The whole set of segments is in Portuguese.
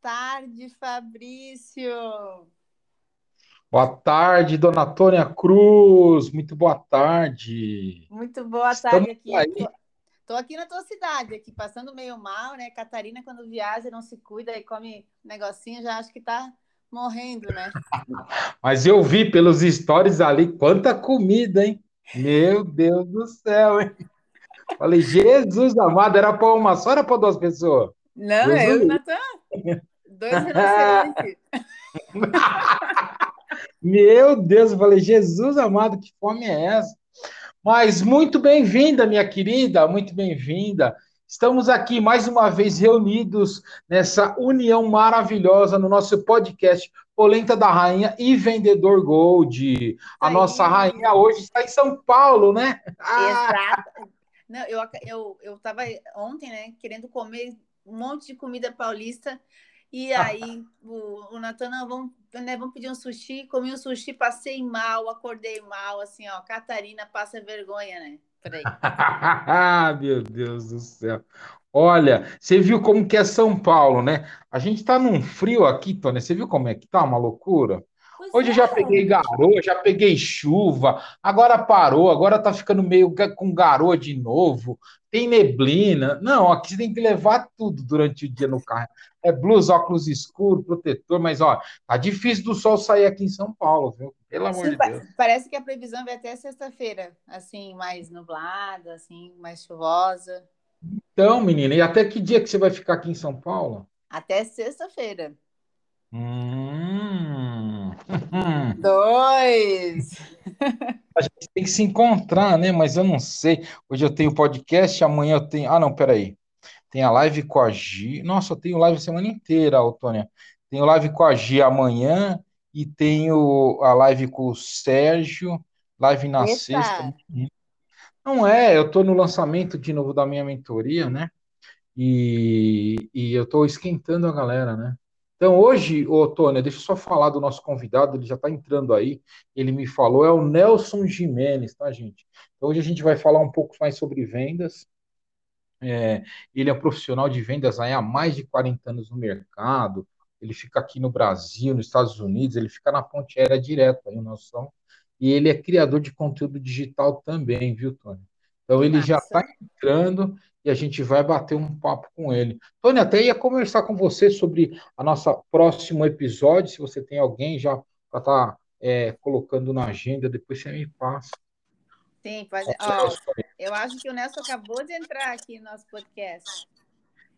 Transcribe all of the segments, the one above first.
tarde, Fabrício. Boa tarde, dona Tônia Cruz. Muito boa tarde. Muito boa Estamos tarde aqui. aí. Tô, tô aqui na tua cidade, aqui passando meio mal, né? Catarina, quando viaja, não se cuida e come negocinho, já acho que tá morrendo, né? Mas eu vi pelos stories ali quanta comida, hein? Meu Deus do céu, hein? Falei, Jesus amado, era para uma só, era para duas pessoas? Não, Deus eu o e o Natan. Dois rinocerontes. Meu Deus, eu falei, Jesus amado, que fome é essa? Mas muito bem-vinda, minha querida, muito bem-vinda. Estamos aqui mais uma vez reunidos nessa união maravilhosa no nosso podcast Polenta da Rainha e Vendedor Gold. A Aí. nossa rainha hoje está em São Paulo, né? Exato. Não, eu, eu, eu tava ontem, né, querendo comer um monte de comida paulista. E aí o, o Natan, vamos, né, vamos pedir um sushi. Comi um sushi, passei mal, acordei mal, assim, ó. Catarina passa vergonha, né? Peraí. Meu Deus do céu. Olha, você viu como que é São Paulo, né? A gente tá num frio aqui, Tônia. Você viu como é que tá? Uma loucura. Hoje eu já peguei garoa, já peguei chuva, agora parou, agora tá ficando meio com garoa de novo, tem neblina. Não, aqui você tem que levar tudo durante o dia no carro. É blusa, óculos escuros, protetor, mas ó, tá difícil do sol sair aqui em São Paulo, viu? Pelo amor Sim, de Deus. parece que a previsão vai até sexta-feira, assim, mais nublada, assim, mais chuvosa. Então, menina, e até que dia que você vai ficar aqui em São Paulo? Até sexta-feira. Hum. Dois! A gente tem que se encontrar, né? Mas eu não sei. Hoje eu tenho podcast, amanhã eu tenho. Ah, não, peraí. Tem a live com a Gi. Nossa, eu tenho live a semana inteira, ô, Tônia. Tenho live com a Gi amanhã e tenho a live com o Sérgio, live na sexta. Eita! Não é, eu tô no lançamento de novo da minha mentoria, né? E, e eu tô esquentando a galera, né? Então, hoje, ô Tônia, deixa eu só falar do nosso convidado, ele já está entrando aí. Ele me falou, é o Nelson Jimenez, tá, gente? Então, hoje a gente vai falar um pouco mais sobre vendas. É, ele é um profissional de vendas aí há mais de 40 anos no mercado. Ele fica aqui no Brasil, nos Estados Unidos, ele fica na ponte aérea direto aí, noção. E ele é criador de conteúdo digital também, viu, Tony? Então ele já está entrando e a gente vai bater um papo com ele. Tony, até ia conversar com você sobre a nossa próximo episódio, se você tem alguém já para estar colocando na agenda, depois você me passa. Sim, pode. Ó, eu acho que o Nelson acabou de entrar aqui no nosso podcast.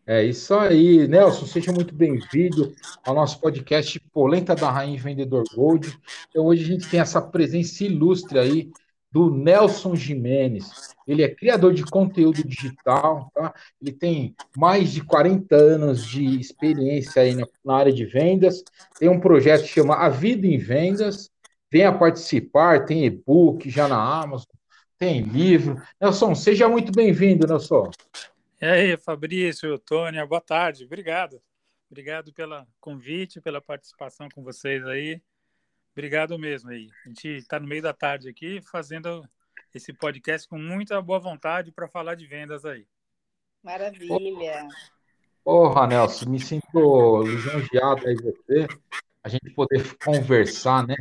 É isso aí, Nelson, seja muito bem-vindo ao nosso podcast Polenta da Rainha Vendedor Gold. Então, hoje a gente tem essa presença ilustre aí do Nelson Jimenez. Ele é criador de conteúdo digital, tá? Ele tem mais de 40 anos de experiência aí na, na área de vendas. Tem um projeto que chama A Vida em Vendas. Venha participar, tem e-book já na Amazon, tem livro. Nelson, seja muito bem-vindo, Nelson. E aí, Fabrício, Tônia, boa tarde. Obrigado. Obrigado pelo convite, pela participação com vocês aí. Obrigado mesmo aí. A gente está no meio da tarde aqui fazendo esse podcast com muita boa vontade para falar de vendas aí. Maravilha! Porra, Nelson, me sinto lisonjeado aí você, a gente poder conversar, né,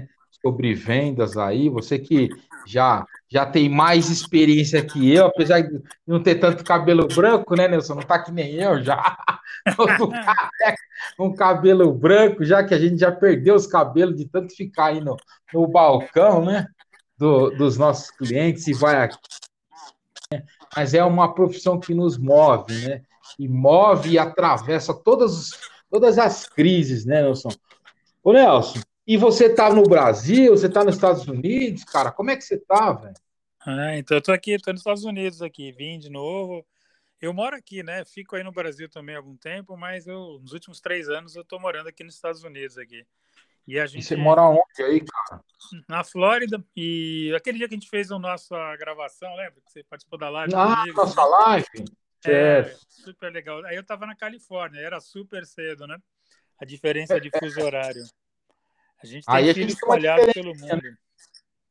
sobre vendas aí, você que já já tem mais experiência que eu, apesar de não ter tanto cabelo branco, né, Nelson? Não tá que nem eu já. Um cabelo branco, já que a gente já perdeu os cabelos de tanto ficar aí no, no balcão, né? do- dos nossos clientes e vai aqui. Mas é uma profissão que nos move, né? E move e atravessa todas, todas as crises, né, Nelson? Ô, Nelson, e você tá no Brasil, você tá nos Estados Unidos, cara? Como é que você tá, velho? Ah, então eu tô aqui, tô nos Estados Unidos aqui, vim de novo. Eu moro aqui, né? Fico aí no Brasil também há algum tempo, mas eu, nos últimos três anos eu tô morando aqui nos Estados Unidos aqui. E a E gente você mora onde aí, cara? na Flórida e aquele dia que a gente fez a nossa gravação, lembra que você participou da live Ah, comigo? nossa live? É, super legal. Aí eu tava na Califórnia, era super cedo, né? A diferença de fuso horário. A gente tem Aí a espalhado pelo diferença, mundo.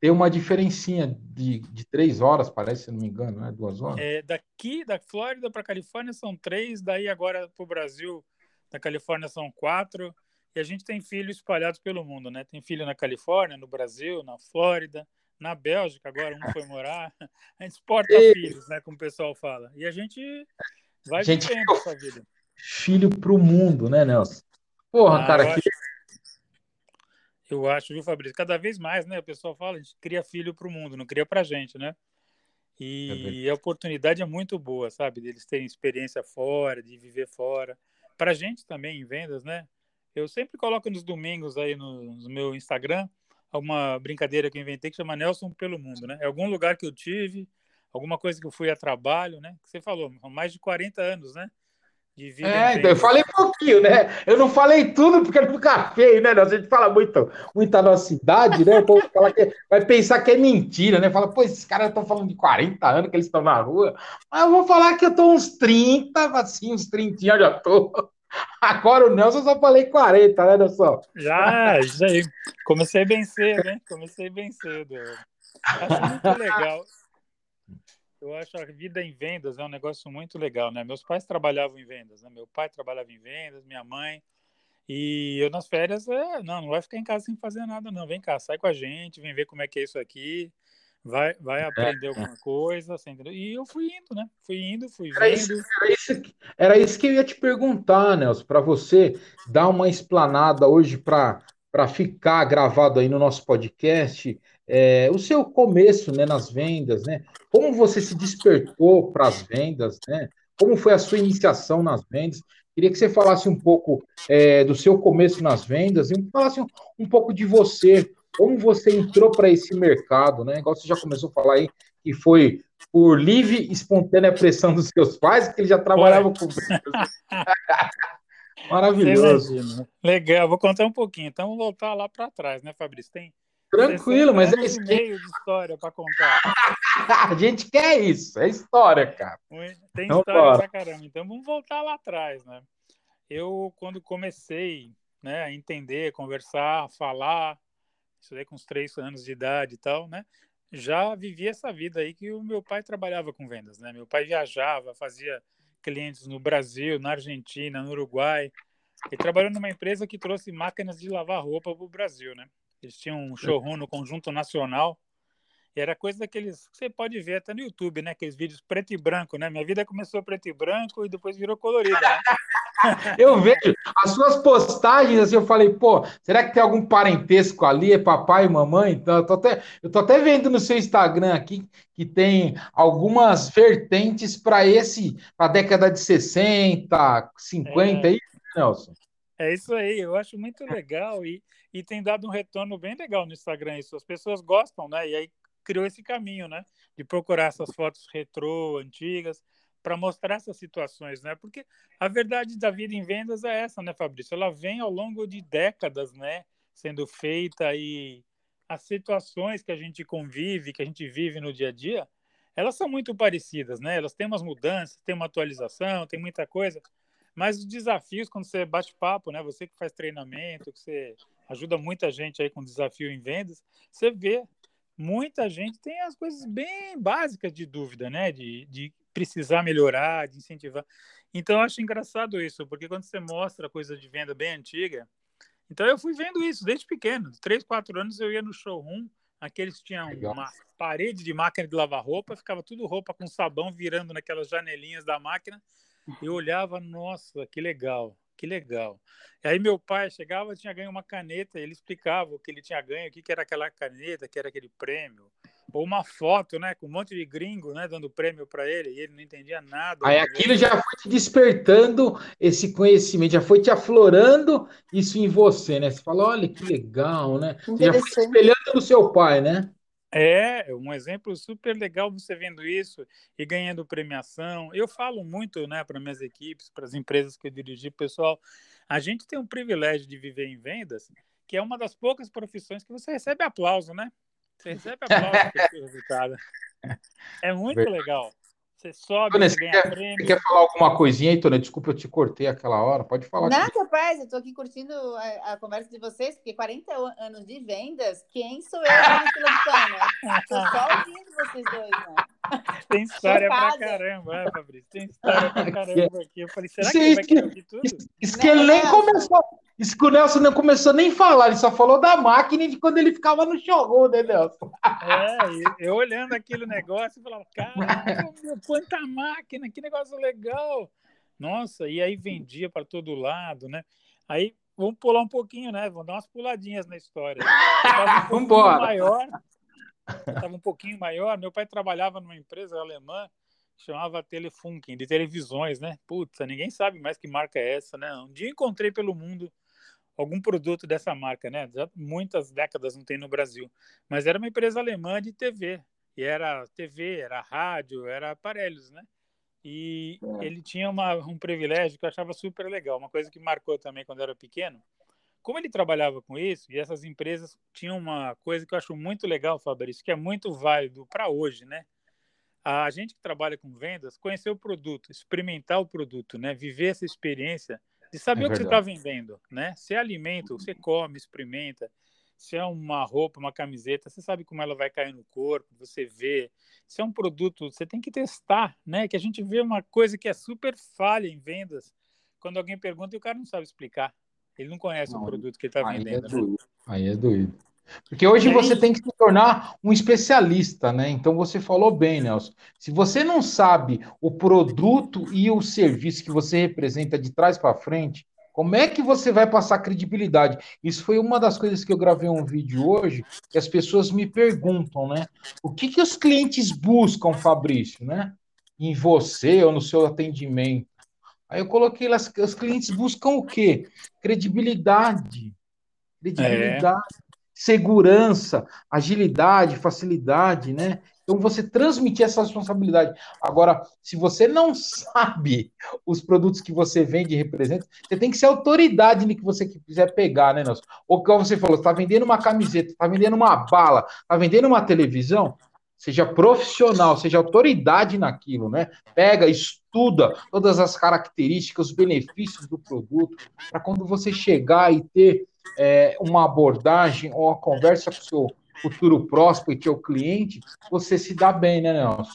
Tem uma diferencinha de, de três horas, parece, se não me engano, né? Duas horas. É, daqui, da Flórida para Califórnia são três, daí agora para o Brasil Na Califórnia são quatro. E a gente tem filhos espalhados pelo mundo, né? Tem filho na Califórnia, no Brasil, na Flórida, na Bélgica, agora um foi morar. A gente exporta e... filhos, né? Como o pessoal fala. E a gente vai gente vivendo essa vida. Filho para o mundo, né, Nelson? Porra, ah, cara, que... eu acho, viu, Fabrício? Cada vez mais, né? O pessoal fala, a gente cria filho para o mundo, não cria para gente, né? E é a oportunidade é muito boa, sabe? Deles terem experiência fora, de viver fora. Para a gente também, em vendas, né? Eu sempre coloco nos domingos aí no, no meu Instagram uma brincadeira que eu inventei que chama Nelson pelo Mundo, né? É algum lugar que eu tive, alguma coisa que eu fui a trabalho, né? Que você falou, mais de 40 anos, né? É, então, eu falei pouquinho, né? Eu não falei tudo porque não fica feio, né? A gente fala muito, muito a nossa idade, né? O povo fala que, vai pensar que é mentira, né? Fala, pô, esses caras estão falando de 40 anos que eles estão na rua. Mas eu vou falar que eu tô uns 30, assim, uns 30 eu já tô. Agora o Nelson só falei 40, né, Nelson? Já, aí. Comecei bem cedo, hein? Comecei bem cedo. Acho muito legal. Eu acho a vida em vendas é um negócio muito legal, né? Meus pais trabalhavam em vendas, né? Meu pai trabalhava em vendas, minha mãe. E eu nas férias, é, não, não vai ficar em casa sem fazer nada, não. Vem cá, sai com a gente, vem ver como é que é isso aqui vai, vai é, aprender é. alguma coisa, assim, e eu fui indo, né? Fui indo, fui vendo. Era isso, era isso, era isso que eu ia te perguntar, Nelson, para você dar uma explanada hoje para ficar gravado aí no nosso podcast, é, o seu começo né, nas vendas, né? Como você se despertou para as vendas, né? Como foi a sua iniciação nas vendas? Queria que você falasse um pouco é, do seu começo nas vendas e falasse um, um pouco de você, como você entrou para esse mercado, né? Igual você já começou a falar aí, que foi por livre e espontânea pressão dos seus pais, que ele já trabalhava com Maravilhoso. Legal, vou contar um pouquinho. Então, vamos voltar lá para trás, né, Fabrício? Tem Tranquilo, mas é isso. meio de história para contar. a gente quer isso, é história, cara. Tem então, história bora. pra caramba. Então, vamos voltar lá atrás, né? Eu, quando comecei né, a entender, conversar, falar, estudei com uns três anos de idade e tal, né? Já vivi essa vida aí que o meu pai trabalhava com vendas, né? Meu pai viajava, fazia clientes no Brasil, na Argentina, no Uruguai. Ele trabalhou numa empresa que trouxe máquinas de lavar roupa para o Brasil, né? Eles tinham um showroom no Conjunto Nacional. E era coisa daqueles que você pode ver até no YouTube, né? Aqueles vídeos preto e branco, né? Minha vida começou preto e branco e depois virou colorida. Né? eu vejo as suas postagens, assim, eu falei, pô, será que tem algum parentesco ali? É papai e mamãe? Então, eu tô até, eu tô até vendo no seu Instagram aqui que tem algumas vertentes para esse, para a década de 60, 50, é, é isso, Nelson? É isso aí, eu acho muito legal e, e tem dado um retorno bem legal no Instagram isso. As pessoas gostam, né? E aí criou esse caminho, né? De procurar essas fotos retrô, antigas para mostrar essas situações, né? Porque a verdade da vida em vendas é essa, né, Fabrício? Ela vem ao longo de décadas, né, sendo feita e as situações que a gente convive, que a gente vive no dia a dia, elas são muito parecidas, né? Elas têm umas mudanças, tem uma atualização, tem muita coisa, mas os desafios quando você bate papo, né? Você que faz treinamento, que você ajuda muita gente aí com desafio em vendas, você vê muita gente tem as coisas bem básicas de dúvida, né? De, de precisar melhorar, de incentivar. Então, eu acho engraçado isso, porque quando você mostra coisa de venda bem antiga, então eu fui vendo isso desde pequeno. Três, quatro anos eu ia no showroom, aqueles tinham Legal. uma parede de máquina de lavar roupa, ficava tudo roupa com sabão virando naquelas janelinhas da máquina. Eu olhava, nossa, que legal, que legal. E aí meu pai chegava, tinha ganho uma caneta, ele explicava o que ele tinha ganho, o que era aquela caneta, que era aquele prêmio ou uma foto, né, com um monte de gringo, né, dando prêmio para ele, e ele não entendia nada. Aí aquilo já foi te despertando esse conhecimento, já foi te aflorando isso em você, né? Você falou, olha que legal, né? Você já foi espelhando no seu pai, né? É, um exemplo super legal você vendo isso e ganhando premiação. Eu falo muito, né, para minhas equipes, para as empresas que eu dirigi, pessoal, a gente tem um privilégio de viver em vendas, que é uma das poucas profissões que você recebe aplauso, né? Você recebe aplauso pelo resultado. É muito legal. Você sobe, Tônia, você, quer. Você quer falar alguma coisinha aí, Tônia? Desculpa, eu te cortei aquela hora. Pode falar. Não, aqui. capaz. Eu estou aqui curtindo a, a, conversa de vocês, porque 40 anos de vendas, quem sou eu na fila de pão, né? Estou só ouvindo vocês dois, né? tem história pra caramba, é, Fabrício. Tem história pra caramba aqui. Eu falei, será que ele vai querer ouvir tudo? Isso que ele nem começou. Isso que o Nelson não começou nem a falar, ele só falou da máquina de quando ele ficava no showroom, né, Nelson? É, eu olhando aquele negócio e falava, caramba, quanta máquina, que negócio legal. Nossa, e aí vendia para todo lado, né? Aí vamos pular um pouquinho, né? Vamos dar umas puladinhas na história. Um vamos embora. Maior, estava um pouquinho maior. Meu pai trabalhava numa empresa alemã que chamava Telefunken, de televisões, né? Putz, ninguém sabe mais que marca é essa, né? Um dia encontrei pelo mundo algum produto dessa marca, né? Já muitas décadas não tem no Brasil, mas era uma empresa alemã de TV. E era TV, era rádio, era aparelhos, né? E é. ele tinha uma, um privilégio que eu achava super legal, uma coisa que marcou também quando eu era pequeno. Como ele trabalhava com isso, e essas empresas tinham uma coisa que eu acho muito legal, Fabrício, que é muito válido para hoje, né? A gente que trabalha com vendas, conhecer o produto, experimentar o produto, né? Viver essa experiência de saber é o que você está vendendo, né? Se é alimento, você come, experimenta. Se é uma roupa, uma camiseta, você sabe como ela vai cair no corpo, você vê. Se é um produto, você tem que testar, né? Que a gente vê uma coisa que é super falha em vendas, quando alguém pergunta e o cara não sabe explicar. Ele não conhece não, o produto que ele está vendendo. É? Aí é doido. Porque hoje aí... você tem que se tornar um especialista, né? Então você falou bem, Nelson. Se você não sabe o produto e o serviço que você representa de trás para frente, como é que você vai passar credibilidade? Isso foi uma das coisas que eu gravei um vídeo hoje, que as pessoas me perguntam, né? O que, que os clientes buscam, Fabrício, né? Em você ou no seu atendimento. Aí eu coloquei lá, os clientes buscam o quê? Credibilidade. Credibilidade, é. segurança, agilidade, facilidade, né? Então, você transmitir essa responsabilidade. Agora, se você não sabe os produtos que você vende e representa, você tem que ser autoridade no que você quiser pegar, né, Nelson? Ou como você falou, está vendendo uma camiseta, está vendendo uma bala, está vendendo uma televisão, seja profissional, seja autoridade naquilo, né? Pega, estuda todas as características, os benefícios do produto, para quando você chegar e ter é, uma abordagem ou uma conversa com o seu futuro próspero e teu cliente, você se dá bem, né, Nelson?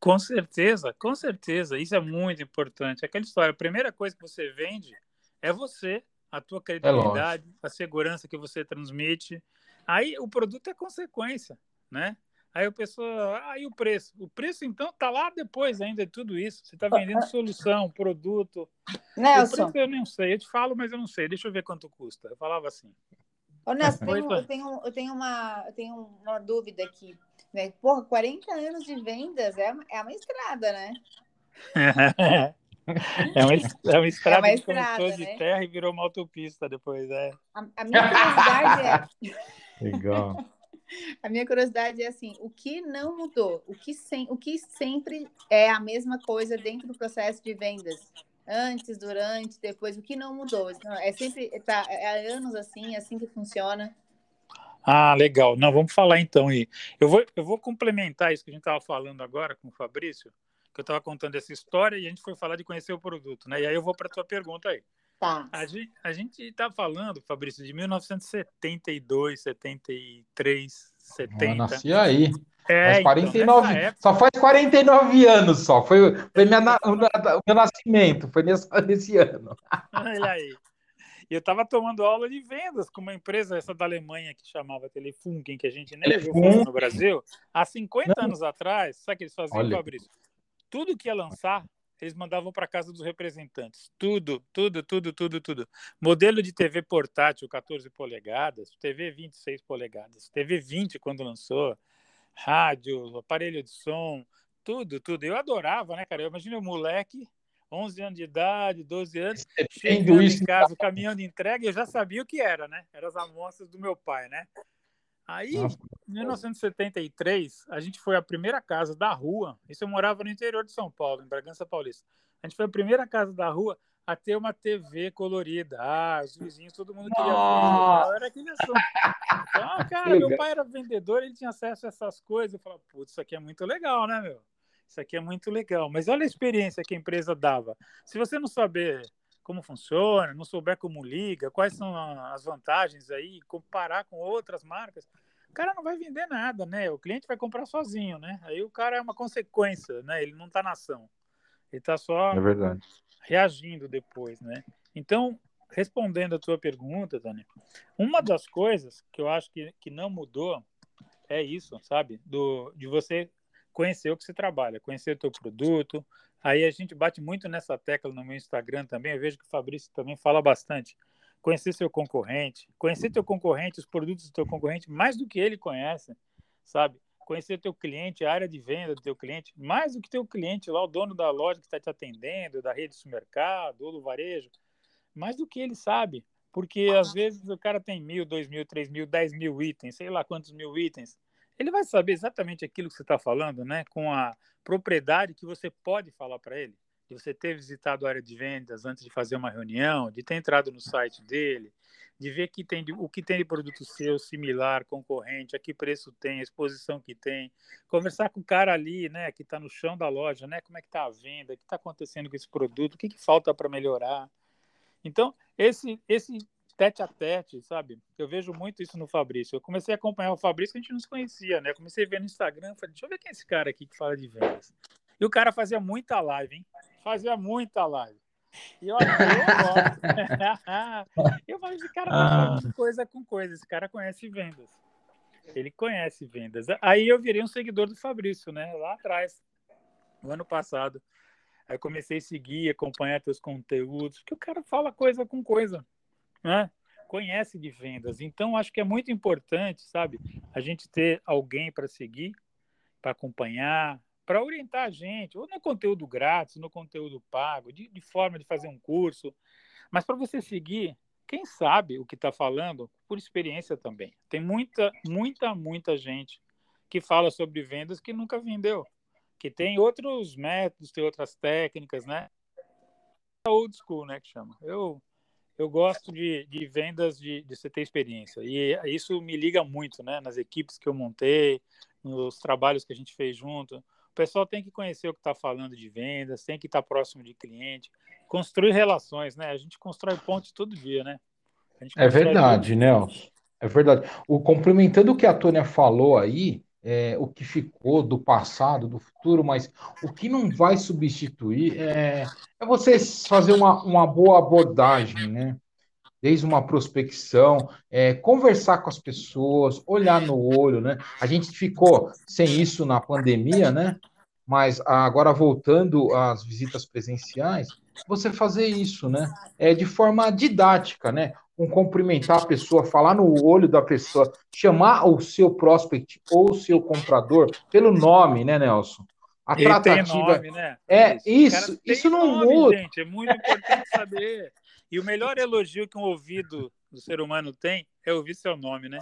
Com certeza, com certeza. Isso é muito importante. Aquela história, a primeira coisa que você vende é você, a tua é credibilidade, é a segurança que você transmite. Aí o produto é consequência, né? Aí o pessoa, aí ah, o preço. O preço, então, tá lá depois ainda de tudo isso. Você está vendendo solução, produto. Nelson. O preço eu não sei. Eu te falo, mas eu não sei. Deixa eu ver quanto custa. Eu falava assim. Ô, Nelson, eu tenho, eu, tenho, eu, tenho uma, eu tenho uma dúvida aqui. Né? Porra, 40 anos de vendas é, é uma estrada, né? É uma, é uma estrada, é uma estrada que começou né? de terra e virou uma autopista depois, é. A, a minha curiosidade é... Legal. A minha curiosidade é assim, o que não mudou? O que, sem, o que sempre é a mesma coisa dentro do processo de vendas? Antes, durante, depois, o que não mudou? É sempre, tá, é anos assim, é assim que funciona. Ah, legal. Não, vamos falar então aí. Eu vou, eu vou complementar isso que a gente estava falando agora com o Fabrício, que eu estava contando essa história e a gente foi falar de conhecer o produto, né? E aí eu vou para a tua pergunta aí. Tá. A gente a está falando, Fabrício, de 1972, 73, 70. Eu nasci aí. É, faz 49, então, época... Só faz 49 anos só. Foi, foi minha, o meu nascimento, foi nesse, nesse ano. Olha aí. E eu estava tomando aula de vendas com uma empresa, essa da Alemanha, que chamava Telefunken, que a gente nem viu no Brasil. Há 50 anos atrás, sabe o que eles faziam, Olha. Fabrício? Tudo que ia lançar, eles mandavam para casa dos representantes. Tudo, tudo, tudo, tudo, tudo. Modelo de TV portátil 14 polegadas, TV 26 polegadas, TV 20 quando lançou, rádio, aparelho de som, tudo, tudo. Eu adorava, né, cara? Eu imagino o moleque, 11 anos de idade, 12 anos, chegando em casa, o caminhão de entrega, eu já sabia o que era, né? Eram as amostras do meu pai, né? Aí, em 1973, a gente foi a primeira casa da rua. Isso eu morava no interior de São Paulo, em Bragança Paulista. A gente foi a primeira casa da rua a ter uma TV colorida. Ah, os vizinhos, todo mundo queria ver. Era aquele assunto. Então, cara, meu pai era vendedor, ele tinha acesso a essas coisas. Eu falava, putz, isso aqui é muito legal, né, meu? Isso aqui é muito legal. Mas olha a experiência que a empresa dava. Se você não saber como funciona, não souber como liga, quais são as vantagens aí, comparar com outras marcas, o cara não vai vender nada, né? O cliente vai comprar sozinho, né? Aí o cara é uma consequência, né? Ele não está na ação. Ele está só é reagindo depois, né? Então, respondendo a tua pergunta, Dani, uma das coisas que eu acho que, que não mudou é isso, sabe? Do, de você conhecer o que você trabalha, conhecer o teu produto. Aí a gente bate muito nessa tecla no meu Instagram também. Eu vejo que o Fabrício também fala bastante. Conhecer seu concorrente, conhecer teu concorrente, os produtos do teu concorrente, mais do que ele conhece, sabe? Conhecer teu cliente, a área de venda do teu cliente, mais do que teu cliente lá, o dono da loja que está te atendendo, da rede de supermercado ou do varejo, mais do que ele sabe. Porque às vezes o cara tem mil, dois mil, três mil, dez mil itens, sei lá quantos mil itens ele vai saber exatamente aquilo que você está falando, né? Com a propriedade que você pode falar para ele. De você ter visitado a área de vendas antes de fazer uma reunião, de ter entrado no site dele, de ver que tem, o que tem de produto seu similar, concorrente, a que preço tem, a exposição que tem, conversar com o cara ali, né, que está no chão da loja, né, como é que está a venda, o que está acontecendo com esse produto, o que, que falta para melhorar. Então, esse, esse tete a tete, sabe? Eu vejo muito isso no Fabrício. Eu comecei a acompanhar o Fabrício que a gente não se conhecia, né? Comecei a ver no Instagram, falei, deixa eu ver quem é esse cara aqui que fala de vendas. E o cara fazia muita live, hein? Fazia muita live. E eu, eu eu falei, esse cara tá ah. coisa com coisa, esse cara conhece vendas. Ele conhece vendas. Aí eu virei um seguidor do Fabrício, né? Lá atrás, no ano passado. Aí comecei a seguir, acompanhar teus conteúdos, porque o cara fala coisa com coisa né? conhece de vendas. Então, acho que é muito importante, sabe, a gente ter alguém para seguir, para acompanhar, para orientar a gente, ou no conteúdo grátis, no conteúdo pago, de, de forma de fazer um curso, mas para você seguir, quem sabe o que está falando, por experiência também. Tem muita, muita, muita gente que fala sobre vendas que nunca vendeu, que tem outros métodos, tem outras técnicas, né? Old school, né, que chama. Eu eu gosto de, de vendas de, de você ter experiência. E isso me liga muito, né? Nas equipes que eu montei, nos trabalhos que a gente fez junto. O pessoal tem que conhecer o que está falando de vendas, tem que estar tá próximo de cliente, construir relações, né? A gente constrói pontes todo dia, né? É verdade, Nelson. É verdade. O complementando o que a Tônia falou aí, é, o que ficou do passado, do futuro, mas o que não vai substituir é, é você fazer uma, uma boa abordagem, né? Desde uma prospecção, é, conversar com as pessoas, olhar no olho, né? A gente ficou sem isso na pandemia, né? Mas agora voltando às visitas presenciais, você fazer isso, né? É de forma didática, né? Um cumprimentar a pessoa, falar no olho da pessoa, chamar o seu prospect ou o seu comprador pelo nome, né, Nelson? A Ele tratativa. Nome, né? É, isso, isso não nome, muda. Gente, é muito importante saber. E o melhor elogio que um ouvido do ser humano tem é ouvir seu nome, né?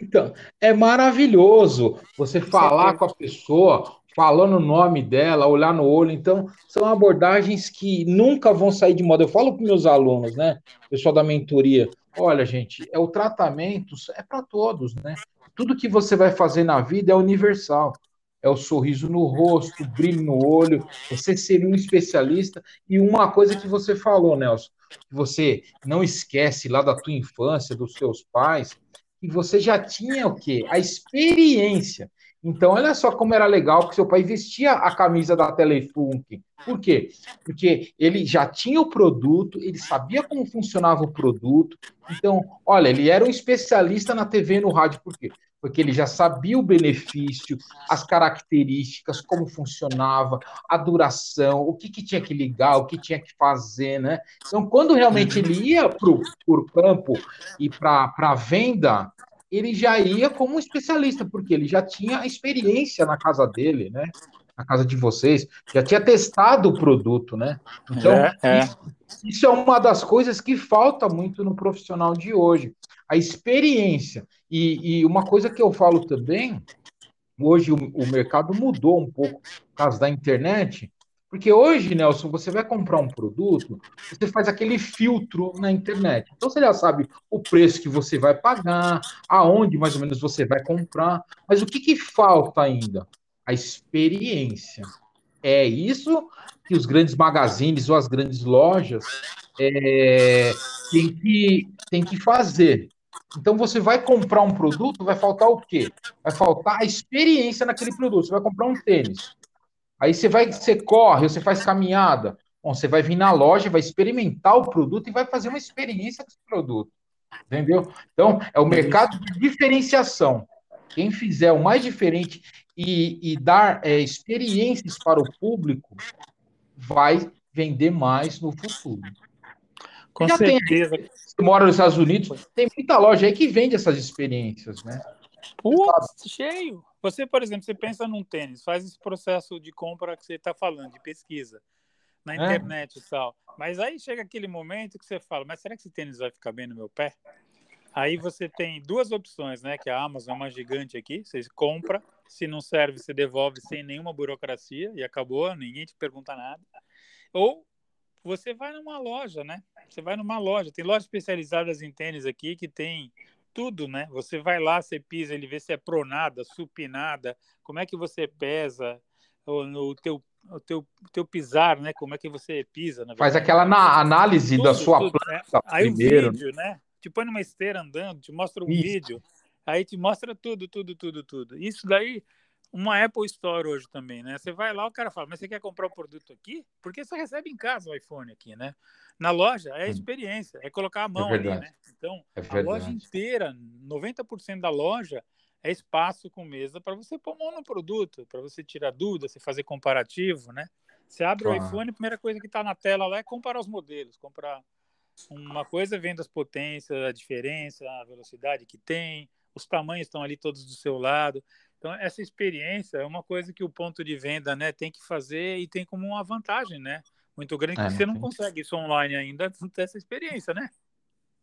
Então, é maravilhoso você falar com a pessoa, falando o nome dela, olhar no olho. Então, são abordagens que nunca vão sair de moda. Eu falo para meus alunos, né? Pessoal da mentoria, olha, gente, é o tratamento é para todos, né? Tudo que você vai fazer na vida é universal. É o sorriso no rosto, o brilho no olho, você ser um especialista. E uma coisa que você falou, Nelson, que você não esquece lá da tua infância, dos seus pais, que você já tinha o quê? A experiência. Então, olha só como era legal que seu pai vestia a camisa da Telefunk. Por quê? Porque ele já tinha o produto, ele sabia como funcionava o produto. Então, olha, ele era um especialista na TV e no rádio. Por quê? Porque ele já sabia o benefício, as características, como funcionava, a duração, o que, que tinha que ligar, o que tinha que fazer, né? Então, quando realmente ele ia para o campo e para a venda, ele já ia como especialista, porque ele já tinha experiência na casa dele, né? Na casa de vocês, já tinha testado o produto, né? Então, é, é. Isso, isso é uma das coisas que falta muito no profissional de hoje. A experiência. E, e uma coisa que eu falo também, hoje o, o mercado mudou um pouco por causa da internet, porque hoje, Nelson, você vai comprar um produto, você faz aquele filtro na internet. Então você já sabe o preço que você vai pagar, aonde mais ou menos você vai comprar. Mas o que, que falta ainda? A experiência. É isso que os grandes magazines ou as grandes lojas é, têm, que, têm que fazer. Então você vai comprar um produto, vai faltar o quê? Vai faltar a experiência naquele produto. Você vai comprar um tênis. Aí você vai, você corre, você faz caminhada. Bom, você vai vir na loja, vai experimentar o produto e vai fazer uma experiência com esse produto. Entendeu? Então, é o mercado de diferenciação. Quem fizer o mais diferente e, e dar é, experiências para o público vai vender mais no futuro. Com Já certeza. Tem, você mora nos Estados Unidos, tem muita loja aí que vende essas experiências, né? Putz, cheio. Você, por exemplo, você pensa num tênis, faz esse processo de compra que você está falando, de pesquisa na é. internet é. e tal. Mas aí chega aquele momento que você fala, mas será que esse tênis vai ficar bem no meu pé? Aí você tem duas opções, né? Que a Amazon é uma gigante aqui. Você compra, se não serve, você devolve sem nenhuma burocracia e acabou, ninguém te pergunta nada. Ou você vai numa loja, né? Você vai numa loja. Tem lojas especializadas em tênis aqui que tem tudo, né? Você vai lá, você pisa, ele vê se é pronada, supinada, como é que você pesa, o, o teu o teu, teu pisar, né? Como é que você pisa. Faz aquela análise tudo, da sua tudo, né? Aí primeiro. o vídeo, né? Te põe numa esteira andando, te mostra um Isso. vídeo, aí te mostra tudo, tudo, tudo, tudo. Isso daí, uma Apple Store hoje também, né? Você vai lá, o cara fala, mas você quer comprar o produto aqui? Porque você recebe em casa o iPhone aqui, né? Na loja é a experiência, é colocar a mão é ali, né? Então, é a loja inteira, 90% da loja é espaço com mesa para você pôr mão no produto, para você tirar dúvida, você fazer comparativo, né? Você abre claro. o iPhone, a primeira coisa que está na tela lá é comparar os modelos, comprar uma coisa vendo as potências, a diferença, a velocidade que tem, os tamanhos estão ali todos do seu lado. Então essa experiência é uma coisa que o ponto de venda, né, tem que fazer e tem como uma vantagem, né? Muito grande é, que você não consegue isso online ainda, ter essa experiência, né?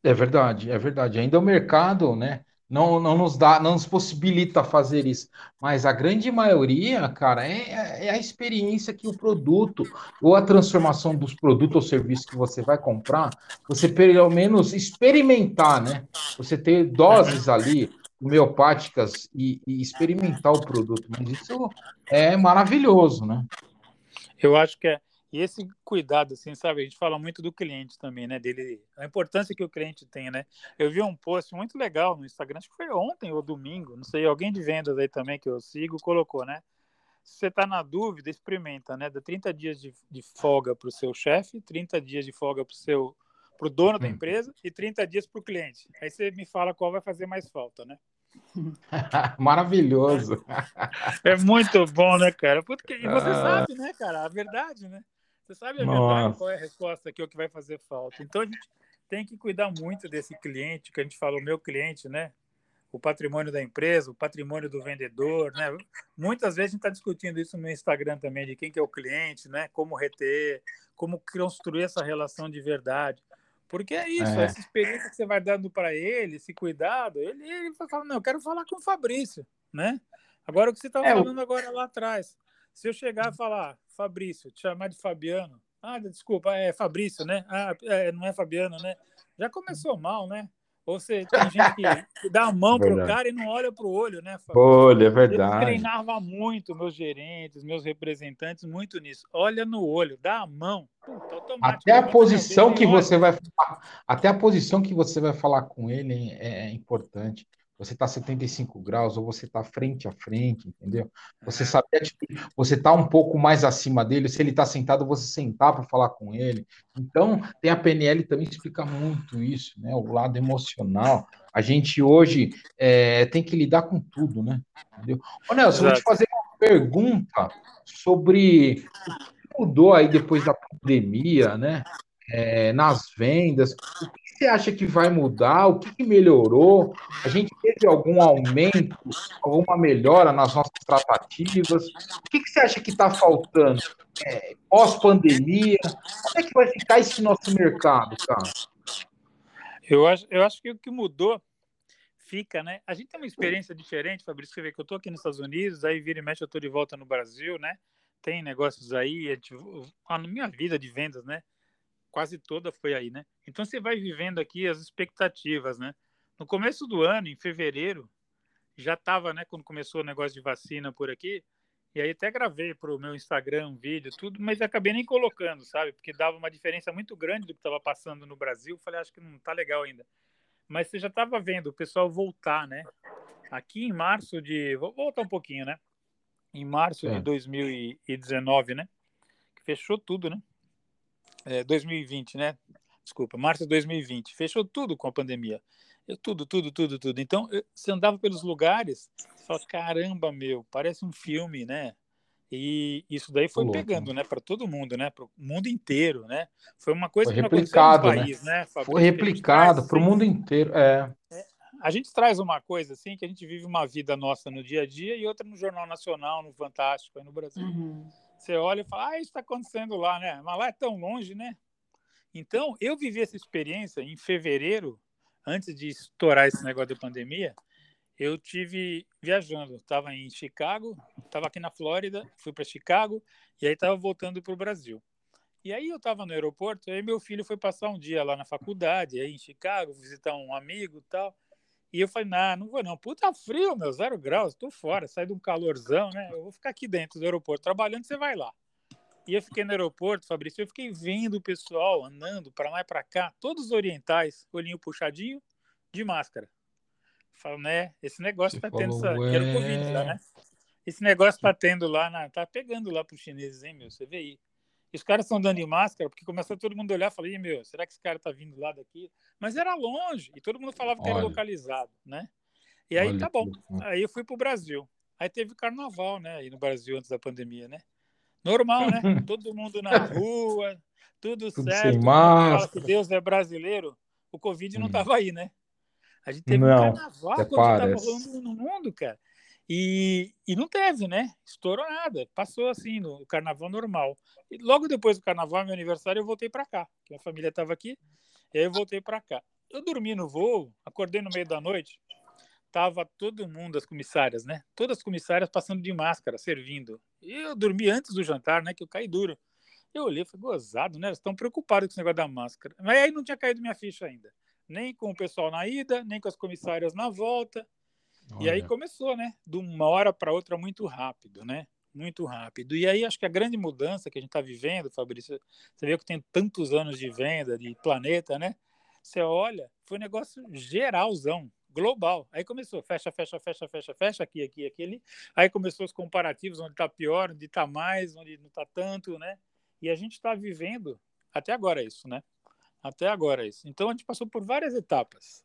É verdade, é verdade. Ainda o mercado, né? não, não nos dá, não nos possibilita fazer isso. Mas a grande maioria, cara, é, é a experiência que o produto ou a transformação dos produtos ou serviços que você vai comprar, você pelo menos experimentar, né? Você ter doses ali homeopáticas e, e experimentar o produto. Mas isso é maravilhoso, né? Eu acho que é e esse cuidado, assim, sabe? A gente fala muito do cliente também, né? Dele, a importância que o cliente tem, né? Eu vi um post muito legal no Instagram, acho que foi ontem ou domingo, não sei, alguém de vendas aí também que eu sigo colocou, né? Se você está na dúvida, experimenta, né? Dá 30 dias de, de folga para o seu chefe, 30 dias de folga para o seu para o dono da empresa e 30 dias para o cliente. Aí você me fala qual vai fazer mais falta, né? Maravilhoso. É muito bom, né, cara? Porque, e você ah. sabe, né, cara? A verdade, né? Você sabe a verdade, qual é a resposta aqui, o que vai fazer falta. Então a gente tem que cuidar muito desse cliente, que a gente fala, o meu cliente, né? O patrimônio da empresa, o patrimônio do vendedor, né? Muitas vezes a gente está discutindo isso no Instagram também, de quem que é o cliente, né? Como reter, como construir essa relação de verdade. Porque é isso, é. essa experiência que você vai dando para ele, esse cuidado, ele, ele vai falar, não, eu quero falar com o Fabrício, né? Agora o que você estava é, falando eu... agora lá atrás. Se eu chegar e falar, Fabrício, te chamar de Fabiano. Ah, desculpa, é Fabrício, né? Ah, é, não é Fabiano, né? Já começou mal, né? Ou seja, tem gente que dá a mão para o cara e não olha para o olho, né? Fabrício? Olha, é verdade. Eu treinava muito meus gerentes, meus representantes, muito nisso. Olha no olho, dá a mão. Puta, até a posição que você vai até a posição que você vai falar com ele é, é importante você está 75 graus ou você está frente a frente, entendeu? Você sabe, você está um pouco mais acima dele, se ele está sentado, você sentar para falar com ele. Então, tem a PNL também explica muito isso, né? O lado emocional. A gente hoje é, tem que lidar com tudo, né? Entendeu? Ô, Nelson, eu vou te fazer uma pergunta sobre o que mudou aí depois da pandemia, né? É, nas vendas. O que você acha que vai mudar? O que, melhorou? A gente teve algum aumento, alguma melhora nas nossas tratativas? O que, você acha que está faltando? É, Pós-pandemia, como é que vai ficar esse nosso mercado, cara? Eu acho, eu acho que o que mudou fica, né? A gente tem uma experiência diferente, Fabrício, você vê que eu estou aqui nos Estados Unidos, aí vira e mexe, eu estou de volta no Brasil, né? Tem negócios aí, a, gente, a minha vida de vendas, né? Quase toda foi aí, né? Então você vai vivendo aqui as expectativas, né? No começo do ano, em fevereiro, já estava, né? Quando começou o negócio de vacina por aqui, e aí até gravei para o meu Instagram um vídeo, tudo, mas acabei nem colocando, sabe? Porque dava uma diferença muito grande do que estava passando no Brasil. Falei, acho que não tá legal ainda. mas você já estava vendo o pessoal voltar, né? Aqui em março de. Vou voltar um pouquinho, né? Em março é. de 2019, né? Fechou tudo, né? É, 2020, né? Desculpa, março de 2020. Fechou tudo com a pandemia. Eu, tudo, tudo, tudo, tudo. Então, eu, você andava pelos lugares, você fala, caramba, meu, parece um filme, né? E isso daí foi pegando, né, para todo mundo, né, para o mundo inteiro, né? Foi uma coisa foi que replicado, no país, né? né foi replicado para o mundo inteiro, é. é. A gente traz uma coisa assim que a gente vive uma vida nossa no dia a dia e outra no Jornal Nacional, no Fantástico, aí no Brasil. Uhum. Você olha e fala, ah, isso está acontecendo lá, né? Mas lá é tão longe, né? Então, eu vivi essa experiência em fevereiro, antes de estourar esse negócio da pandemia eu tive viajando, estava em Chicago, estava aqui na Flórida, fui para Chicago e aí estava voltando para o Brasil. E aí eu estava no aeroporto, aí meu filho foi passar um dia lá na faculdade, aí em Chicago, visitar um amigo tal. E eu falei, nah, não vou não. Puta frio, meu, zero graus, estou fora, sai de um calorzão, né? Eu vou ficar aqui dentro do aeroporto, trabalhando, você vai lá. E eu fiquei no aeroporto, Fabrício, eu fiquei vendo o pessoal andando para lá e para cá, todos orientais, olhinho puxadinho, de máscara. Falo, né? Esse negócio Você tá tendo. Essa... Que era o Covid lá, né? Esse negócio tá tendo lá, na... tá pegando lá para os chineses, hein, meu? Você vê aí. E os caras estão dando de máscara, porque começou todo mundo a olhar e falei, meu, será que esse cara tá vindo lá daqui? Mas era longe, e todo mundo falava que Olha. era localizado, né? E aí Olha tá bom. Aí eu fui pro Brasil. Aí teve carnaval, né? Aí no Brasil antes da pandemia, né? Normal, né? todo mundo na rua, tudo, tudo certo. Sem máscara. Que Deus é brasileiro. O Covid hum. não tava aí, né? A gente teve não, um carnaval quando estava rolando no mundo, cara. E, e não teve, né? Estourou nada. Passou assim, no carnaval normal. E logo depois do carnaval, meu aniversário, eu voltei para cá. Minha família estava aqui, e aí eu voltei para cá. Eu dormi no voo, acordei no meio da noite, tava todo mundo, as comissárias, né? Todas as comissárias passando de máscara, servindo. E eu dormi antes do jantar, né? Que eu caí duro. Eu olhei, foi gozado, né? Elas estão preocupadas com esse negócio da máscara. Mas aí não tinha caído minha ficha ainda nem com o pessoal na ida, nem com as comissárias na volta. Olha. E aí começou, né? De uma hora para outra muito rápido, né? Muito rápido. E aí acho que a grande mudança que a gente está vivendo, Fabrício, você vê que tem tantos anos de venda, de planeta, né? Você olha, foi um negócio geralzão, global. Aí começou, fecha, fecha, fecha, fecha, fecha, aqui, aqui, aqui, ali. Aí começou os comparativos, onde está pior, onde está mais, onde não está tanto, né? E a gente está vivendo até agora isso, né? Até agora isso. Então a gente passou por várias etapas.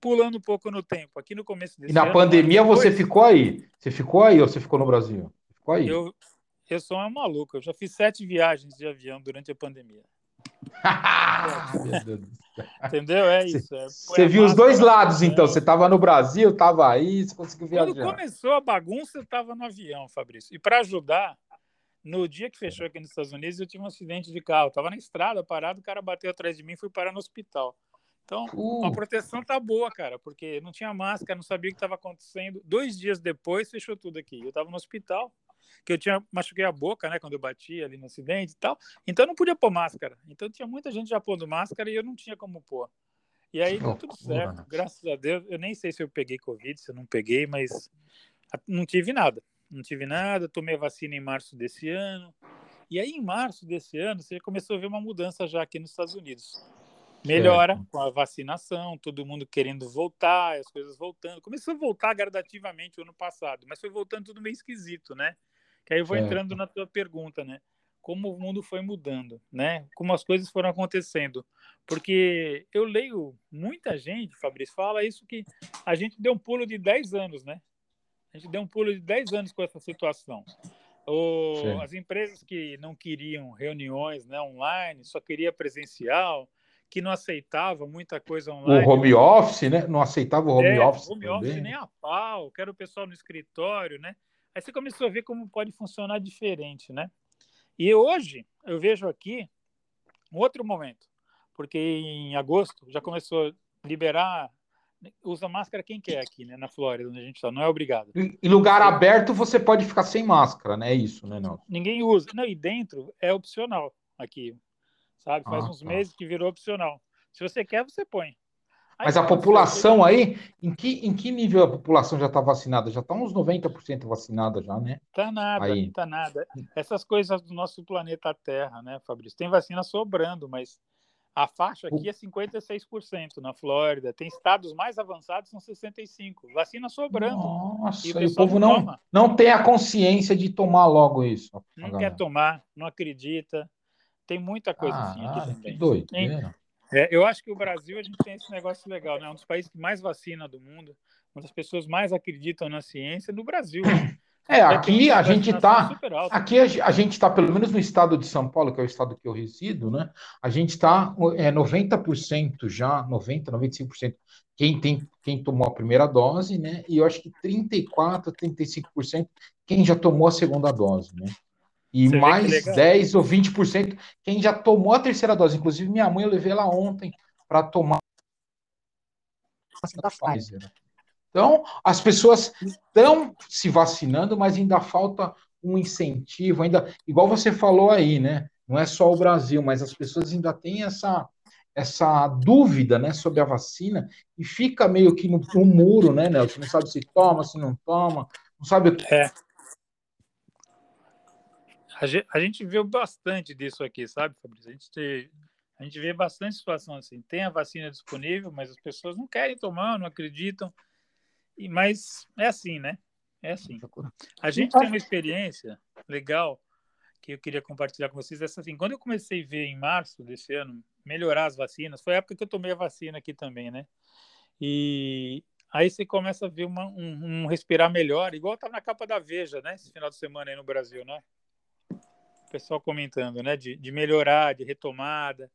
Pulando um pouco no tempo, aqui no começo desse E na ano, pandemia você ficou aí? Você ficou aí ou você ficou no Brasil? Ficou aí? Eu, eu sou uma maluca. Eu já fiz sete viagens de avião durante a pandemia. Entendeu? É isso. É, você viu os dois lados, então. Você estava no Brasil, estava aí, você conseguiu viajar. Quando começou a bagunça, eu estava no avião, Fabrício. E para ajudar, no dia que fechou aqui nos Estados Unidos, eu tive um acidente de carro. Tava na estrada, parado, o cara bateu atrás de mim e fui parar no hospital. Então, uh. a proteção tá boa, cara, porque não tinha máscara, não sabia o que estava acontecendo. Dois dias depois, fechou tudo aqui. Eu tava no hospital, que eu tinha machuquei a boca, né, quando eu bati ali no acidente e tal. Então, eu não podia pôr máscara. Então, tinha muita gente já pondo máscara e eu não tinha como pôr. E aí, deu tudo certo. Graças a Deus. Eu nem sei se eu peguei Covid, se eu não peguei, mas não tive nada não tive nada, tomei a vacina em março desse ano. E aí, em março desse ano, você começou a ver uma mudança já aqui nos Estados Unidos. Melhora certo. com a vacinação, todo mundo querendo voltar, as coisas voltando. Começou a voltar gradativamente o ano passado, mas foi voltando tudo meio esquisito, né? Que aí eu vou certo. entrando na tua pergunta, né? Como o mundo foi mudando, né? Como as coisas foram acontecendo. Porque eu leio muita gente, Fabrício, fala isso que a gente deu um pulo de 10 anos, né? A gente deu um pulo de 10 anos com essa situação. O, as empresas que não queriam reuniões né, online, só queria presencial, que não aceitava muita coisa online. O home office, né? Não aceitava o home é, office. Home também. office nem a pau, quero o pessoal no escritório, né? Aí você começou a ver como pode funcionar diferente, né? E hoje eu vejo aqui um outro momento, porque em agosto já começou a liberar usa máscara quem quer aqui, né? Na Flórida, onde a gente está, não é obrigado. Em lugar aberto você pode ficar sem máscara, né? É isso, né, não? Ninguém usa. Não, e dentro é opcional aqui, sabe? Faz ah, uns tá. meses que virou opcional. Se você quer, você põe. Aí, Mas a população aí, em que, em que nível a população já está vacinada? Já está uns 90% vacinada já, né? Tá nada, aí. tá nada. Essas coisas do nosso planeta Terra, né, Fabrício? Tem vacina sobrando, mas A faixa aqui é 56% na Flórida. Tem estados mais avançados, são 65%. Vacina sobrando. Nossa, e o, e o povo não, não, não tem a consciência de tomar logo isso. Não quer tomar, não acredita. Tem muita coisa ah, assim aqui também. Que doideira. É, eu acho que o Brasil a gente tem esse negócio legal, né? É um dos países que mais vacina do mundo, uma das pessoas mais acreditam na ciência no Brasil. É, aqui a gente está. Aqui a, gente está, pelo menos no estado de São Paulo, que é o estado que eu resido, né? A gente está é, 90% já, 90%, 95% quem, tem, quem tomou a primeira dose, né? E eu acho que 34%, 35% quem já tomou a segunda dose, né? E Você mais 10 ou 20% quem já tomou a terceira dose. Inclusive, minha mãe, eu levei ela ontem para tomar da Pfizer. Então, as pessoas estão se vacinando, mas ainda falta um incentivo, ainda, igual você falou aí, né? Não é só o Brasil, mas as pessoas ainda têm essa, essa dúvida, né, sobre a vacina e fica meio que no, no muro, né, Nelson? Não sabe se toma, se não toma, não sabe o que. É. A gente, viu bastante disso aqui, sabe, Fabrício? A gente, a gente vê bastante situação assim. Tem a vacina disponível, mas as pessoas não querem tomar, não acreditam. E, mas é assim, né? É assim. A gente tem uma experiência legal que eu queria compartilhar com vocês. Essa, assim, quando eu comecei a ver em março desse ano melhorar as vacinas, foi a época que eu tomei a vacina aqui também, né? E aí você começa a ver uma, um, um respirar melhor, igual estava na capa da Veja, né? Esse final de semana aí no Brasil, né? O pessoal comentando, né? De, de melhorar, de retomada,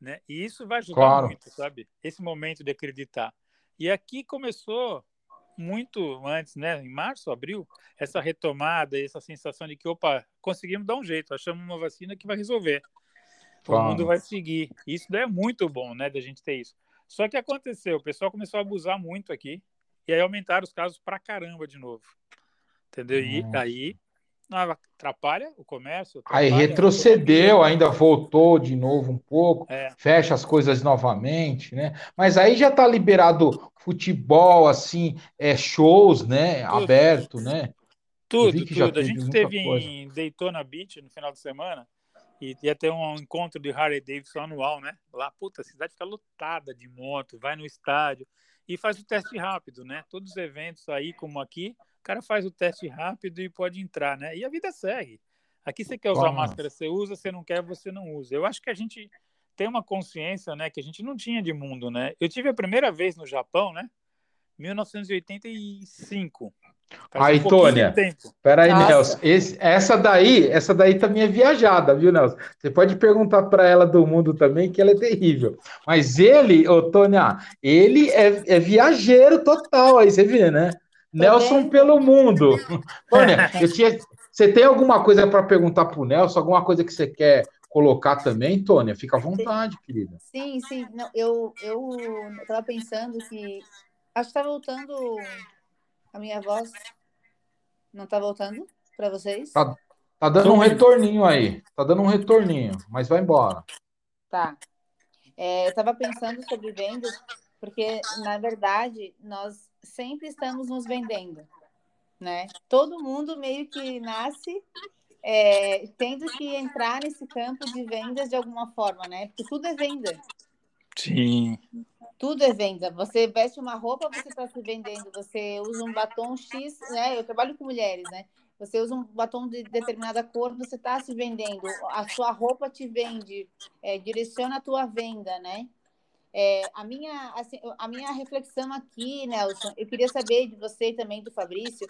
né? E isso vai ajudar claro. muito, sabe? Esse momento de acreditar. E aqui começou muito antes, né, em março, abril, essa retomada, essa sensação de que, opa, conseguimos dar um jeito, achamos uma vacina que vai resolver. Claro. O mundo vai seguir. Isso é muito bom, né, da gente ter isso. Só que aconteceu, o pessoal começou a abusar muito aqui, e aí aumentaram os casos pra caramba de novo. Entendeu? E aí atrapalha o comércio. Atrapalha aí retrocedeu, ainda voltou de novo um pouco, é. fecha as coisas novamente, né? Mas aí já está liberado futebol, assim, é, shows, né? Tudo. Aberto, né? Tudo, tudo. A gente teve em Daytona Beach no final de semana e ia ter um encontro de Harley Davidson anual, né? Lá, puta, a cidade fica lotada de moto, vai no estádio e faz o teste rápido, né? Todos os eventos aí, como aqui, o cara faz o teste rápido e pode entrar, né? E a vida segue. Aqui você quer usar ah. máscara, você usa, você não quer, você não usa. Eu acho que a gente tem uma consciência, né, que a gente não tinha de mundo, né? Eu tive a primeira vez no Japão, né? 1985. Aí, um Tônia, peraí, Nelson. Esse, essa daí, essa daí também é viajada, viu, Nelson? Você pode perguntar para ela do mundo também, que ela é terrível. Mas ele, ô, Tônia, ele é, é viajeiro total, aí você vê, né? Nelson pelo mundo. Tônia, tinha, você tem alguma coisa para perguntar para o Nelson? Alguma coisa que você quer colocar também, Tônia? Fica à vontade, sim. querida. Sim, sim. Não, eu estava pensando que. Acho que está voltando a minha voz. Não está voltando para vocês? Tá, tá dando um retorninho aí. Tá dando um retorninho, mas vai embora. Tá. É, eu estava pensando sobre vendas, porque, na verdade, nós sempre estamos nos vendendo, né? Todo mundo meio que nasce é, tendo que entrar nesse campo de vendas de alguma forma, né? Porque tudo é venda. Sim. Tudo é venda. Você veste uma roupa, você está se vendendo. Você usa um batom X, né? Eu trabalho com mulheres, né? Você usa um batom de determinada cor, você está se vendendo. A sua roupa te vende, é, direciona a tua venda, né? É, a, minha, assim, a minha reflexão aqui, Nelson, eu queria saber de você e também do Fabrício,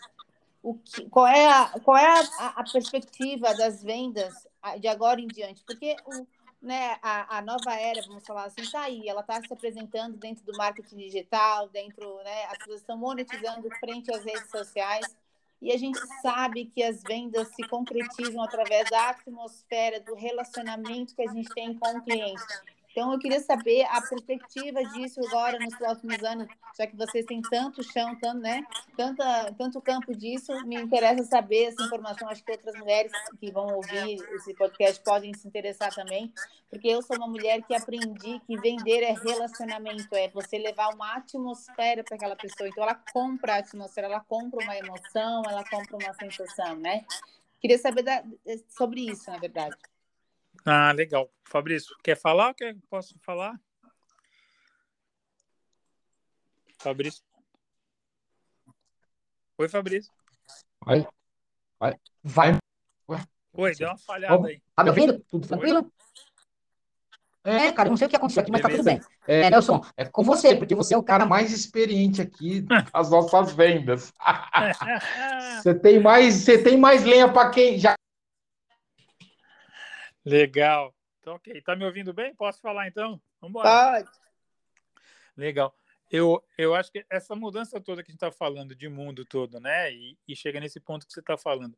o que, qual é, a, qual é a, a perspectiva das vendas de agora em diante? Porque o, né, a, a nova era, vamos falar assim, está aí, ela está se apresentando dentro do marketing digital, dentro, né, as pessoas estão monetizando frente às redes sociais, e a gente sabe que as vendas se concretizam através da atmosfera, do relacionamento que a gente tem com o cliente. Então, eu queria saber a perspectiva disso agora nos próximos anos, já que vocês têm tanto chão, tanto, né, tanta, tanto campo disso, me interessa saber essa informação. Acho que outras mulheres que vão ouvir esse podcast podem se interessar também, porque eu sou uma mulher que aprendi que vender é relacionamento, é você levar uma atmosfera para aquela pessoa. Então, ela compra a atmosfera, ela compra uma emoção, ela compra uma sensação, né? Queria saber da, sobre isso, na verdade. Ah, legal. Fabrício, quer falar ou quer, posso falar? Fabrício. Oi, Fabrício. Vai. Vai. Vai. Oi, deu uma falhada aí. Tá me ouvindo? Tudo tranquilo? É, cara, não sei o que aconteceu aqui, mas Beleza. tá tudo bem. É, Nelson, é com você, porque você é o cara mais. mais experiente aqui das nossas vendas. Você tem mais, você tem mais lenha para quem já. Legal. Então, ok. Tá me ouvindo bem? Posso falar então? Vamos embora. Pode. Legal. Eu, eu acho que essa mudança toda que a gente está falando de mundo todo, né? E, e chega nesse ponto que você está falando.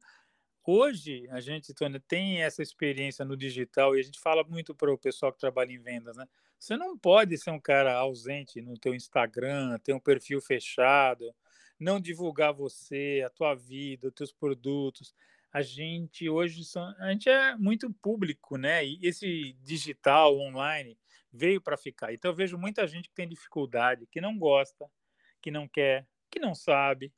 Hoje, a gente, Tônia, tem essa experiência no digital e a gente fala muito para o pessoal que trabalha em vendas, né? Você não pode ser um cara ausente no teu Instagram, ter um perfil fechado, não divulgar você, a tua vida, os teus produtos. A gente hoje a gente é muito público, né? E esse digital online veio para ficar. Então eu vejo muita gente que tem dificuldade, que não gosta, que não quer, que não sabe,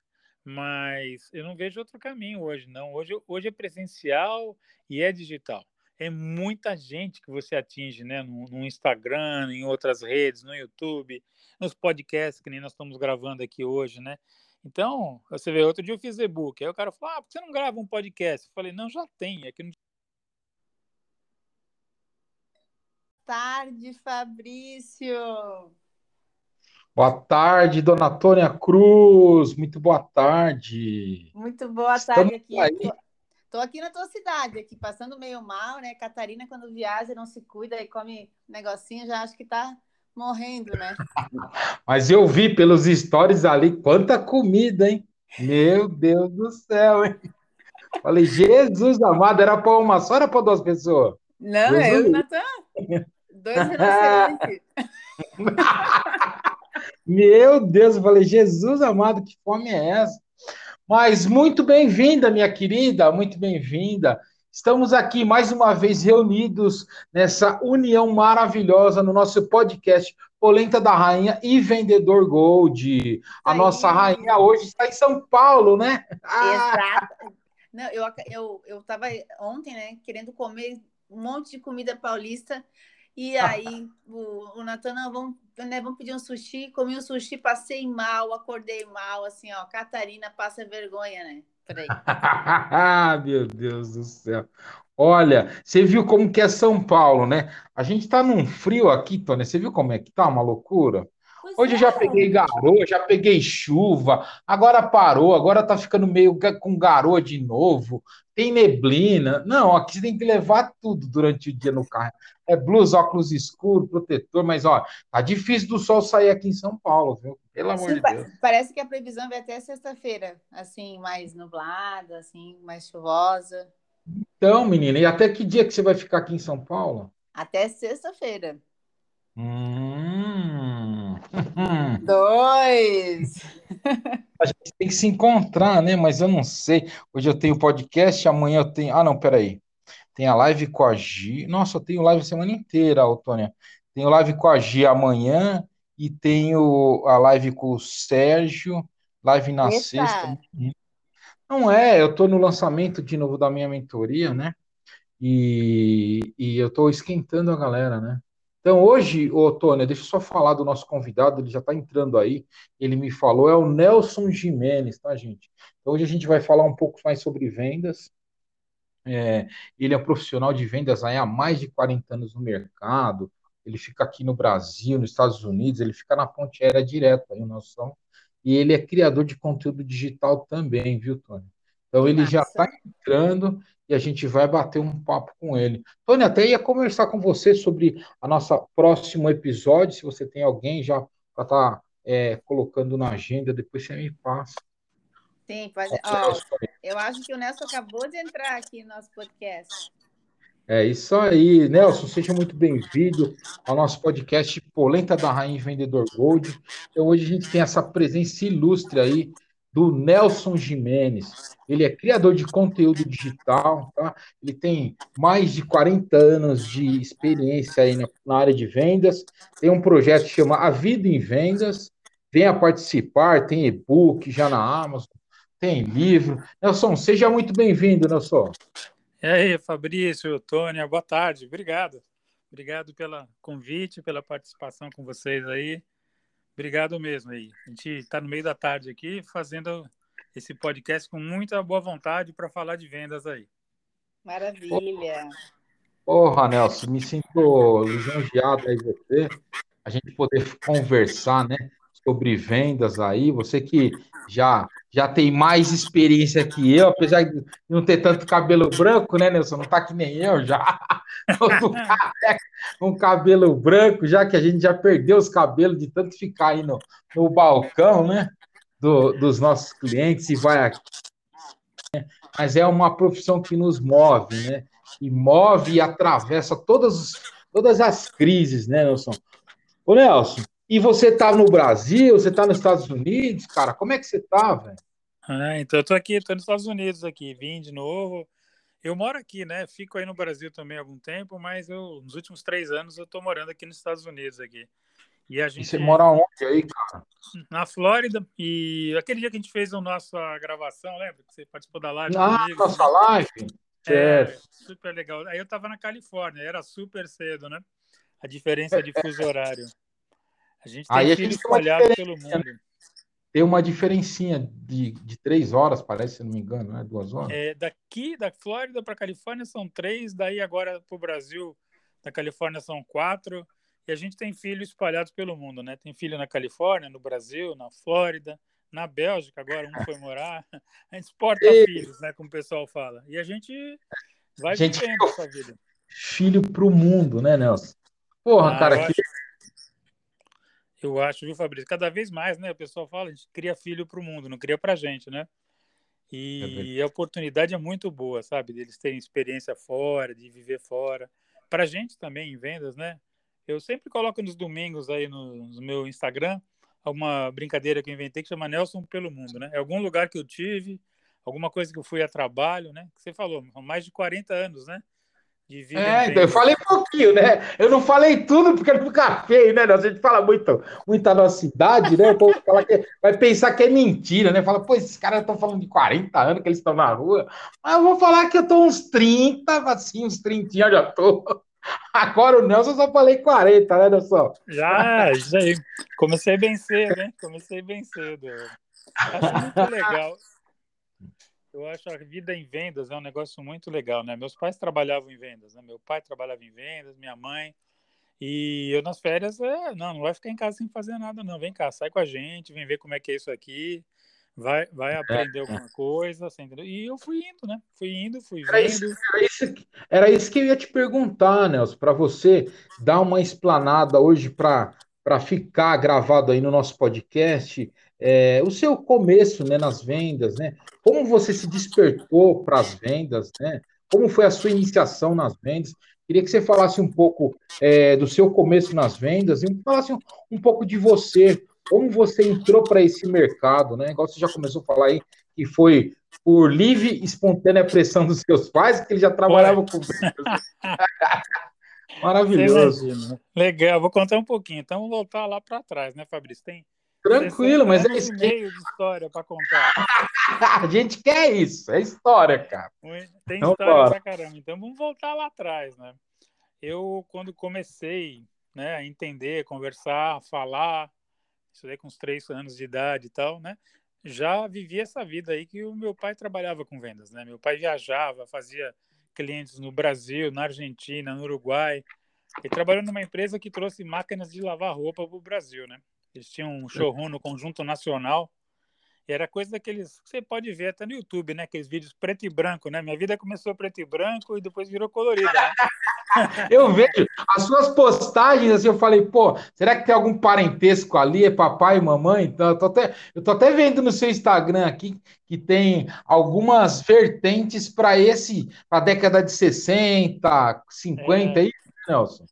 mas eu não vejo outro caminho hoje, não. Hoje, hoje é presencial e é digital. É muita gente que você atinge, né? No, no Instagram, em outras redes, no YouTube, nos podcasts que nem nós estamos gravando aqui hoje, né? Então, você vê, outro dia eu fiz e-book, aí o cara falou, ah, por que você não grava um podcast? Eu falei, não, já tem, é que não Tarde, Fabrício. Boa tarde, dona Tônia Cruz. Muito boa tarde. Muito boa Estamos tarde aqui. aí. Tô, aqui na tua cidade, aqui passando meio mal, né? Catarina, quando viaja, não se cuida e come negocinho, já acho que tá morrendo, né? Mas eu vi pelos stories ali quanta comida, hein? Meu Deus do céu, hein? Falei, Jesus amado, era para uma só, era para duas pessoas? Não, é eu e o Natan. Dois. Meu Deus, eu falei, Jesus amado, que fome é essa? Mas muito bem-vinda, minha querida, muito bem-vinda. Estamos aqui mais uma vez reunidos nessa união maravilhosa no nosso podcast Polenta da Rainha e Vendedor Gold. A Aí. nossa rainha hoje está em São Paulo, né? Ah, Exato. Não, eu, eu, eu tava ontem, né, querendo comer um monte de comida paulista. E aí o, o Natan, não, vamos, né, vamos pedir um sushi. Comi um sushi, passei mal, acordei mal, assim, ó. Catarina passa vergonha, né? Peraí. Meu Deus do céu. Olha, você viu como que é São Paulo, né? A gente tá num frio aqui, Tônia. Você viu como é que tá? Uma loucura. Pois Hoje eu é. já peguei garoa, já peguei chuva, agora parou, agora tá ficando meio com garoa de novo, tem neblina. Não, aqui você tem que levar tudo durante o dia no carro. É blusa, óculos escuros, protetor, mas ó, tá difícil do sol sair aqui em São Paulo, viu? Pelo amor Sim, de Deus. parece que a previsão vai até sexta-feira, assim, mais nublada, assim, mais chuvosa. Então, menina, e até que dia que você vai ficar aqui em São Paulo? Até sexta-feira. Hum. Dois! A gente tem que se encontrar, né? Mas eu não sei. Hoje eu tenho podcast, amanhã eu tenho. Ah, não, peraí. Tem a live com a Gi. Nossa, eu tenho live a semana inteira, ô, Tônia. Tenho live com a Gi amanhã e tenho a live com o Sérgio, live na Eita! sexta. Não é, eu tô no lançamento de novo da minha mentoria, né? E, e eu tô esquentando a galera, né? Então, hoje, ô Tônia, deixa eu só falar do nosso convidado, ele já está entrando aí. Ele me falou, é o Nelson Jimenez, tá, gente? Então, hoje a gente vai falar um pouco mais sobre vendas. É, ele é um profissional de vendas aí há mais de 40 anos no mercado. Ele fica aqui no Brasil, nos Estados Unidos, ele fica na ponte aérea direto aí, noção. E ele é criador de conteúdo digital também, viu, Tônia? Então, ele já está entrando e a gente vai bater um papo com ele. Tônia, até ia conversar com você sobre a nossa próximo episódio, se você tem alguém já para estar colocando na agenda, depois você me passa. Sim, pode. Ó, eu acho que o Nelson acabou de entrar aqui no nosso podcast. É isso aí, Nelson, seja muito bem-vindo ao nosso podcast Polenta da Rainha Vendedor Gold. Então, hoje a gente tem essa presença ilustre aí do Nelson Jimenez. Ele é criador de conteúdo digital, tá? Ele tem mais de 40 anos de experiência aí na, na área de vendas. Tem um projeto que chama A Vida em Vendas. Venha participar, tem e-book já na Amazon, tem livro. Nelson, seja muito bem-vindo, Nelson. E aí, Fabrício, Tônia, boa tarde. Obrigado. Obrigado pelo convite, pela participação com vocês aí. Obrigado mesmo aí. A gente está no meio da tarde aqui fazendo esse podcast com muita boa vontade para falar de vendas aí. Maravilha. Porra, Nelson, me sinto lisonjeado aí você, a gente poder conversar, né, sobre vendas aí, você que já já tem mais experiência que eu, apesar de não ter tanto cabelo branco, né, Nelson? Não tá que nem eu já. um cabelo branco, já que a gente já perdeu os cabelos de tanto ficar aí no, no balcão, né? Do, dos nossos clientes e vai aqui. Né? Mas é uma profissão que nos move, né? E move e atravessa todas, todas as crises, né, Nelson? Ô, Nelson, e você tá no Brasil, você tá nos Estados Unidos, cara? Como é que você tá, velho? Ah, então eu tô aqui, tô nos Estados Unidos aqui, vim de novo. Eu moro aqui, né? Fico aí no Brasil também há algum tempo, mas eu, nos últimos três anos eu tô morando aqui nos Estados Unidos aqui. E a gente. E você mora onde aí, cara? Na Flórida. E aquele dia que a gente fez a nossa gravação, lembra? Que você participou da live ah, comigo. nossa live? É, super legal. Aí eu tava na Califórnia, era super cedo, né? A diferença de fuso horário. A gente tem aí filho espalhado pelo mundo. Né? Tem uma diferencinha de, de três horas, parece, se não me engano, né? Duas horas. É, daqui, da Flórida para Califórnia são três, daí agora para o Brasil, da Califórnia são quatro, e a gente tem filhos espalhados pelo mundo, né? Tem filho na Califórnia, no Brasil, na Flórida, na Bélgica, agora um foi morar. A gente exporta e... filhos, né? Como o pessoal fala. E a gente vai gente, vivendo essa vida. Filho para o mundo, né, Nelson? Porra, ah, cara, que eu acho, viu, Fabrício? Cada vez mais, né? O pessoal fala, a gente cria filho para o mundo, não cria para a gente, né? E é a oportunidade é muito boa, sabe? Deles terem experiência fora, de viver fora. Para a gente também, em vendas, né? Eu sempre coloco nos domingos aí no, no, meu Instagram alguma brincadeira que eu inventei que chama Nelson pelo Mundo, né? É algum lugar que eu tive, alguma coisa que eu fui a trabalho, né? Que você falou, mais de 40 anos, né? É, então, eu falei pouquinho, né? Eu não falei tudo porque não fica feio, né? A gente fala muito, muito nossa idade, né? O povo fala que, vai pensar que é mentira, né? Fala, pô, esses caras estão falando de 40 anos que eles estão na rua. Mas eu vou falar que eu tô uns 30, assim, uns 30 eu já tô. Agora o Nelson só falei 40, né, Nelson? Já, aí. Comecei bem cedo, hein? Comecei bem cedo. Acho muito legal. Eu acho a vida em vendas é um negócio muito legal, né? Meus pais trabalhavam em vendas, né? Meu pai trabalhava em vendas, minha mãe. E eu nas férias, é, não, não vai ficar em casa sem fazer nada, não. Vem cá, sai com a gente, vem ver como é que é isso aqui, vai, vai é, aprender é, alguma coisa, assim, entendeu? E eu fui indo, né? Fui indo, fui vendo. Era isso, era isso, era isso que eu ia te perguntar, Nelson, para você dar uma explanada hoje para ficar gravado aí no nosso podcast é, o seu começo né, nas vendas, né? Como você se despertou para as vendas, né? Como foi a sua iniciação nas vendas? Queria que você falasse um pouco é, do seu começo nas vendas e falasse um, um pouco de você, como você entrou para esse mercado, né? Igual você já começou a falar aí, que foi por livre e espontânea pressão dos seus pais, que eles já trabalhavam com vendas. Maravilhoso. Legal, vou contar um pouquinho. Então, vamos voltar lá para trás, né, Fabrício? Tem Tranquilo, mas é isso. meio de história para contar. a gente quer isso, é história, cara. Tem então, história bora. pra caramba. Então vamos voltar lá atrás, né? Eu, quando comecei né, a entender, conversar, falar, isso aí com uns três anos de idade e tal, né? Já vivi essa vida aí que o meu pai trabalhava com vendas, né? Meu pai viajava, fazia clientes no Brasil, na Argentina, no Uruguai. Ele trabalhou numa empresa que trouxe máquinas de lavar roupa para o Brasil, né? Eles tinham um showroom no Conjunto Nacional. E era coisa daqueles que você pode ver até no YouTube, né? Aqueles vídeos preto e branco, né? Minha vida começou preto e branco e depois virou colorida. Né? eu vejo as suas postagens, assim, eu falei, pô, será que tem algum parentesco ali? É papai e mamãe? Então, eu, tô até, eu tô até vendo no seu Instagram aqui que tem algumas vertentes para esse, para a década de 60, 50, é, é isso, Nelson?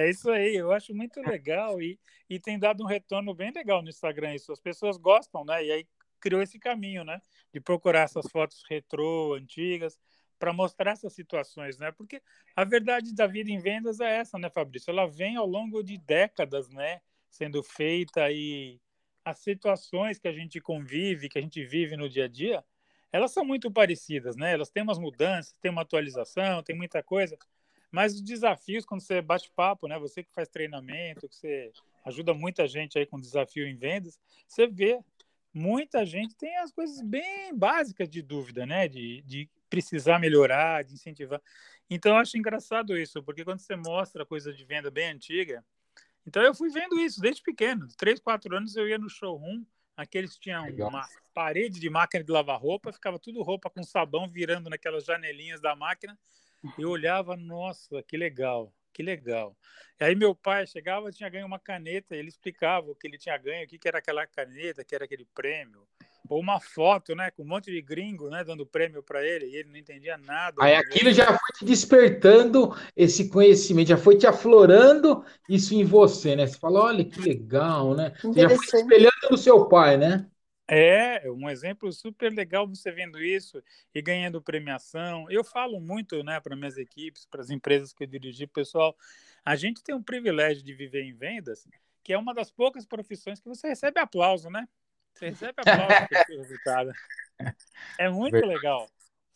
É isso aí, eu acho muito legal e, e tem dado um retorno bem legal no Instagram isso. As pessoas gostam, né? E aí criou esse caminho, né? De procurar essas fotos retrô, antigas, para mostrar essas situações, né? Porque a verdade da vida em vendas é essa, né, Fabrício? Ela vem ao longo de décadas, né? Sendo feita e as situações que a gente convive, que a gente vive no dia a dia, elas são muito parecidas, né? Elas têm umas mudanças, tem uma atualização, tem muita coisa, mas os desafios quando você bate papo, né? Você que faz treinamento, que você ajuda muita gente aí com desafio em vendas, você vê muita gente tem as coisas bem básicas de dúvida, né? De, de precisar melhorar, de incentivar. Então, eu acho engraçado isso, porque quando você mostra coisa de venda bem antiga, então eu fui vendo isso desde pequeno. Três, quatro anos eu ia no showroom, aqueles tinham Legal. uma parede de máquina de lavar roupa, ficava tudo roupa com sabão virando naquelas janelinhas da máquina. Eu olhava, nossa, que legal que legal. E aí meu pai chegava, tinha ganho uma caneta, ele explicava o que ele tinha ganho, o que, que era aquela caneta, que era aquele prêmio. Ou uma foto, né, com um monte de gringo, né, dando prêmio para ele, e ele não entendia nada. Aí aquilo já foi te despertando esse conhecimento, já foi te aflorando isso em você, né? Você falou, olha que legal, né? Você já foi espelhando no seu pai, né? É, um exemplo super legal você vendo isso e ganhando premiação. Eu falo muito, né, para minhas equipes, para as empresas que eu dirigi, pessoal, a gente tem um privilégio de viver em vendas, que é uma das poucas profissões que você recebe aplauso, né? Você recebe aplauso pelo resultado. É muito legal.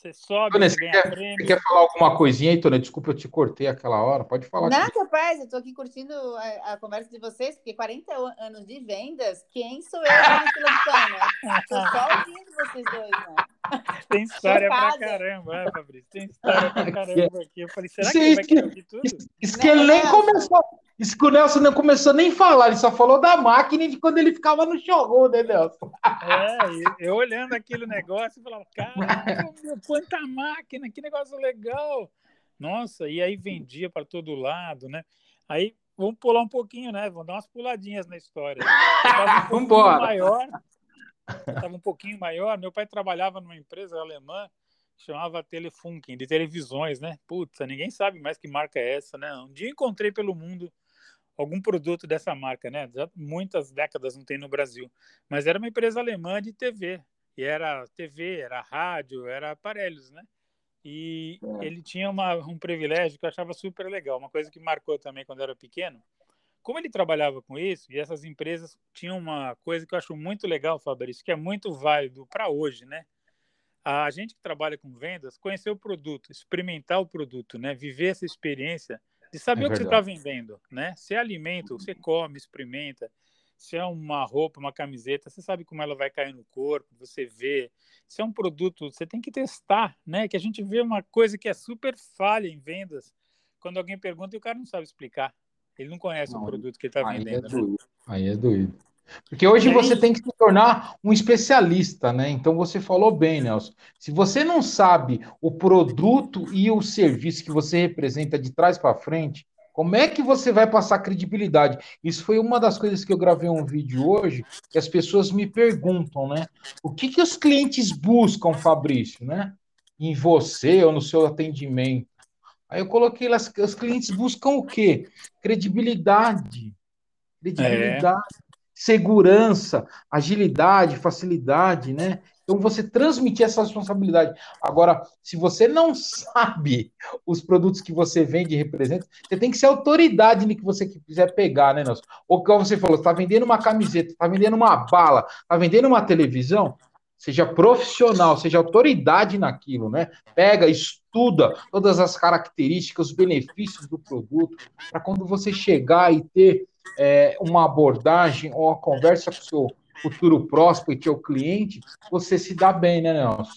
Você sobe, Tônia, você, quer, prêmio. Você quer falar alguma coisinha aí, Tônia? Desculpa, eu te cortei aquela hora. Pode falar. Não, aqui. rapaz, eu estou aqui curtindo a, a, conversa de vocês, porque 40 anos de vendas, quem sou eu na fila do pano? Estou só ouvindo vocês dois, né? Tem história pra caramba, é, Fabrício. Tem história pra caramba aqui. Eu falei, será que ele vai querer ouvir tudo? Isso que ele nem começou. Isso que o Nelson não começou nem a falar, ele só falou da máquina e de quando ele ficava no showroom, né, Nelson? É, eu olhando aquele negócio, eu falava, cara, quanta máquina, que negócio legal. Nossa, e aí vendia para todo lado, né? Aí vamos pular um pouquinho, né? Vamos dar umas puladinhas na história. Um vamos embora. Maior, estava um pouquinho maior. Meu pai trabalhava numa empresa alemã que chamava Telefunken, de televisões, né? Putz, ninguém sabe mais que marca é essa, né? Um dia encontrei pelo mundo algum produto dessa marca, né? Já muitas décadas não tem no Brasil, mas era uma empresa alemã de TV. E era TV, era rádio, era aparelhos, né? E é. ele tinha uma, um privilégio que eu achava super legal, uma coisa que marcou também quando eu era pequeno. Como ele trabalhava com isso, e essas empresas tinham uma coisa que eu acho muito legal, Fabrício, que é muito válido para hoje, né? A gente que trabalha com vendas, conhecer o produto, experimentar o produto, né? Viver essa experiência de saber é o que você está vendendo, né? Se é alimento, você come, experimenta. Se é uma roupa, uma camiseta, você sabe como ela vai cair no corpo, você vê. Se é um produto, você tem que testar, né? Que a gente vê uma coisa que é super falha em vendas, quando alguém pergunta e o cara não sabe explicar. Ele não conhece não, o produto que ele está vendendo. É? Aí é doido. Porque hoje você tem que se tornar um especialista, né? Então você falou bem, Nelson. Se você não sabe o produto e o serviço que você representa de trás para frente, como é que você vai passar credibilidade? Isso foi uma das coisas que eu gravei um vídeo hoje, que as pessoas me perguntam, né? O que, que os clientes buscam, Fabrício, né? Em você ou no seu atendimento. Aí eu coloquei lá, os clientes buscam o quê? Credibilidade. Credibilidade. É segurança, agilidade, facilidade, né? Então você transmitir essa responsabilidade. Agora, se você não sabe os produtos que você vende e representa, você tem que ser autoridade no que você quiser pegar, né, Nelson? Ou como você falou, está vendendo uma camiseta, está vendendo uma bala, está vendendo uma televisão, seja profissional, seja autoridade naquilo, né? Pega, estuda todas as características, os benefícios do produto, para quando você chegar e ter é, uma abordagem ou uma conversa com o seu futuro e teu cliente, você se dá bem, né, Nelson?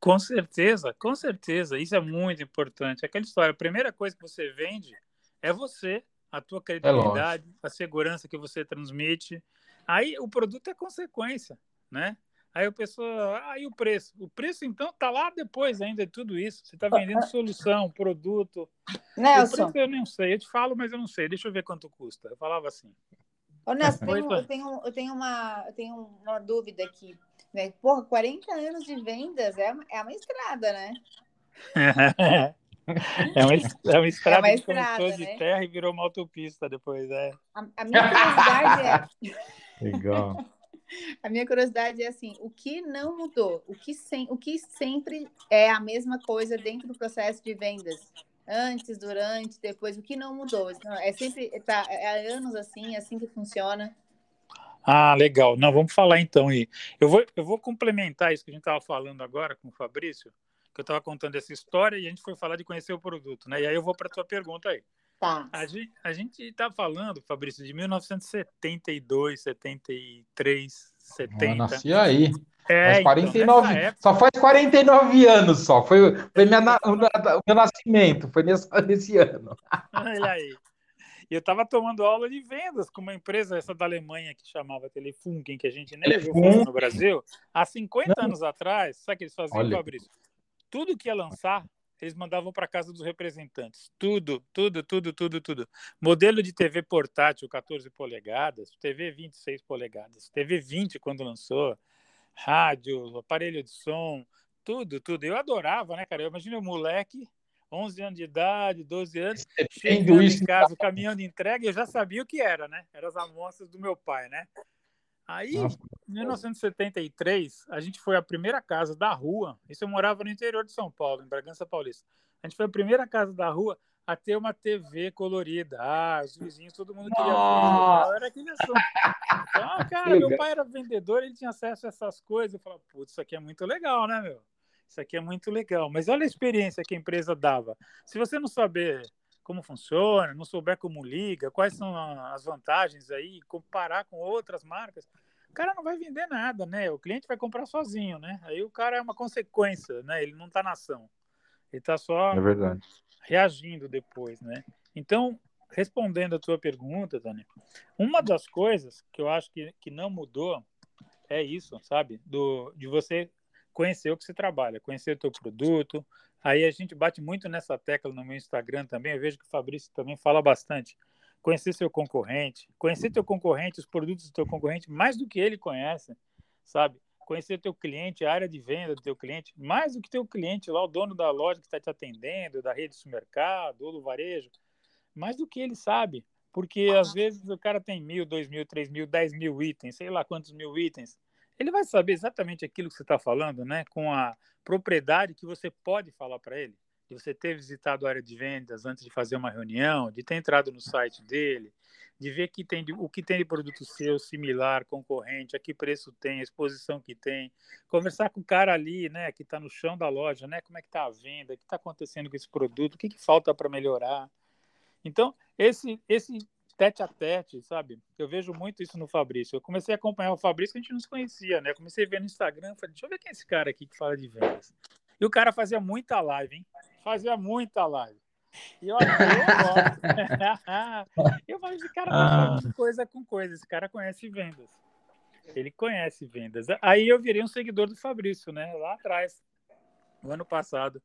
Com certeza, com certeza. Isso é muito importante. Aquela história, a primeira coisa que você vende é você, a tua credibilidade, é a segurança que você transmite. Aí o produto é consequência, né? Aí o pessoa, aí ah, o preço. O preço, então, tá lá depois ainda de tudo isso. Você está vendendo solução, produto. Nelson. O preço eu não sei. Eu te falo, mas eu não sei. Deixa eu ver quanto custa. Eu falava assim. Ô, Nelson, tenho, eu, tenho, eu, tenho uma, eu tenho uma dúvida aqui. Né? Porra, 40 anos de vendas é, é uma estrada, né? É uma, é uma estrada, é uma estrada que começou né? de terra e virou uma autopista depois, é. A, a minha curiosidade é... Legal. A minha curiosidade é assim: o que não mudou? O que, sem, o que sempre é a mesma coisa dentro do processo de vendas? Antes, durante, depois, o que não mudou? É sempre, tá, é há anos assim, é assim que funciona. Ah, legal. Não, vamos falar então aí. Eu vou, eu vou complementar isso que a gente estava falando agora com o Fabrício, que eu estava contando essa história e a gente foi falar de conhecer o produto, né? E aí eu vou para a tua pergunta aí. Tá. A gente, a gente está falando, Fabrício, de 1972, 73, 70. Eu nasci aí. É, Faz 49, então, época, só faz 49 anos só. Foi, foi minha na- o meu nascimento, foi nesse, nesse ano. olha aí. E eu estava tomando aula de vendas com uma empresa, essa da Alemanha, que chamava Telefunken, que a gente nem viu no Brasil. Há 50 anos atrás, sabe o que eles faziam, Olha. Fabrício? Tudo que ia lançar, eles mandavam para casa dos representantes. Tudo, tudo, tudo, tudo, tudo. Modelo de TV portátil 14 polegadas, TV 26 polegadas, TV 20 quando lançou, rádio, aparelho de som, tudo, tudo. Eu adorava, né, cara? Eu imagino o moleque, 11 anos de idade, 12 anos, Tendo chegando em casa, o caminhão de entrega, eu já sabia o que era, né? Eram as amostras do meu pai, né? Aí, Nossa. em 1973, a gente foi a primeira casa da rua. Isso eu morava no interior de São Paulo, em Bragança Paulista. A gente foi a primeira casa da rua a ter uma TV colorida. Ah, os vizinhos, todo mundo queria ver. Era aquele assunto. Então, ah, cara, meu pai era vendedor, ele tinha acesso a essas coisas. Eu falava, putz, isso aqui é muito legal, né, meu? Isso aqui é muito legal. Mas olha a experiência que a empresa dava. Se você não saber como funciona, não souber como liga, quais são as vantagens aí, comparar com outras marcas, o cara não vai vender nada, né? O cliente vai comprar sozinho, né? Aí o cara é uma consequência, né? Ele não está na ação. Ele está só É reagindo depois, né? Então, respondendo a tua pergunta, Dani, uma das coisas que eu acho que, que não mudou é isso, sabe? Do, de você conhecer o que você trabalha, conhecer o teu produto. Aí a gente bate muito nessa tecla no meu Instagram também. Eu vejo que o Fabrício também fala bastante. Conhecer seu concorrente, conhecer teu concorrente, os produtos do teu concorrente, mais do que ele conhece, sabe? Conhecer teu cliente, a área de venda do teu cliente, mais do que teu cliente lá, o dono da loja que está te atendendo, da rede de supermercado ou do varejo, mais do que ele sabe. Porque às vezes o cara tem mil, dois mil, três mil, dez mil itens, sei lá quantos mil itens. Ele vai saber exatamente aquilo que você está falando, né? Com a propriedade que você pode falar para ele. De você ter visitado a área de vendas antes de fazer uma reunião, de ter entrado no site dele, de ver que tem o que tem de produto seu similar, concorrente, a que preço tem, a exposição que tem, conversar com o cara ali, né, que está no chão da loja, né, como é que está a venda, o que está acontecendo com esse produto, o que, que falta para melhorar. Então, esse esse tete a tete, sabe? Eu vejo muito isso no Fabrício. Eu comecei a acompanhar o Fabrício que a gente não se conhecia, né? Eu comecei a ver no Instagram, falei, deixa eu ver quem é esse cara aqui que fala de vendas. E o cara fazia muita live, hein? Fazia muita live. E eu, eu gosto. eu falei, esse cara tá falando coisa com coisa, esse cara conhece vendas. Ele conhece vendas. Aí eu virei um seguidor do Fabrício, né? Lá atrás, no ano passado.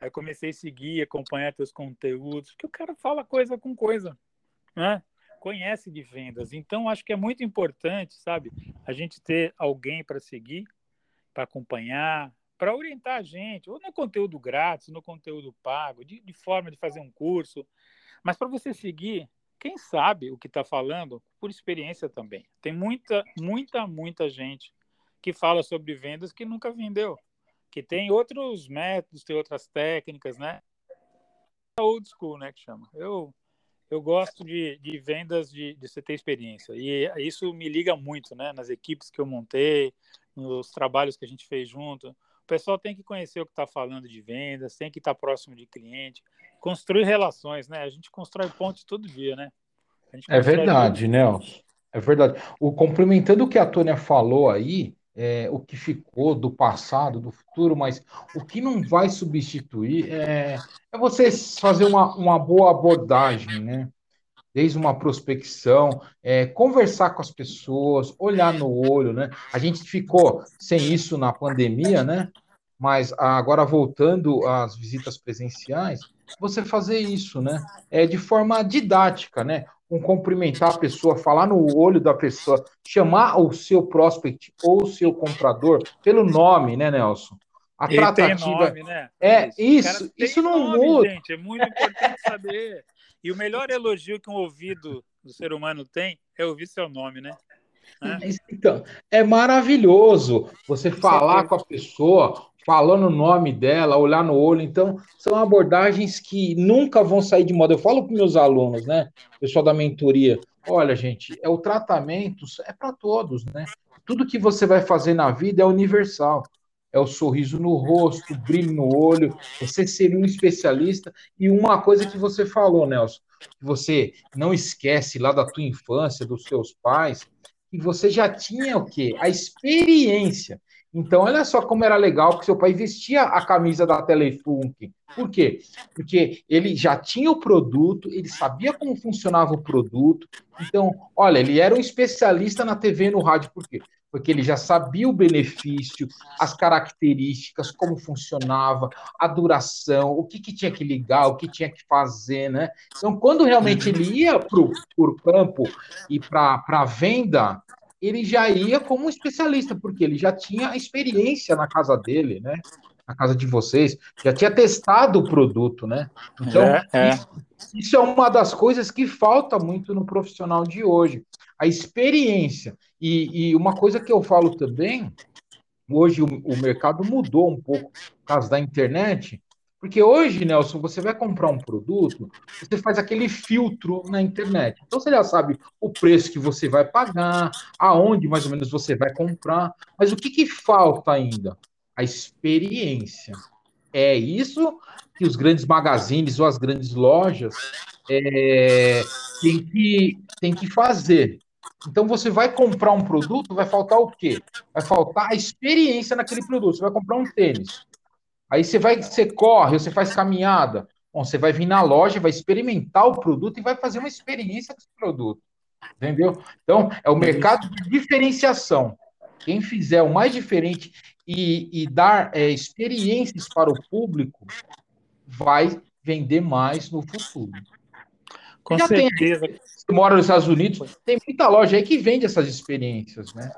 Aí comecei a seguir, acompanhar teus conteúdos, porque o cara fala coisa com coisa, né? Conhece de vendas. Então, acho que é muito importante, sabe? A gente ter alguém para seguir, para acompanhar, para orientar a gente, ou no conteúdo grátis, no conteúdo pago, de, de forma de fazer um curso. Mas para você seguir, quem sabe o que está falando, por experiência também. Tem muita, muita, muita gente que fala sobre vendas que nunca vendeu, que tem outros métodos, tem outras técnicas, né? Old school, né, que chama. Eu, eu gosto de, de vendas de, de você ter experiência. E isso me liga muito, né? Nas equipes que eu montei, nos trabalhos que a gente fez junto. O pessoal tem que conhecer o que está falando de vendas, tem que estar próximo de cliente, construir relações, né? A gente constrói pontes todo dia, né? É verdade, Nelson. É verdade. O complementando o que a Tônia falou aí, é, o que ficou do passado, do futuro, mas o que não vai substituir é, é você fazer uma, uma boa abordagem, né? Desde uma prospecção, é, conversar com as pessoas, olhar no olho, né? A gente ficou sem isso na pandemia, né? Mas agora voltando às visitas presenciais, você fazer isso, né? É de forma didática, né? Um cumprimentar a pessoa, falar no olho da pessoa, chamar o seu prospect ou o seu comprador pelo nome, né, Nelson? A Ele tratativa nome, né? é isso, isso não nome, muda. Gente, é muito importante saber. E o melhor elogio que um ouvido do ser humano tem é ouvir seu nome, né? Então, é maravilhoso você falar com a pessoa, falando o nome dela, olhar no olho. Então, são abordagens que nunca vão sair de moda. Eu falo para meus alunos, né? Pessoal da mentoria, olha, gente, é o tratamento é para todos, né? Tudo que você vai fazer na vida é universal. É o sorriso no rosto, o brilho no olho, você ser um especialista. E uma coisa que você falou, Nelson, que você não esquece lá da tua infância, dos seus pais, que você já tinha o quê? A experiência. Então, olha só como era legal que seu pai vestia a camisa da Telefunk. Por quê? Porque ele já tinha o produto, ele sabia como funcionava o produto. Então, olha, ele era um especialista na TV e no rádio. Por quê? Porque ele já sabia o benefício, as características, como funcionava, a duração, o que, que tinha que ligar, o que tinha que fazer, né? Então, quando realmente ele ia para o campo e para a venda, ele já ia como um especialista, porque ele já tinha experiência na casa dele, né? Na casa de vocês, já tinha testado o produto, né? Então, é, é. Isso, isso é uma das coisas que falta muito no profissional de hoje. A experiência. E, e uma coisa que eu falo também, hoje o, o mercado mudou um pouco por causa da internet, porque hoje, Nelson, você vai comprar um produto, você faz aquele filtro na internet. Então você já sabe o preço que você vai pagar, aonde mais ou menos você vai comprar. Mas o que, que falta ainda? A experiência. É isso que os grandes magazines ou as grandes lojas é, têm que, têm que fazer. Então você vai comprar um produto, vai faltar o quê? Vai faltar a experiência naquele produto. Você vai comprar um tênis. Aí você vai, você corre, você faz caminhada. Bom, você vai vir na loja, vai experimentar o produto e vai fazer uma experiência com esse produto. Entendeu? Então, é o mercado de diferenciação. Quem fizer o mais diferente e, e dar é, experiências para o público vai vender mais no futuro. Com Já certeza. Tem, você mora nos Estados Unidos, tem muita loja aí que vende essas experiências, né?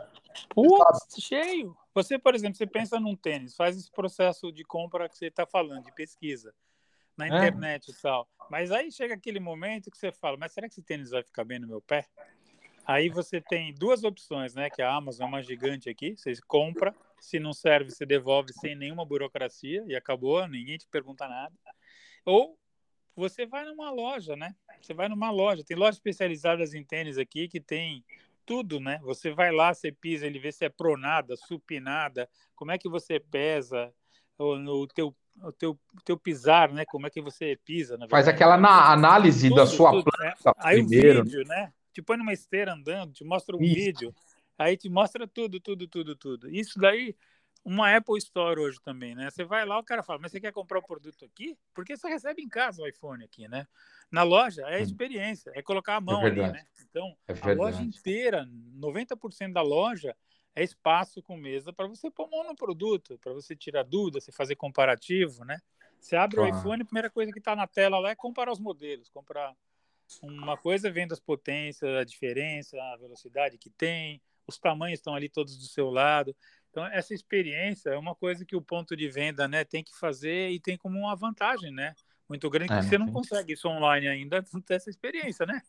Putz, cheio. Você, por exemplo, você pensa num tênis, faz esse processo de compra que você está falando, de pesquisa na é. internet e tal. Mas aí chega aquele momento que você fala, mas será que esse tênis vai ficar bem no meu pé? Aí você tem duas opções, né? Que a Amazon é uma gigante aqui. Você compra, se não serve, você devolve sem nenhuma burocracia e acabou, ninguém te pergunta nada. Ou você vai numa loja, né? Você vai numa loja. Tem lojas especializadas em tênis aqui que tem tudo, né? Você vai lá, você pisa, ele vê se é pronada, supinada, como é que você pesa, o, o teu o teu, teu pisar, né? Como é que você pisa? Faz aquela análise tudo, da sua tudo, né? Aí primeiro. o vídeo, né? Te põe numa esteira andando, te mostra um Isso. vídeo, aí te mostra tudo, tudo, tudo, tudo. Isso daí, uma Apple Store hoje também, né? Você vai lá, o cara fala, mas você quer comprar o produto aqui? Porque você recebe em casa o iPhone aqui, né? Na loja é experiência, é colocar a mão é ali, né? Então, é a loja inteira, 90% da loja é espaço com mesa para você pôr mão no produto, para você tirar dúvida, você fazer comparativo, né? Você abre claro. o iPhone, a primeira coisa que está na tela lá é comparar os modelos, comprar uma coisa vendo as potências, a diferença, a velocidade que tem, os tamanhos estão ali todos do seu lado. Então, essa experiência é uma coisa que o ponto de venda né, tem que fazer e tem como uma vantagem, né? muito grande, é, que você não consegue isso online ainda, não ter essa experiência, né?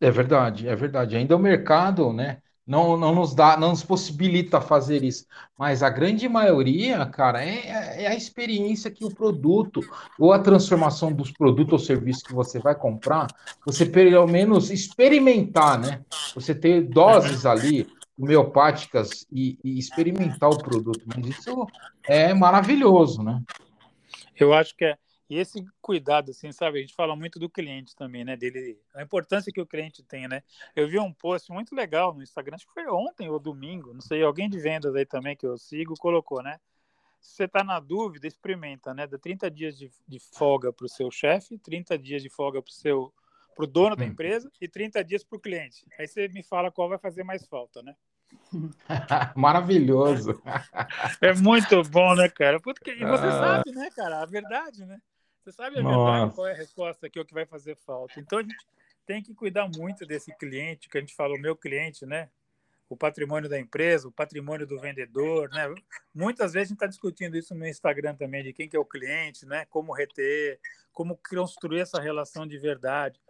É verdade, é verdade. Ainda o mercado, né, não, não nos dá, não nos possibilita fazer isso. Mas a grande maioria, cara, é, é a experiência que o produto, ou a transformação dos produtos ou serviços que você vai comprar, você pelo menos experimentar, né? Você ter doses ali homeopáticas e, e experimentar o produto. Mas isso é maravilhoso, né? Eu acho que é e esse cuidado, assim, sabe? A gente fala muito do cliente também, né? Dele, a importância que o cliente tem, né? Eu vi um post muito legal no Instagram, acho que foi ontem ou domingo, não sei, alguém de vendas aí também que eu sigo colocou, né? Se você está na dúvida, experimenta, né? Dá 30 dias de, de folga para o seu chefe, 30 dias de folga para o seu para o dono da empresa e 30 dias para o cliente. Aí você me fala qual vai fazer mais falta, né? Maravilhoso. É muito bom, né, cara? Porque, e você ah. sabe, né, cara? A verdade, né? Você sabe a verdade, qual é a resposta aqui, o que vai fazer falta. Então a gente tem que cuidar muito desse cliente, que a gente fala, o meu cliente, né? O patrimônio da empresa, o patrimônio do vendedor, né? Muitas vezes a gente está discutindo isso no Instagram também, de quem que é o cliente, né? Como reter, como construir essa relação de verdade.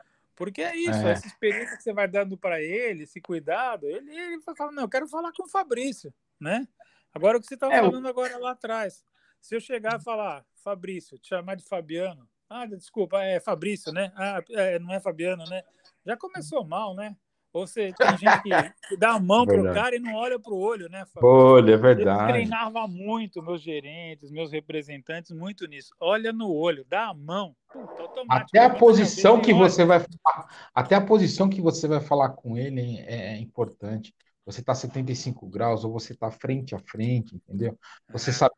Porque é isso, é. essa experiência que você vai dando para ele, esse cuidado, ele, ele vai falar, não, eu quero falar com o Fabrício, né? Agora o que você estava é, falando agora lá atrás. Se eu chegar e falar, Fabrício, te chamar de Fabiano, ah, desculpa, é Fabrício, né? Ah, é, não é Fabiano, né? Já começou mal, né? Ou seja, tem gente que dá a mão para o cara e não olha para o olho, né, Fábio? Olha, é verdade. Eu treinava muito meus gerentes, meus representantes, muito nisso. Olha no olho, dá a mão. Puta, até a posição que você vai até a posição que você vai falar com ele é, é importante você está 75 graus ou você está frente a frente, entendeu? Você sabe,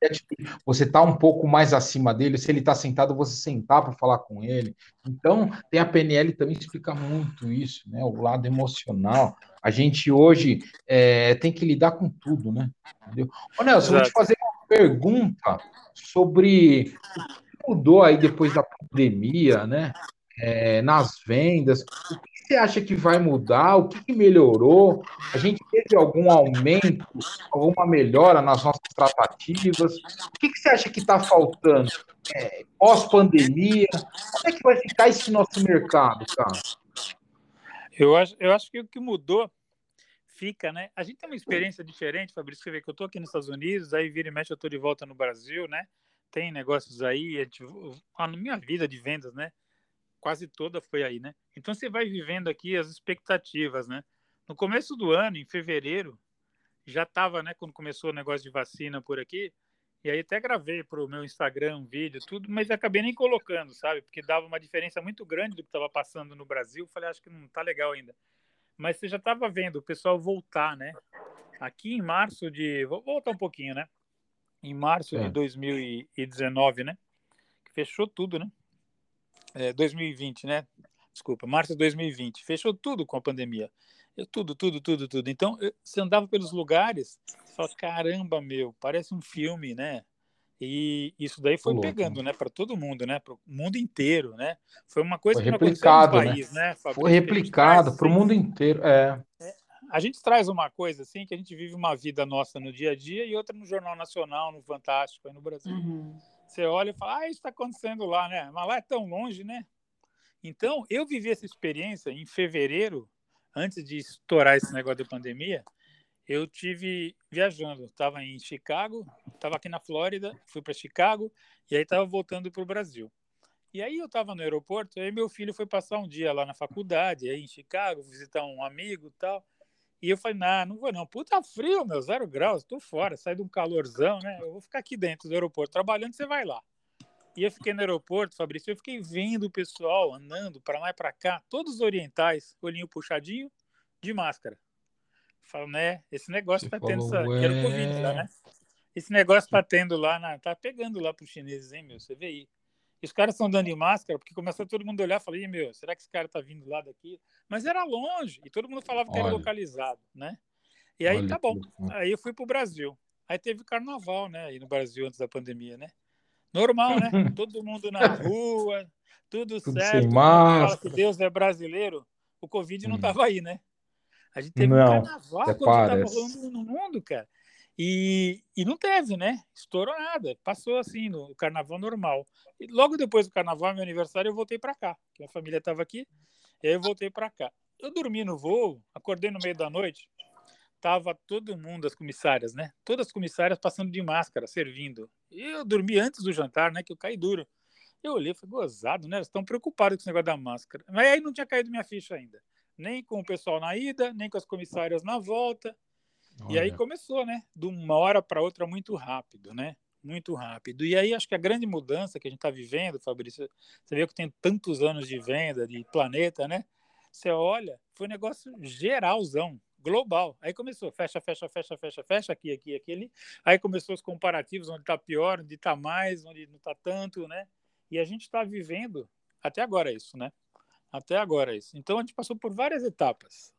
você está um pouco mais acima dele, se ele está sentado, você sentar para falar com ele. Então, tem a PNL também explica muito isso, né? O lado emocional. A gente hoje é, tem que lidar com tudo, né? Entendeu? Ô, Nelson, eu vou te fazer uma pergunta sobre o que mudou aí depois da pandemia, né? É, nas vendas. O que você acha que vai mudar? O que, melhorou? A gente teve algum aumento, alguma melhora nas nossas tratativas? O que, você acha que está faltando? É, Pós-pandemia, como é que vai ficar esse nosso mercado, cara? Eu acho, eu acho que o que mudou fica, né? A gente tem uma experiência diferente, Fabrício. Você vê que eu estou aqui nos Estados Unidos, aí vira e mexe, eu estou de volta no Brasil, né? Tem negócios aí, a, gente, minha vida de vendas, né? Quase toda foi aí, né? Então você vai vivendo aqui as expectativas, né? No começo do ano, em fevereiro, já estava, né, quando começou o negócio de vacina por aqui, e aí até gravei para o meu Instagram um vídeo, tudo, mas acabei nem colocando, sabe? Porque dava uma diferença muito grande do que estava passando no Brasil. Falei, acho que não tá legal ainda. Mas você já estava vendo o pessoal voltar, né? Aqui em março de. Vou voltar um pouquinho, né? Em março é. de 2019, né? Fechou tudo, né? É, 2020, né? Desculpa, março de 2020. Fechou tudo com a pandemia. Eu, tudo, tudo, tudo, tudo. Então, eu, você andava pelos lugares, você fala, caramba, meu, parece um filme, né? E isso daí foi pegando, né, para todo mundo, né, para o mundo inteiro, né? Foi uma coisa foi que replicado, no né? país, né? né foi replicado para o mundo inteiro, é. é. A gente traz uma coisa assim que a gente vive uma vida nossa no dia a dia e outra no Jornal Nacional, no Fantástico, aí no Brasil. Uhum. Você olha e fala, ah, isso está acontecendo lá, né? Mas lá é tão longe, né? Então, eu vivi essa experiência em fevereiro, antes de estourar esse negócio da pandemia. Eu tive viajando, estava em Chicago, estava aqui na Flórida, fui para Chicago e aí estava voltando para o Brasil. E aí eu estava no aeroporto, aí meu filho foi passar um dia lá na faculdade, aí em Chicago, visitar um amigo e tal. E eu falei, não, não vou não. Puta frio, meu, zero graus, tô fora, sai de um calorzão, né? Eu vou ficar aqui dentro do aeroporto trabalhando, você vai lá. E eu fiquei no aeroporto, Fabrício, eu fiquei vendo o pessoal andando para lá e para cá, todos orientais, olhinho puxadinho, de máscara. Falo, né? Esse negócio você tá tendo essa. Ué... Quero Covid lá, né? Esse negócio tá tendo lá, na... tá pegando lá pros chineses, hein, meu? Você vê aí. Os caras estão dando em máscara, porque começou todo mundo a olhar e falei, meu, será que esse cara tá vindo lá daqui? Mas era longe, e todo mundo falava que Olha. era localizado, né? E aí, Olha tá bom. Aí eu fui pro Brasil. Aí teve carnaval, né, aí no Brasil antes da pandemia, né? Normal, né? todo mundo na rua, tudo, tudo certo. Sem máscara. Que Deus é brasileiro. O Covid hum. não tava aí, né? A gente teve não, um carnaval quando tava rolando no mundo, cara. E, e não teve, né? Estourou nada. Passou assim no carnaval normal. E logo depois do carnaval, meu aniversário, eu voltei para cá. Que a família estava aqui. E aí eu voltei para cá. Eu dormi no voo, acordei no meio da noite. Tava todo mundo, as comissárias, né? Todas as comissárias passando de máscara, servindo. E eu dormi antes do jantar, né? Que eu caí duro. Eu olhei, foi gozado, né? Eles estão preocupados com esse negócio da máscara. Mas aí não tinha caído minha ficha ainda. Nem com o pessoal na ida, nem com as comissárias na volta. Olha. E aí começou, né? De uma hora para outra muito rápido, né? Muito rápido. E aí acho que a grande mudança que a gente está vivendo, Fabrício, você vê que tem tantos anos de venda, de planeta, né? Você olha, foi um negócio geralzão, global. Aí começou, fecha, fecha, fecha, fecha, fecha, aqui, aqui, aqui, ali. Aí começou os comparativos, onde está pior, onde está mais, onde não está tanto, né? E a gente está vivendo até agora isso, né? Até agora isso. Então a gente passou por várias etapas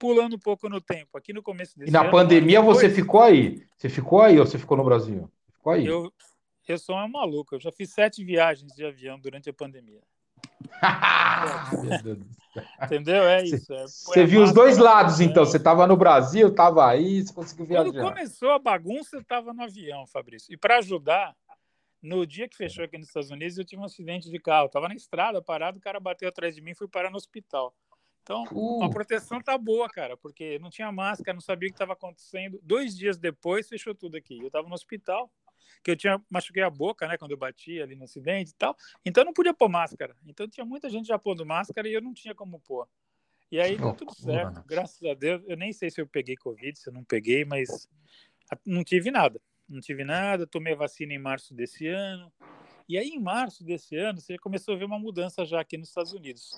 pulando um pouco no tempo. Aqui no começo desse E na ano, pandemia você ficou aí? Você ficou aí ou você ficou no Brasil? Ficou aí? Eu, eu sou uma maluca. Eu já fiz sete viagens de avião durante a pandemia. Entendeu? É isso. É, você viu os dois lados, então. Você estava no Brasil, estava aí, você conseguiu viajar. Quando começou a bagunça, eu estava no avião, Fabrício. E para ajudar, no dia que fechou aqui nos Estados Unidos, eu tive um acidente de carro. Estava na estrada, parado, o cara bateu atrás de mim e fui parar no hospital. Então, uh. a proteção tá boa, cara, porque não tinha máscara, não sabia o que estava acontecendo. Dois dias depois, fechou tudo aqui. Eu estava no hospital, que eu tinha machuquei a boca, né, quando eu bati ali no acidente e tal. Então, eu não podia pôr máscara. Então, tinha muita gente já pondo máscara e eu não tinha como pôr. E aí deu tudo certo, graças a Deus. Eu nem sei se eu peguei Covid, se eu não peguei, mas não tive nada. Não tive nada, tomei a vacina em março desse ano. E aí, em março desse ano, você começou a ver uma mudança já aqui nos Estados Unidos.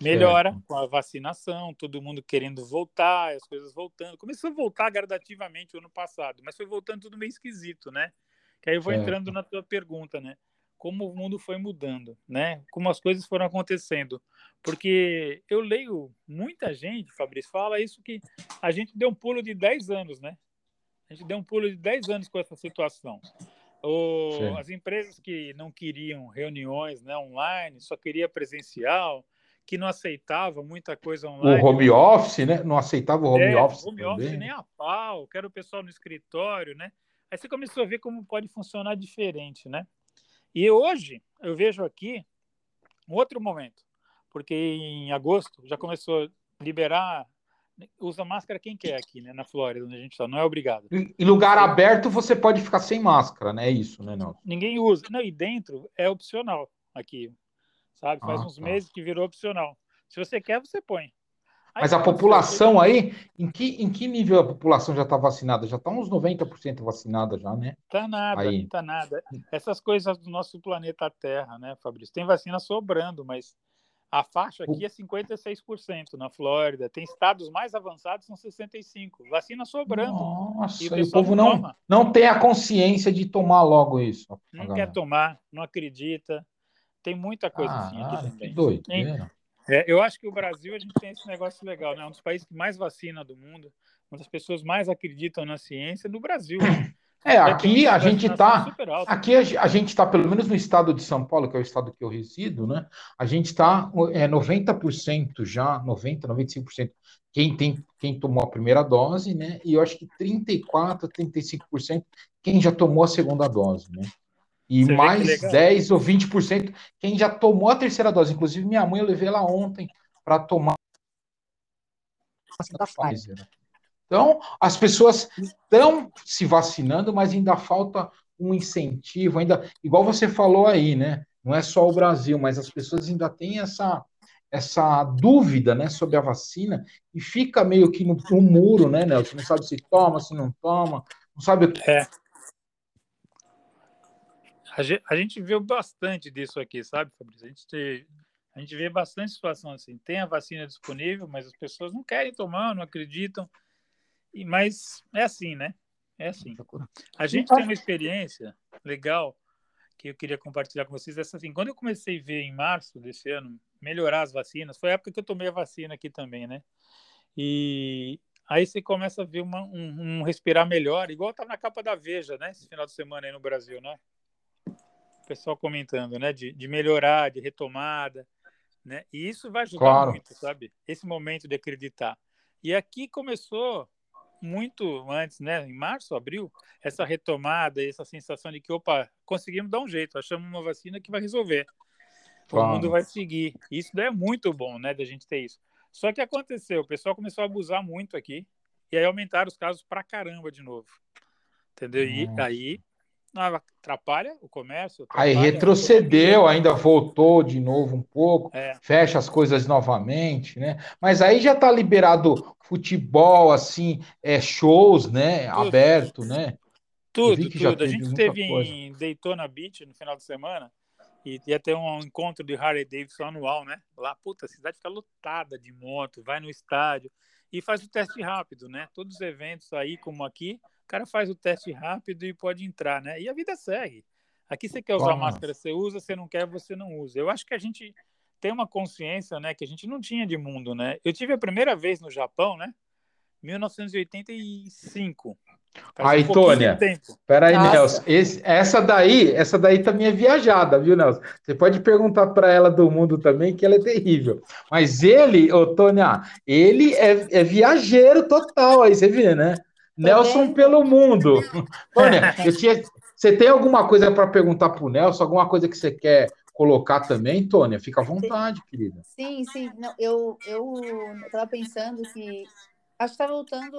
Melhora com a vacinação, todo mundo querendo voltar, as coisas voltando. Começou a voltar gradativamente o ano passado, mas foi voltando tudo meio esquisito, né? Que aí eu vou certo. entrando na tua pergunta, né? Como o mundo foi mudando, né? Como as coisas foram acontecendo. Porque eu leio muita gente, Fabrício, fala isso que a gente deu um pulo de 10 anos, né? A gente deu um pulo de 10 anos com essa situação. O, as empresas que não queriam reuniões né, online, só queria presencial, que não aceitava muita coisa online. O home office, né? Não aceitava o home é, office. Home também. office nem a pau, quero o pessoal no escritório, né? Aí você começou a ver como pode funcionar diferente, né? E hoje eu vejo aqui um outro momento, porque em agosto já começou a liberar usa máscara quem quer aqui, né? Na Flórida, onde a gente está, não é obrigado. Em lugar aberto você pode ficar sem máscara, né? É isso, né, não? Ninguém usa. Não, e dentro é opcional aqui, sabe? Faz ah, uns tá. meses que virou opcional. Se você quer, você põe. Aí, Mas a população aí, em que, em que nível a população já está vacinada? Já está uns 90% vacinada já, né? Tá nada, aí. tá nada. Essas coisas do nosso planeta Terra, né, Fabrício? Tem vacina sobrando, mas a faixa aqui é 56% na Flórida. Tem estados mais avançados, são 65%. Vacina sobrando. Nossa, e o, e o povo não, não, não tem a consciência de tomar logo isso. Não quer tomar, não acredita. Tem muita coisa ah, assim aqui ah, também. Que doideira. É, eu acho que o Brasil a gente tem esse negócio legal, né? É um dos países que mais vacina do mundo, uma das pessoas mais acreditam na ciência no Brasil. É, aqui a gente está. Aqui a, gente está, pelo menos no estado de São Paulo, que é o estado que eu resido, né? A gente está é, 90% já, 90%, 95%. Quem, tem, quem tomou a primeira dose, né? E eu acho que 34%, 35% quem já tomou a segunda dose, né? E Você mais 10 ou 20% quem já tomou a terceira dose. Inclusive, minha mãe, eu levei ela ontem para tomar a da Pfizer. Né? Então, as pessoas estão se vacinando, mas ainda falta um incentivo, ainda, igual você falou aí, né? Não é só o Brasil, mas as pessoas ainda têm essa, essa dúvida, né, sobre a vacina e fica meio que no, no muro, né, Nelson? Não sabe se toma, se não toma, não sabe o que. É. A gente, viu bastante disso aqui, sabe, Fabrício? A gente, a gente vê bastante situação assim. Tem a vacina disponível, mas as pessoas não querem tomar, não acreditam. Mas é assim, né? É assim. A gente tem uma experiência legal que eu queria compartilhar com vocês. Essa assim, quando eu comecei a ver em março desse ano melhorar as vacinas, foi a época que eu tomei a vacina aqui também, né? E aí você começa a ver uma, um, um, respirar melhor, igual estava na capa da Veja, né? Esse final de semana aí no Brasil, né? O pessoal comentando, né? De, de melhorar, de retomada, né? E isso vai ajudar claro. muito, sabe? Esse momento de acreditar. E aqui começou muito antes, né, em março, abril, essa retomada, essa sensação de que, opa, conseguimos dar um jeito, achamos uma vacina que vai resolver. Claro. O mundo vai seguir. Isso é muito bom, né, da gente ter isso. Só que aconteceu, o pessoal começou a abusar muito aqui, e aí aumentaram os casos pra caramba de novo. Entendeu? E aí atrapalha o comércio. Aí retrocedeu, ainda voltou de novo um pouco, é. fecha as coisas novamente, né? Mas aí já está liberado futebol, assim, é, shows, né? Tudo. Aberto, né? Tudo, tudo. A gente teve coisa. em Daytona Beach no final de semana e ia ter um encontro de Harley Davidson anual, né? Lá, puta, a cidade fica lotada de moto, vai no estádio e faz o teste rápido, né? Todos os eventos aí, como aqui, cara faz o teste rápido e pode entrar, né? E a vida segue. Aqui você quer usar máscara, você usa, você não quer, você não usa. Eu acho que a gente tem uma consciência, né, que a gente não tinha de mundo, né? Eu tive a primeira vez no Japão, né? 1985. Aí, um Tônia, peraí, Nelson. Esse, essa daí, essa daí também é viajada, viu, Nelson? Você pode perguntar para ela do mundo também, que ela é terrível. Mas ele, ô, Tônia, ele é, é viajeiro total, aí você vê, né? Nelson pelo mundo. Tônia, eu tinha, você tem alguma coisa para perguntar para o Nelson? Alguma coisa que você quer colocar também, Tônia? Fica à vontade, sim. querida. Sim, sim. Não, eu estava pensando que. Acho que está voltando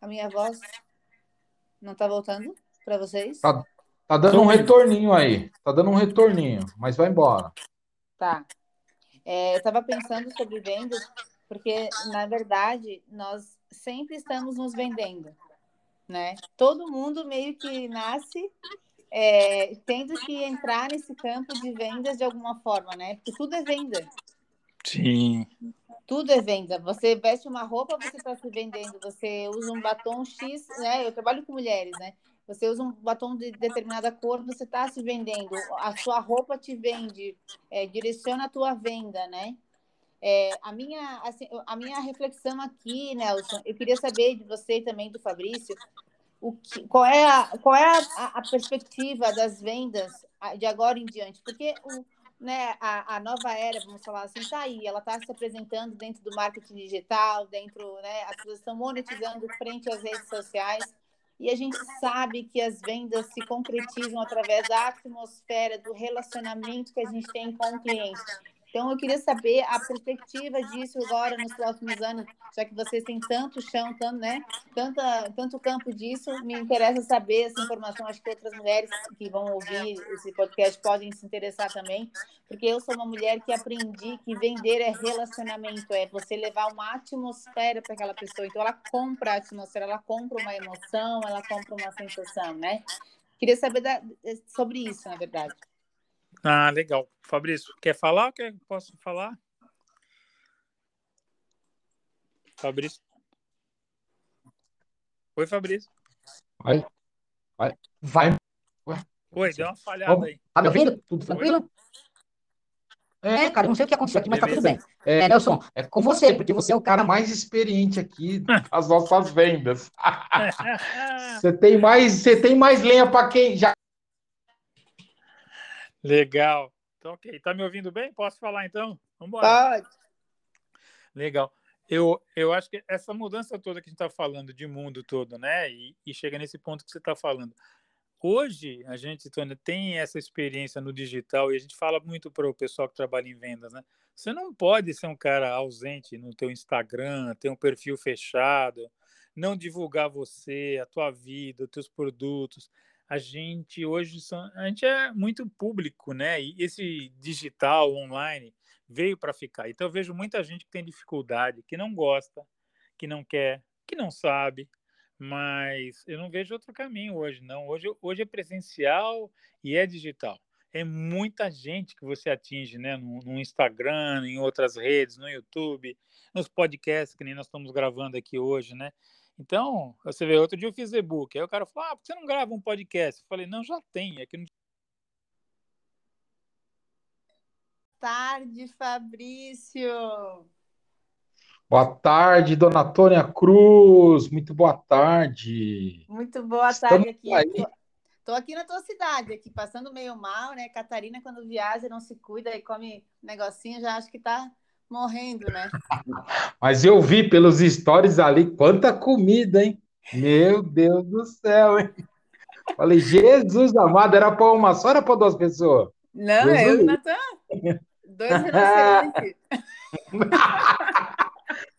a minha voz. Não está voltando para vocês? Tá, tá dando um retorninho aí. Tá dando um retorninho, mas vai embora. Tá. É, eu estava pensando sobre vendas, porque, na verdade, nós sempre estamos nos vendendo, né? Todo mundo meio que nasce é, tendo que entrar nesse campo de vendas de alguma forma, né? Porque tudo é venda. Sim. Tudo é venda. Você veste uma roupa, você está se vendendo. Você usa um batom X, né? Eu trabalho com mulheres, né? Você usa um batom de determinada cor, você está se vendendo. A sua roupa te vende, é, direciona a tua venda, né? É, a, minha, assim, a minha reflexão aqui, Nelson, eu queria saber de você e também do Fabrício, o que, qual é, a, qual é a, a perspectiva das vendas de agora em diante? Porque o, né, a, a nova era, vamos falar assim, está aí, ela está se apresentando dentro do marketing digital, dentro, né, as pessoas estão monetizando frente às redes sociais, e a gente sabe que as vendas se concretizam através da atmosfera, do relacionamento que a gente tem com o cliente. Então, eu queria saber a perspectiva disso agora nos próximos anos, já que vocês têm tanto chão, tanto, né, tanta, tanto campo disso, me interessa saber essa informação. Acho que outras mulheres que vão ouvir esse podcast podem se interessar também, porque eu sou uma mulher que aprendi que vender é relacionamento, é você levar uma atmosfera para aquela pessoa. Então, ela compra a atmosfera, ela compra uma emoção, ela compra uma sensação, né? Queria saber da, sobre isso, na verdade. Ah, legal. Fabrício, quer falar quer, posso falar? Fabrício. Oi, Fabrício. Vai. Vai. Vai. Oi, deu uma falhada aí. Tá me ouvindo? Tudo tranquilo? É, cara, não sei o que aconteceu aqui, mas tá tudo bem. É, Nelson, é com você, porque você é o cara mais experiente aqui das nossas vendas. você tem mais, você tem mais lenha para quem já Legal. Então, ok. Tá me ouvindo bem? Posso falar então? Vamos embora. Pode. Legal. Eu, eu acho que essa mudança toda que a gente está falando de mundo todo, né? E, e chega nesse ponto que você está falando. Hoje, a gente, Tônia, tem essa experiência no digital e a gente fala muito para o pessoal que trabalha em vendas, né? Você não pode ser um cara ausente no teu Instagram, ter um perfil fechado, não divulgar você, a tua vida, os teus produtos a gente hoje a gente é muito público, né? E esse digital online veio para ficar. Então eu vejo muita gente que tem dificuldade, que não gosta, que não quer, que não sabe, mas eu não vejo outro caminho hoje, não. Hoje, hoje é presencial e é digital. É muita gente que você atinge, né? No, no Instagram, em outras redes, no YouTube, nos podcasts que nem nós estamos gravando aqui hoje, né? Então, você vê, outro dia eu fiz e-book. Aí o cara falou: ah, por que você não grava um podcast? Eu falei: não, já tem. É que não... tarde, Fabrício. Boa tarde, dona Tônia Cruz. Muito boa tarde. Muito boa Estamos tarde aqui. Estou aqui na tua cidade, aqui passando meio mal, né? Catarina, quando viaja, não se cuida e come negocinho, já acho que está morrendo, né? Mas eu vi pelos stories ali quanta comida, hein? Meu Deus do céu, hein? Falei, Jesus amado, era para uma só, era para duas pessoas? Não, Jesus. eu e Natan. Dois rinocerontes.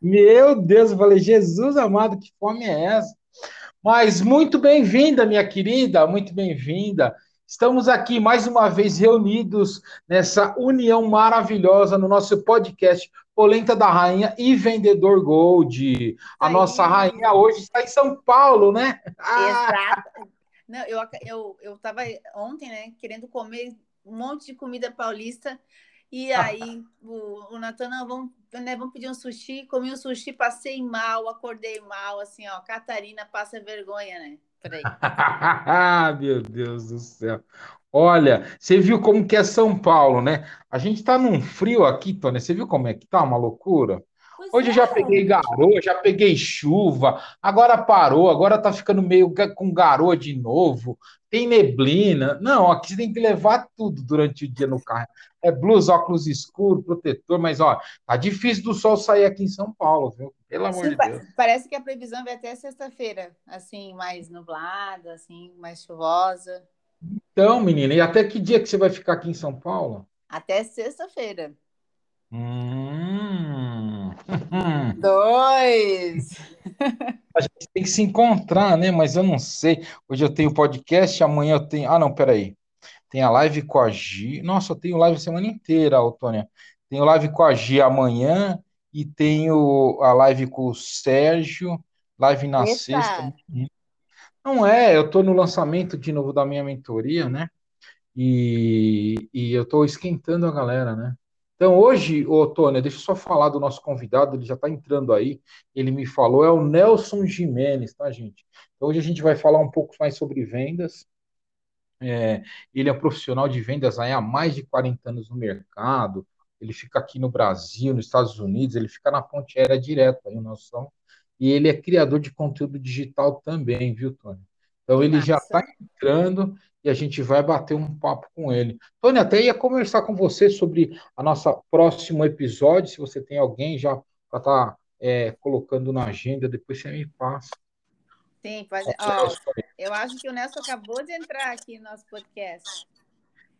Meu Deus, eu falei, Jesus amado, que fome é essa? Mas muito bem-vinda, minha querida, muito bem-vinda. Estamos aqui mais uma vez reunidos nessa união maravilhosa no nosso podcast Polenta da Rainha e Vendedor Gold. A Aí. nossa rainha hoje está em São Paulo, né? Ah! Exato. Não, eu, eu, eu tava ontem, né, querendo comer um monte de comida paulista. E aí o, o Natan, vamos, né, vamos pedir um sushi. Comi um sushi, passei mal, acordei mal, assim, ó. Catarina passa vergonha, né? Meu Deus do céu. Olha, você viu como que é São Paulo, né? A gente está num frio aqui, Tônia. Você viu como é que tá? Uma loucura. Pois Hoje é. eu já é. peguei garoa, já peguei chuva, agora parou, agora tá ficando meio com garoa de novo, tem neblina. Não, aqui você tem que levar tudo durante o dia no carro. É blusa, óculos escuros, protetor, mas ó, tá difícil do sol sair aqui em São Paulo, viu? Pelo amor Sim, de Deus. Parece que a previsão vai até sexta-feira, assim, mais nublada, assim, mais chuvosa. Então, menina, e até que dia que você vai ficar aqui em São Paulo? Até sexta-feira. Hum. Dois. A gente tem que se encontrar, né? Mas eu não sei. Hoje eu tenho podcast, amanhã eu tenho. Ah, não, peraí. Tem a live com a Gi. Nossa, eu tenho live a semana inteira, Tônia. Tenho live com a Gia amanhã e tenho a live com o Sérgio, live na Eita. sexta. Não é, eu estou no lançamento de novo da minha mentoria, né? E, e eu estou esquentando a galera, né? Então, hoje, ô Tônia, deixa eu só falar do nosso convidado, ele já está entrando aí, ele me falou, é o Nelson Jimenez, tá, gente? Então, hoje a gente vai falar um pouco mais sobre vendas. É, ele é um profissional de vendas há mais de 40 anos no mercado, ele fica aqui no Brasil, nos Estados Unidos, ele fica na ponte aérea direto aí, nós somos, e ele é criador de conteúdo digital também, viu, Tônia? Então, ele já está entrando e a gente vai bater um papo com ele. Tony, até ia conversar com você sobre a nossa próximo episódio, se você tem alguém já para estar tá, é, colocando na agenda, depois você me passa. Sim, pode. Ó, eu acho que o Nelson acabou de entrar aqui no nosso podcast.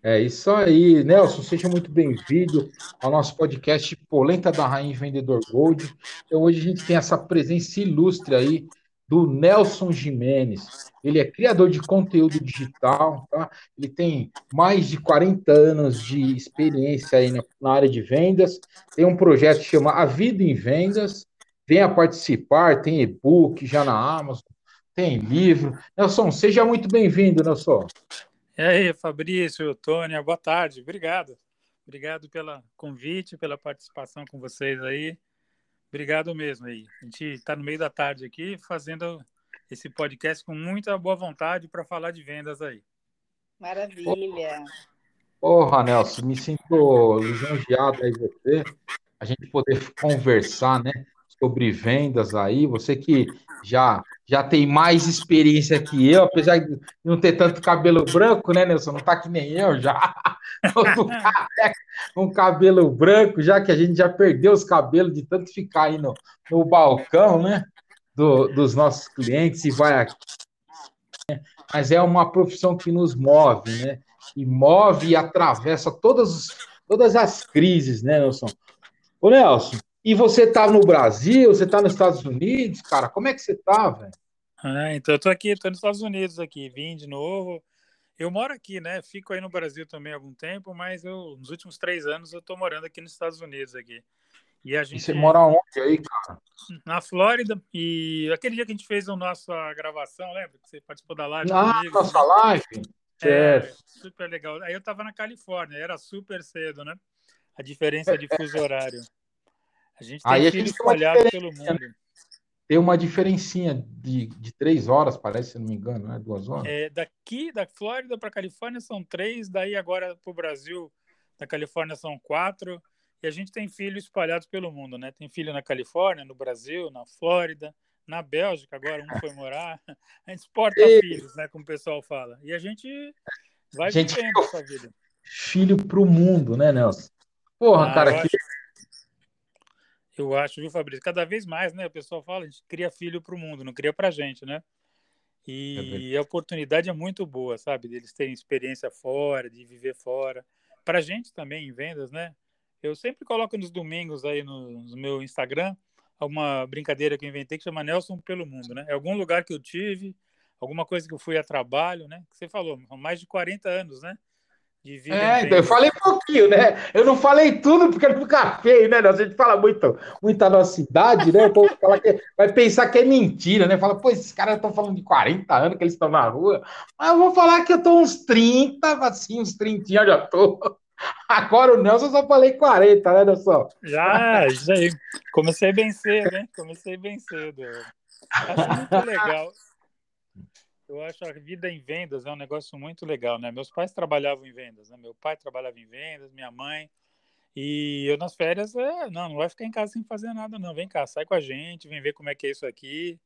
É isso aí, Nelson, seja muito bem-vindo ao nosso podcast Polenta da Rainha Vendedor Gold. Então, hoje a gente tem essa presença ilustre aí do Nelson Jimenez. Ele é criador de conteúdo digital, tá? Ele tem mais de 40 anos de experiência aí na, área de vendas. Tem um projeto que chama A Vida em Vendas. Venha participar, tem e-book já na Amazon, tem livro. Nelson, seja muito bem-vindo, Nelson. E aí, Fabrício, Tônia, boa tarde. Obrigado. Obrigado pelo convite, pela participação com vocês aí. Obrigado mesmo aí. A gente está no meio da tarde aqui fazendo esse podcast com muita boa vontade para falar de vendas aí. Maravilha. Porra, Nelson, me sinto lisonjeado aí você, a gente poder conversar, né, sobre vendas aí, você que já já tem mais experiência que eu, apesar de não ter tanto cabelo branco, né, Nelson? Não tá que nem eu já. um cabelo branco, já que a gente já perdeu os cabelos de tanto ficar aí no, no balcão, né? Do, dos nossos clientes e vai aqui. Mas é uma profissão que nos move, né? E move e atravessa todas, todas as crises, né, Nelson? Ô, Nelson, e você tá no Brasil, você tá nos Estados Unidos, cara? Como é que você tá, velho? Ah, então eu tô aqui, tô nos Estados Unidos aqui, vim de novo. Eu moro aqui, né? Fico aí no Brasil também há algum tempo, mas eu, nos últimos três anos eu tô morando aqui nos Estados Unidos aqui. E a gente. E você mora onde aí, cara? Na Flórida. E aquele dia que a gente fez a nossa gravação, lembra? Que você participou da live ah, comigo. nossa live? É, super legal. Aí eu tava na Califórnia, era super cedo, né? A diferença de fuso horário. A gente tem Aí espalhados pelo né? mundo. Tem uma diferencinha de, de três horas, parece, se não me engano, né? Duas horas. É, daqui, da Flórida para Califórnia são três, daí agora para o Brasil, da Califórnia são quatro. E a gente tem filhos espalhados pelo mundo, né? Tem filho na Califórnia, no Brasil, na Flórida, na Bélgica, agora um foi morar. A gente exporta e... filhos, né? Como o pessoal fala. E a gente vai a gente vivendo essa vida. Filho para o mundo, né, Nelson? Porra, ah, cara, que eu acho, viu, Fabrício? Cada vez mais, né? O pessoal fala, a gente cria filho para o mundo, não cria para a gente, né? E é a oportunidade é muito boa, sabe? Deles terem experiência fora, de viver fora. Para a gente também, em vendas, né? Eu sempre coloco nos domingos aí no, no meu Instagram alguma brincadeira que eu inventei que chama Nelson pelo Mundo, né? É algum lugar que eu tive, alguma coisa que eu fui a trabalho, né? Que você falou, mais de 40 anos, né? É, então, eu falei pouquinho, né? Eu não falei tudo porque não fica feio, né? A gente fala muito, muito a nossa idade, né? vai pensar que é mentira, né? Fala, pô, esses caras estão falando de 40 anos que eles estão na rua. Mas eu vou falar que eu tô uns 30, assim, uns 30 já tô. Agora o Nelson só falei 40, né, Nelson? Já, já. Comecei bem cedo, né? Comecei bem cedo. Acho muito legal. Eu acho a vida em vendas é um negócio muito legal, né? Meus pais trabalhavam em vendas, né? Meu pai trabalhava em vendas, minha mãe. E eu nas férias, é, não, não vai ficar em casa sem fazer nada, não. Vem cá, sai com a gente, vem ver como é que é isso aqui,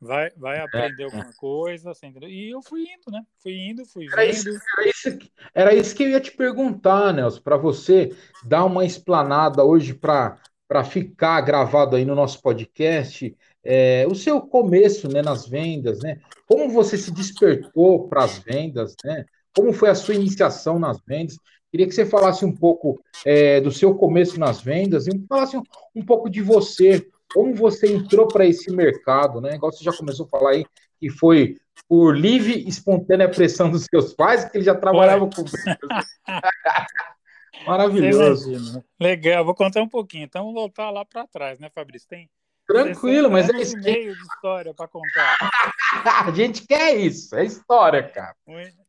vai, vai é, aprender é, alguma coisa, assim, E eu fui indo, né? Fui indo, fui vendo. Era isso, era isso, era isso que eu ia te perguntar, Nelson, para você dar uma explanada hoje para ficar gravado aí no nosso podcast é, o seu começo né, nas vendas, né? Como você se despertou para as vendas, né? Como foi a sua iniciação nas vendas? Queria que você falasse um pouco é, do seu começo nas vendas e falasse um, um pouco de você, como você entrou para esse mercado, né? Igual você já começou a falar aí, que foi por livre e espontânea pressão dos seus pais, que eles já trabalhavam com vendas. Maravilhoso. Legal, vou contar um pouquinho. Então, vamos voltar lá para trás, né, Fabrício? Tem Tranquilo, mas é isso. meio de história para contar. a gente quer isso, é história, cara.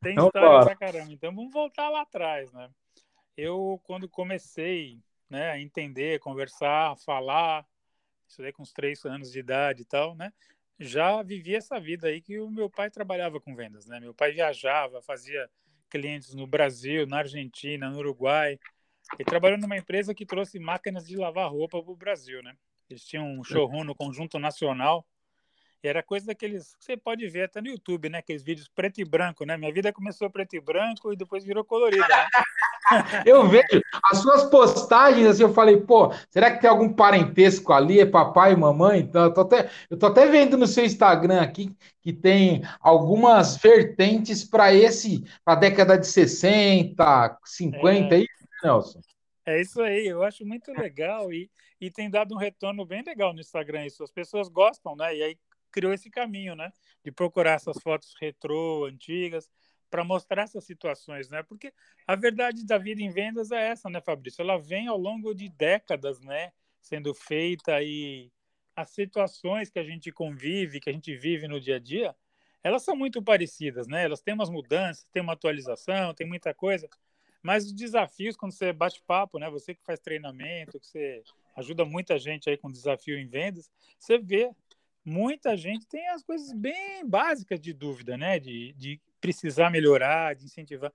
Tem então, história bora. pra caramba. Então, vamos voltar lá atrás, né? Eu, quando comecei né, a entender, conversar, falar, estudei com uns três anos de idade e tal, né? Já vivi essa vida aí que o meu pai trabalhava com vendas, né? Meu pai viajava, fazia clientes no Brasil, na Argentina, no Uruguai. Ele trabalhou numa empresa que trouxe máquinas de lavar roupa para o Brasil, né? Eles tinham um showroom no Conjunto Nacional. E era coisa daqueles que você pode ver até no YouTube, né? Aqueles vídeos preto e branco, né? Minha vida começou preto e branco e depois virou colorida. Né? eu vejo as suas postagens, assim, eu falei, pô, será que tem algum parentesco ali? É papai e mamãe? Então, eu tô até, eu tô até vendo no seu Instagram aqui que tem algumas vertentes para esse, para a década de 60, 50, é, aí, Nelson. É isso aí, eu acho muito legal e, e tem dado um retorno bem legal no Instagram isso. As pessoas gostam, né? E aí criou esse caminho, né? De procurar essas fotos retrô, antigas, para mostrar essas situações, né? Porque a verdade da vida em vendas é essa, né, Fabrício? Ela vem ao longo de décadas, né? Sendo feita e as situações que a gente convive, que a gente vive no dia a dia, elas são muito parecidas, né? Elas têm umas mudanças, tem uma atualização, tem muita coisa, mas os desafios quando você bate papo, né? Você que faz treinamento, que você ajuda muita gente aí com desafio em vendas, você vê muita gente tem as coisas bem básicas de dúvida, né? De, de precisar melhorar, de incentivar.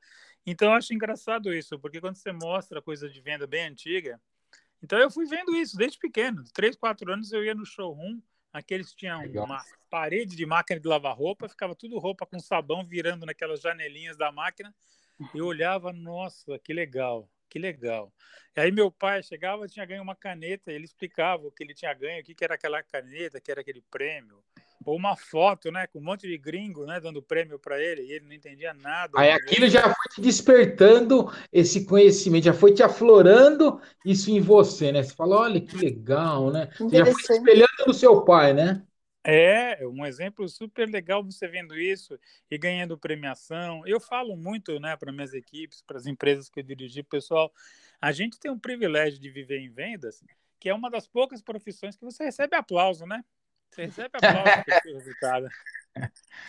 Então, eu acho engraçado isso, porque quando você mostra coisa de venda bem antiga, então eu fui vendo isso desde pequeno. Três, quatro anos eu ia no showroom, aqueles tinham Legal. uma parede de máquina de lavar roupa, ficava tudo roupa com sabão virando naquelas janelinhas da máquina. Eu olhava, nossa, que legal que legal. E aí meu pai chegava, tinha ganho uma caneta, ele explicava o que ele tinha ganho, o que, que era aquela caneta, que era aquele prêmio. Ou uma foto, né, com um monte de gringo, né, dando prêmio para ele, e ele não entendia nada. Aí aquilo já foi te despertando esse conhecimento, já foi te aflorando isso em você, né? Você falou, olha que legal, né? Você já foi espelhando no seu pai, né? É, um exemplo super legal você vendo isso e ganhando premiação. Eu falo muito né, para minhas equipes, para as empresas que eu dirigi, pessoal, a gente tem um privilégio de viver em vendas, que é uma das poucas profissões que você recebe aplauso, né? Você recebe aplauso por esse resultado.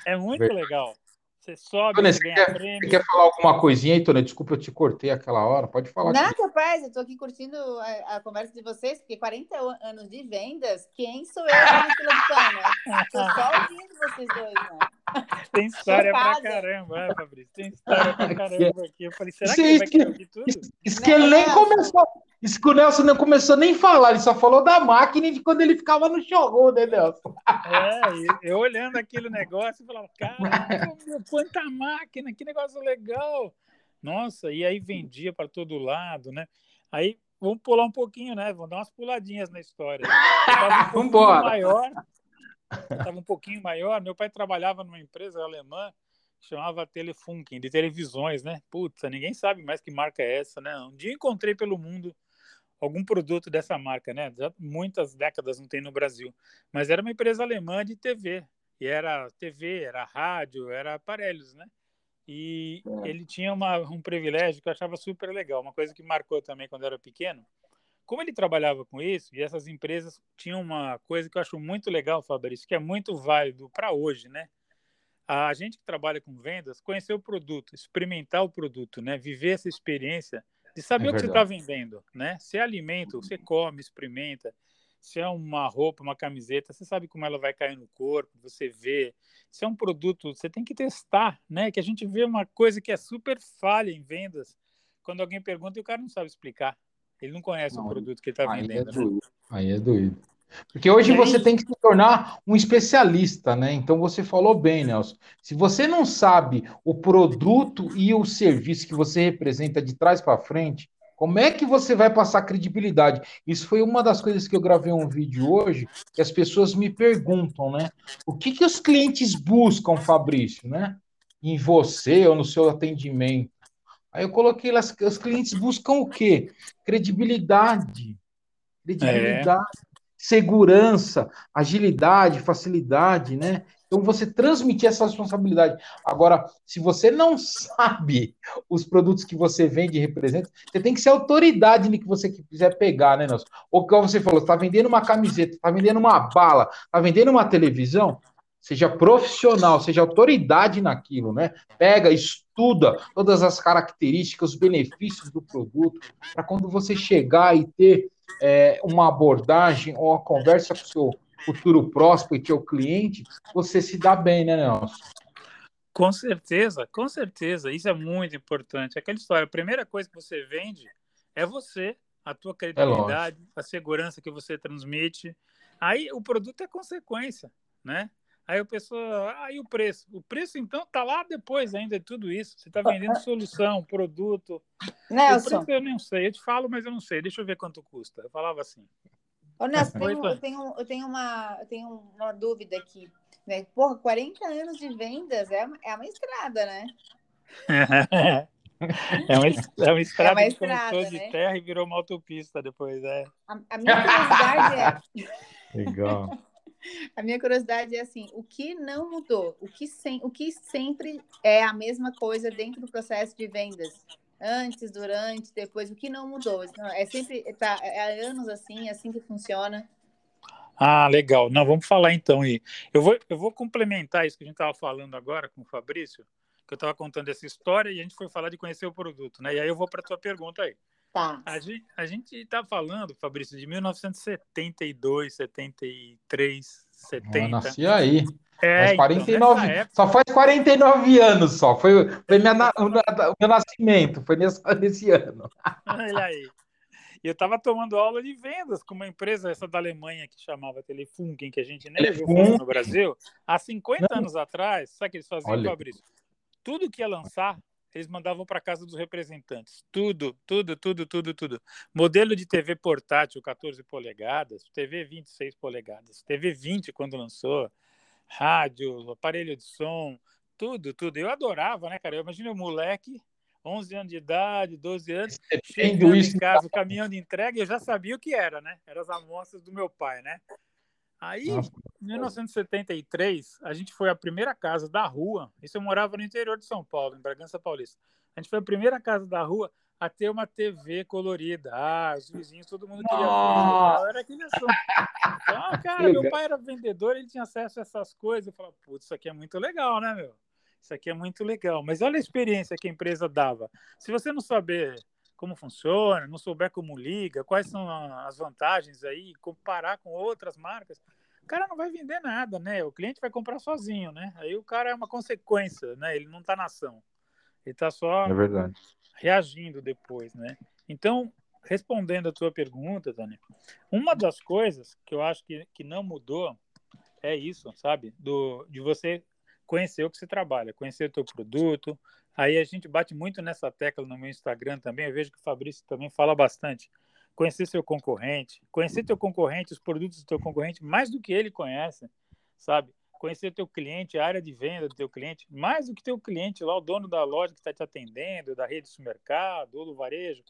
É muito legal. Você sobe, Tônia, você, quer, prêmio. Você quer falar alguma coisinha aí, Tônia? Desculpa, eu te cortei aquela hora. Pode falar. Não, aqui. rapaz, eu estou aqui curtindo a, a, conversa de vocês, porque 40 anos de vendas, quem sou eu na fila do pano? Estou só ouvindo vocês dois, né? Tem história pra caramba, é, Fabrício. Tem história pra caramba aqui. Eu falei, será que ele vai querer ouvir tudo? Isso que ele nem começou. Isso que o Nelson não começou nem a falar, ele só falou da máquina e de quando ele ficava no showroom, né, Nelson? É, eu olhando aquele negócio e falava, cara, quanta máquina, que negócio legal. Nossa, e aí vendia para todo lado, né? Aí vamos pular um pouquinho, né? Vamos dar umas puladinhas na história. Um vamos embora. Maior, estava um pouquinho maior. Meu pai trabalhava numa empresa alemã que chamava Telefunken, de televisões, né? Puta, ninguém sabe mais que marca é essa, né? Um dia encontrei pelo mundo algum produto dessa marca, né? Já muitas décadas não tem no Brasil, mas era uma empresa alemã de TV. E era TV, era rádio, era aparelhos, né? E é. ele tinha uma, um privilégio que eu achava super legal, uma coisa que marcou também quando eu era pequeno. Como ele trabalhava com isso, e essas empresas tinham uma coisa que eu acho muito legal, Fabrício, que é muito válido para hoje, né? A gente que trabalha com vendas, conhecer o produto, experimentar o produto, né? Viver essa experiência de saber é o que você está vendendo, né? Se é alimento, você come, experimenta. Se é uma roupa, uma camiseta, você sabe como ela vai cair no corpo, você vê. Se é um produto, você tem que testar, né? Que a gente vê uma coisa que é super falha em vendas, quando alguém pergunta e o cara não sabe explicar. Ele não conhece não, o produto que ele está vendendo. É né? Aí é doido. Porque hoje você tem que se tornar um especialista, né? Então você falou bem, Nelson. Se você não sabe o produto e o serviço que você representa de trás para frente, como é que você vai passar credibilidade? Isso foi uma das coisas que eu gravei um vídeo hoje, que as pessoas me perguntam, né? O que, que os clientes buscam, Fabrício, né? Em você ou no seu atendimento. Aí eu coloquei lá, os clientes buscam o quê? Credibilidade. Credibilidade. É segurança, agilidade, facilidade, né? Então, você transmitir essa responsabilidade. Agora, se você não sabe os produtos que você vende e representa, você tem que ser autoridade no que você quiser pegar, né, Nelson? Ou como você falou, está vendendo uma camiseta, está vendendo uma bala, está vendendo uma televisão, seja profissional, seja autoridade naquilo, né? Pega, estuda todas as características, os benefícios do produto, para quando você chegar e ter é, uma abordagem ou uma conversa com o seu futuro próximo e o cliente, você se dá bem, né, Nelson? Com certeza, com certeza. Isso é muito importante. Aquela história, a primeira coisa que você vende é você, a tua credibilidade, é a segurança que você transmite. Aí o produto é consequência, né? Aí o pessoa, aí o preço. O preço, então, tá lá depois ainda de tudo isso. Você está vendendo solução, produto. Nelson. O preço eu não sei. Eu te falo, mas eu não sei. Deixa eu ver quanto custa. Eu falava assim. Ô, Nelson, tenho, eu, tenho, eu, tenho uma, eu tenho uma dúvida aqui. Né? Porra, 40 anos de vendas é uma, é uma estrada, né? É uma, é uma estrada, é uma estrada que começou né? de terra e virou uma autopista depois, é. A, a minha curiosidade é... Legal. A minha curiosidade é assim, o que não mudou? O que, sem, o que sempre é a mesma coisa dentro do processo de vendas? Antes, durante, depois, o que não mudou? É sempre, tá, é há anos assim, é assim que funciona. Ah, legal. Não, vamos falar então aí. Eu vou, eu vou complementar isso que a gente estava falando agora com o Fabrício, que eu estava contando essa história e a gente foi falar de conhecer o produto, né? E aí eu vou para a tua pergunta aí. Tá. A gente está falando, Fabrício, de 1972, 73, 70. Eu nasci aí. É, 49, então, época... Só faz 49 anos só. Foi, foi minha, o meu nascimento, foi nesse, nesse ano. Olha aí. E eu estava tomando aula de vendas com uma empresa, essa da Alemanha, que chamava Telefunken, que a gente nem viu no Brasil. Há 50 Não. anos atrás, sabe o que eles faziam, Olha. Fabrício? Tudo que ia lançar, eles mandavam para casa dos representantes. Tudo, tudo, tudo, tudo, tudo. Modelo de TV portátil 14 polegadas, TV 26 polegadas, TV 20 quando lançou, rádio, aparelho de som, tudo, tudo. Eu adorava, né, cara? Eu imagino o moleque, 11 anos de idade, 12 anos, chegando em casa, o caminhão de entrega, eu já sabia o que era, né? Eram as amostras do meu pai, né? Aí, em 1973, a gente foi a primeira casa da rua. Isso eu morava no interior de São Paulo, em Bragança Paulista. A gente foi a primeira casa da rua a ter uma TV colorida. Ah, os vizinhos, todo mundo queria ver. Era aquele assunto. Então, cara, meu pai era vendedor, ele tinha acesso a essas coisas. Eu falava, putz, isso aqui é muito legal, né, meu? Isso aqui é muito legal. Mas olha a experiência que a empresa dava. Se você não saber como funciona, não souber como liga, quais são as vantagens aí, comparar com outras marcas, o cara não vai vender nada, né? O cliente vai comprar sozinho, né? Aí o cara é uma consequência, né? Ele não está na ação. Ele está só é reagindo depois, né? Então, respondendo a tua pergunta, Dani, uma das coisas que eu acho que, que não mudou é isso, sabe? Do, de você conhecer o que você trabalha, conhecer o teu produto, Aí a gente bate muito nessa tecla no meu Instagram também. Eu vejo que o Fabrício também fala bastante. Conhecer seu concorrente, conhecer teu concorrente, os produtos do teu concorrente, mais do que ele conhece, sabe? Conhecer teu cliente, a área de venda do teu cliente, mais do que teu cliente lá, o dono da loja que está te atendendo, da rede de supermercado ou do varejo,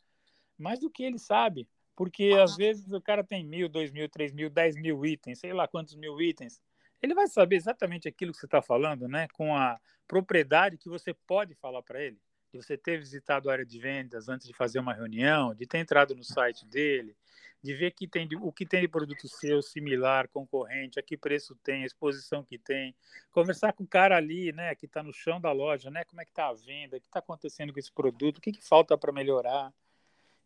mais do que ele sabe. Porque às vezes o cara tem mil, dois mil, três mil, dez mil itens, sei lá quantos mil itens ele vai saber exatamente aquilo que você está falando, né? Com a propriedade que você pode falar para ele. De você ter visitado a área de vendas antes de fazer uma reunião, de ter entrado no site dele, de ver que tem, o que tem de produto seu similar, concorrente, a que preço tem, a exposição que tem, conversar com o cara ali, né, que está no chão da loja, né, como é que está a venda, o que está acontecendo com esse produto, o que, que falta para melhorar.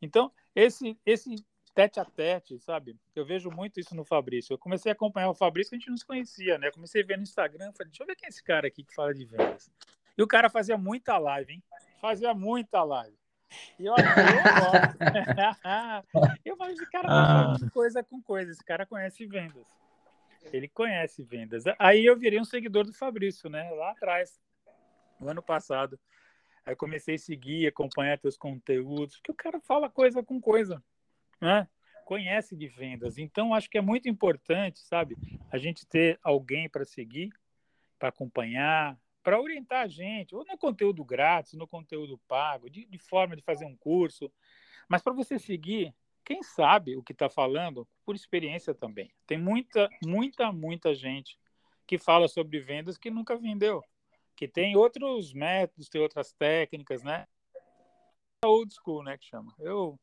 Então, esse, esse tete a tete, sabe? Eu vejo muito isso no Fabrício. Eu comecei a acompanhar o Fabrício que a gente não se conhecia, né? Eu comecei a ver no Instagram, falei, deixa eu ver quem é esse cara aqui que fala de vendas. E o cara fazia muita live, hein? Fazia muita live. E eu, eu gosto. eu falei, esse cara tá falando coisa com coisa, esse cara conhece vendas. Ele conhece vendas. Aí eu virei um seguidor do Fabrício, né? Lá atrás, no ano passado. Aí comecei a seguir, acompanhar teus conteúdos, porque o cara fala coisa com coisa né? conhece de vendas. Então, acho que é muito importante, sabe, a gente ter alguém para seguir, para acompanhar, para orientar a gente, ou no conteúdo grátis, no conteúdo pago, de, de forma de fazer um curso, mas para você seguir, quem sabe o que está falando, por experiência também. Tem muita, muita, muita gente que fala sobre vendas que nunca vendeu, que tem outros métodos, tem outras técnicas, né? Old school, né, que chama. Eu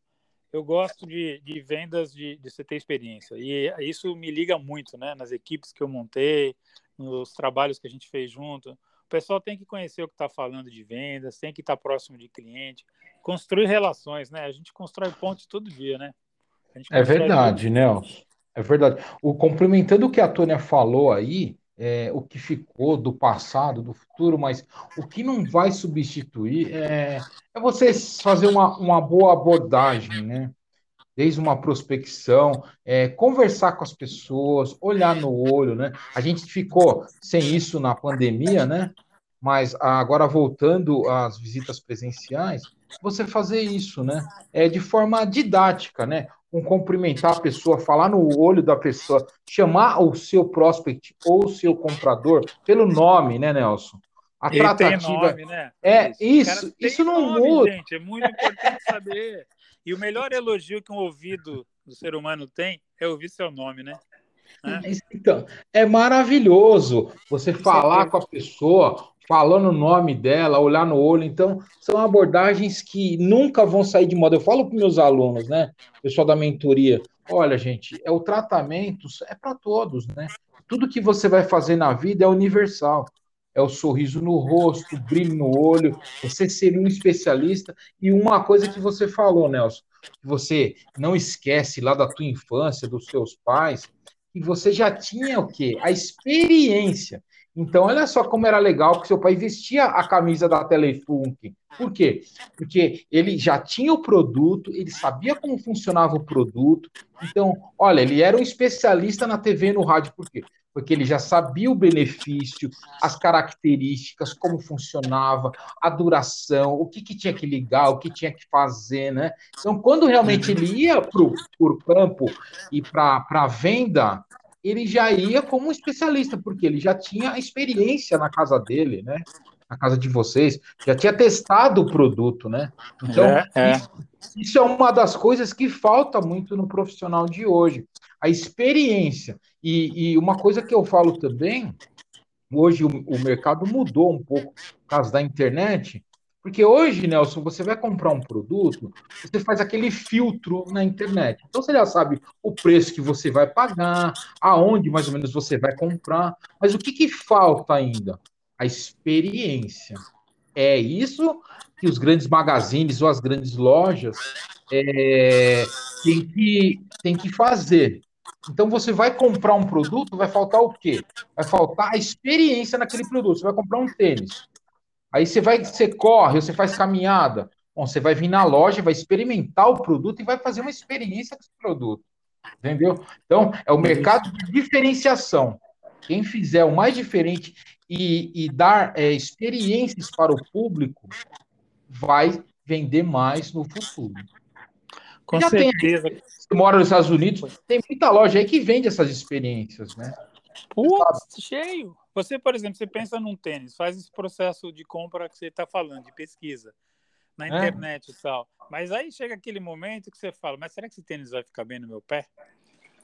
eu gosto de, de vendas de, de você ter experiência e isso me liga muito, né? Nas equipes que eu montei, nos trabalhos que a gente fez junto. O pessoal tem que conhecer o que está falando de vendas, tem que estar tá próximo de cliente, construir relações, né? A gente constrói pontes todo dia, né? É verdade, Nelson. É verdade. O complementando o que a Tônia falou aí, é, o que ficou do passado, do futuro, mas o que não vai substituir é, é você fazer uma, uma boa abordagem, né? Desde uma prospecção, é, conversar com as pessoas, olhar no olho, né? A gente ficou sem isso na pandemia, né? Mas agora voltando às visitas presenciais, você fazer isso, né? É de forma didática, né? Um cumprimentar a pessoa, falar no olho da pessoa, chamar o seu prospect ou o seu comprador pelo nome, né, Nelson? A Ele tratativa. Nome, né? É isso, isso não nome, muda. Gente, é muito importante saber. E o melhor elogio que um ouvido do ser humano tem é ouvir seu nome, né? Então, é maravilhoso você falar com a pessoa, falando o nome dela, olhar no olho. Então, são abordagens que nunca vão sair de moda. Eu falo para meus alunos, né? Pessoal da mentoria, olha, gente, é o tratamento é para todos, né? Tudo que você vai fazer na vida é universal. É o sorriso no rosto, o brilho no olho, você ser um especialista. E uma coisa que você falou, Nelson, que você não esquece lá da tua infância, dos seus pais, que você já tinha o quê? A experiência. Então, olha só como era legal que seu pai vestia a camisa da Telefunk. Por quê? Porque ele já tinha o produto, ele sabia como funcionava o produto. Então, olha, ele era um especialista na TV e no rádio. Por quê? Porque ele já sabia o benefício, as características, como funcionava, a duração, o que, que tinha que ligar, o que tinha que fazer, né? Então, quando realmente ele ia para o campo e para a venda, ele já ia como um especialista, porque ele já tinha experiência na casa dele, né? Na casa de vocês, já tinha testado o produto, né? Então, é, é. Isso, isso é uma das coisas que falta muito no profissional de hoje. A experiência. E, e uma coisa que eu falo também, hoje o, o mercado mudou um pouco por causa da internet, porque hoje, Nelson, você vai comprar um produto, você faz aquele filtro na internet. Então você já sabe o preço que você vai pagar, aonde mais ou menos você vai comprar. Mas o que, que falta ainda? A experiência. É isso que os grandes magazines ou as grandes lojas é, têm que, têm que fazer. Então você vai comprar um produto, vai faltar o quê? Vai faltar a experiência naquele produto. Você vai comprar um tênis. Aí você vai, você corre, você faz caminhada. Bom, você vai vir na loja, vai experimentar o produto e vai fazer uma experiência com esse produto. Entendeu? Então, é o mercado de diferenciação. Quem fizer o mais diferente e, e dar é, experiências para o público vai vender mais no futuro. Com Já certeza. Tem, você mora nos Estados Unidos, tem muita loja aí que vende essas experiências, né? Putz, cheio. Você, por exemplo, você pensa num tênis, faz esse processo de compra que você está falando, de pesquisa na é. internet é. e tal. Mas aí chega aquele momento que você fala, mas será que esse tênis vai ficar bem no meu pé?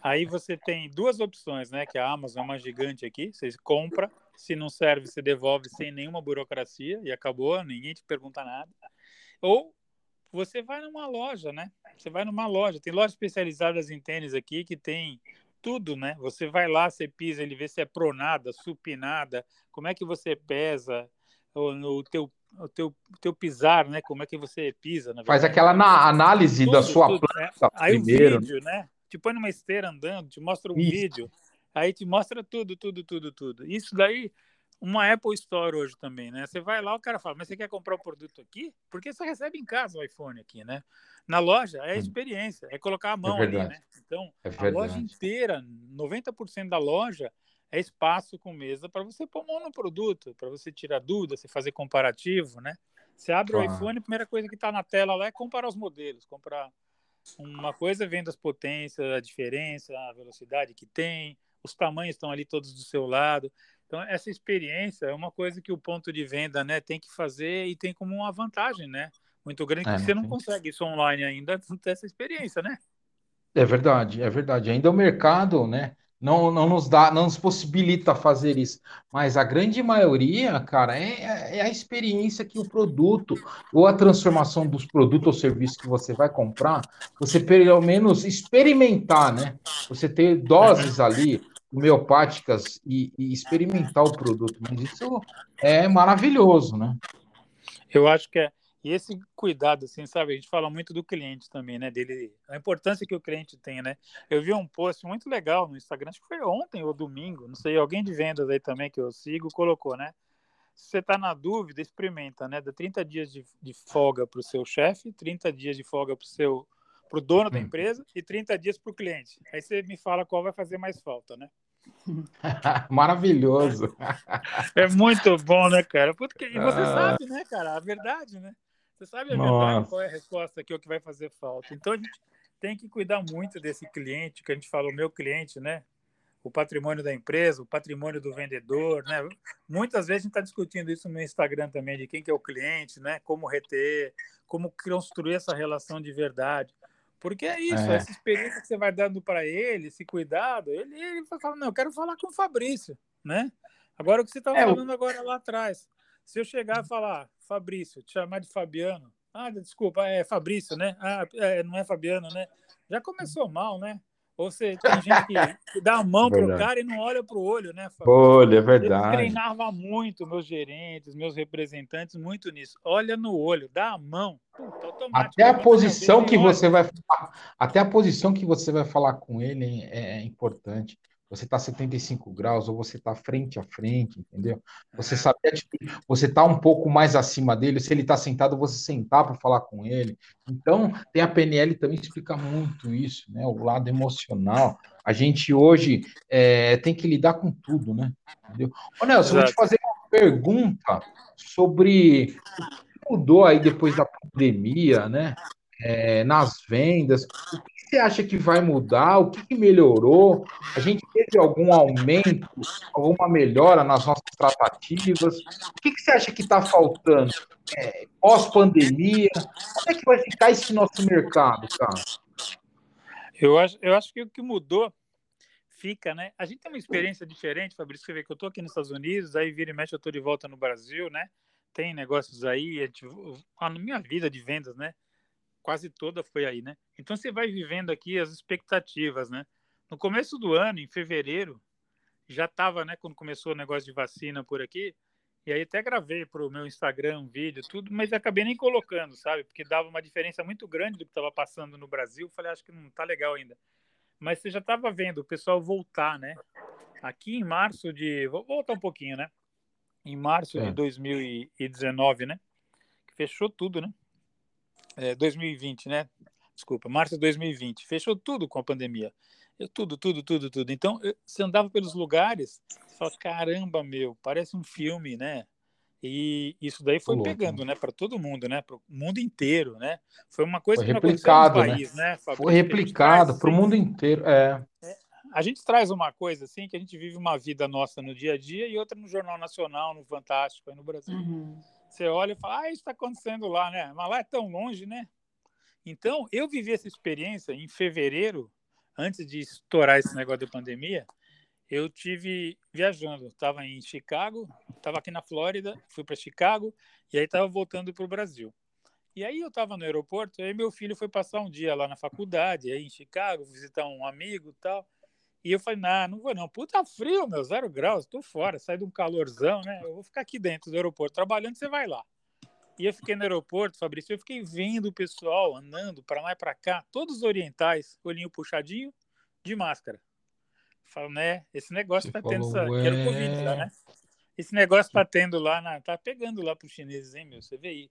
Aí você tem duas opções, né? Que a Amazon é uma gigante aqui. Você compra, se não serve, você devolve sem nenhuma burocracia e acabou, ninguém te pergunta nada. Ou você vai numa loja, né? Você vai numa loja. Tem lojas especializadas em tênis aqui que tem tudo, né? Você vai lá, você pisa, ele vê se é pronada, supinada, como é que você pesa, o, teu o teu, teu pisar, né? Como é que você pisa? Faz aquela análise tudo, da sua tudo, planta né? Aí primeiro. o vídeo, né? Te põe numa esteira andando, te mostra um Isso. vídeo, aí te mostra tudo, tudo, tudo, tudo. Isso daí, uma Apple Store hoje também, né? Você vai lá, o cara fala, mas você quer comprar o produto aqui? Porque você recebe em casa o iPhone aqui, né? Na loja é a experiência, é colocar a é mão é ali, né? Então, é a loja inteira, 90% da loja é espaço com mesa para você pôr mão no produto, para você tirar dúvida, você fazer comparativo, né? Você abre claro. o iPhone, a primeira coisa que está na tela lá é comparar os modelos, comprar uma coisa vendo as potências, a diferença, a velocidade que tem, os tamanhos estão ali todos do seu lado. Então, essa experiência é uma coisa que o ponto de venda né, tem que fazer e tem como uma vantagem, né? muito grande, é, que você não consegue isso online ainda, não ter essa experiência, né? É verdade, é verdade. Ainda o mercado, né? não, não nos dá, não nos possibilita fazer isso. Mas a grande maioria, cara, é, é a experiência que o produto ou a transformação dos produtos ou serviços que você vai comprar, você pelo menos experimentar, né? Você ter doses ali homeopáticas e, e experimentar o produto. Mas isso é maravilhoso, né? Eu acho que é. E esse cuidado, assim, sabe? A gente fala muito do cliente também, né? Dele, a importância que o cliente tem, né? Eu vi um post muito legal no Instagram, acho que foi ontem ou domingo, não sei, alguém de vendas aí também que eu sigo colocou, né? Se você está na dúvida, experimenta, né? Dá 30 dias de, de folga para o seu chefe, 30 dias de folga para o seu pro dono da empresa e 30 dias para o cliente. Aí você me fala qual vai fazer mais falta, né? Maravilhoso. É muito bom, né, cara? Porque, e você ah. sabe, né, cara? A verdade, né? Você sabe a Nossa. verdade, qual é a resposta aqui, o que vai fazer falta. Então a gente tem que cuidar muito desse cliente, que a gente fala, o meu cliente, né? O patrimônio da empresa, o patrimônio do vendedor, né? Muitas vezes a gente está discutindo isso no Instagram também, de quem que é o cliente, né? Como reter, como construir essa relação de verdade. Porque é isso, é. essa experiência que você vai dando para ele, esse cuidado, ele, ele vai falar, não, eu quero falar com o Fabrício, né? Agora o que você estava é, falando agora lá atrás. Se eu chegar e falar, Fabrício, te chamar de Fabiano, ah, desculpa, é Fabrício, né? Ah, é, não é Fabiano, né? Já começou mal, né? Ou seja, tem gente que dá a mão para o cara e não olha para o olho, né? Olha, é verdade. Eu treinava muito meus gerentes, meus representantes, muito nisso. Olha no olho, dá a mão. Puta, até a posição que você vai até a posição que você vai falar com ele é, é importante você está 75 graus ou você está frente a frente, entendeu? Você é. tipo, você está um pouco mais acima dele, se ele está sentado, você sentar para falar com ele. Então, tem a PNL também explica muito isso, né? O lado emocional. A gente hoje é, tem que lidar com tudo, né? Entendeu? Ô, Nelson, eu vou te fazer uma pergunta sobre o que mudou aí depois da pandemia, né? É, nas vendas. O que você acha que vai mudar? O que, melhorou? A gente teve algum aumento, alguma melhora nas nossas tratativas? O que, você acha que está faltando? É, Pós-pandemia, como é que vai ficar esse nosso mercado, cara? Eu acho, eu acho que o que mudou fica, né? A gente tem uma experiência diferente, Fabrício, você vê que eu estou aqui nos Estados Unidos, aí vira e mexe eu estou de volta no Brasil, né? Tem negócios aí, a minha vida de vendas, né? Quase toda foi aí, né? Então você vai vivendo aqui as expectativas, né? No começo do ano, em fevereiro, já estava, né? Quando começou o negócio de vacina por aqui, e aí até gravei para o meu Instagram um vídeo, tudo, mas acabei nem colocando, sabe? Porque dava uma diferença muito grande do que estava passando no Brasil. Falei, acho que não está legal ainda. Mas você já estava vendo o pessoal voltar, né? Aqui em março de. Vou voltar um pouquinho, né? Em março é. de 2019, né? Fechou tudo, né? É, 2020, né? Desculpa, março de 2020. Fechou tudo com a pandemia. Eu, tudo, tudo, tudo, tudo. Então, eu, você andava pelos lugares, você fala, caramba, meu, parece um filme, né? E isso daí foi pegando, né, para todo mundo, né, para o mundo inteiro, né? Foi uma coisa foi que replicado, no país, né? né foi replicado para o mundo inteiro, é. é. A gente traz uma coisa assim que a gente vive uma vida nossa no dia a dia e outra no Jornal Nacional, no Fantástico, aí no Brasil. Uhum. Você olha e fala, ah, isso está acontecendo lá, né? Mas lá é tão longe, né? Então, eu vivi essa experiência em fevereiro, antes de estourar esse negócio da pandemia. Eu tive viajando, estava em Chicago, estava aqui na Flórida, fui para Chicago e aí estava voltando para o Brasil. E aí eu estava no aeroporto, aí meu filho foi passar um dia lá na faculdade, aí em Chicago, visitar um amigo e tal. E eu falei, não, não vou não. Puta frio, meu, zero graus, tô fora, sai de um calorzão, né? Eu vou ficar aqui dentro do aeroporto trabalhando, você vai lá. E eu fiquei no aeroporto, Fabrício, eu fiquei vendo o pessoal andando para lá e para cá, todos orientais, olhinho puxadinho, de máscara. Falo, né? Esse negócio você tá tendo essa. Ué... Era o Covid lá, né? Esse negócio tá tendo lá, na... tá pegando lá pros chineses, hein, meu? Você vê aí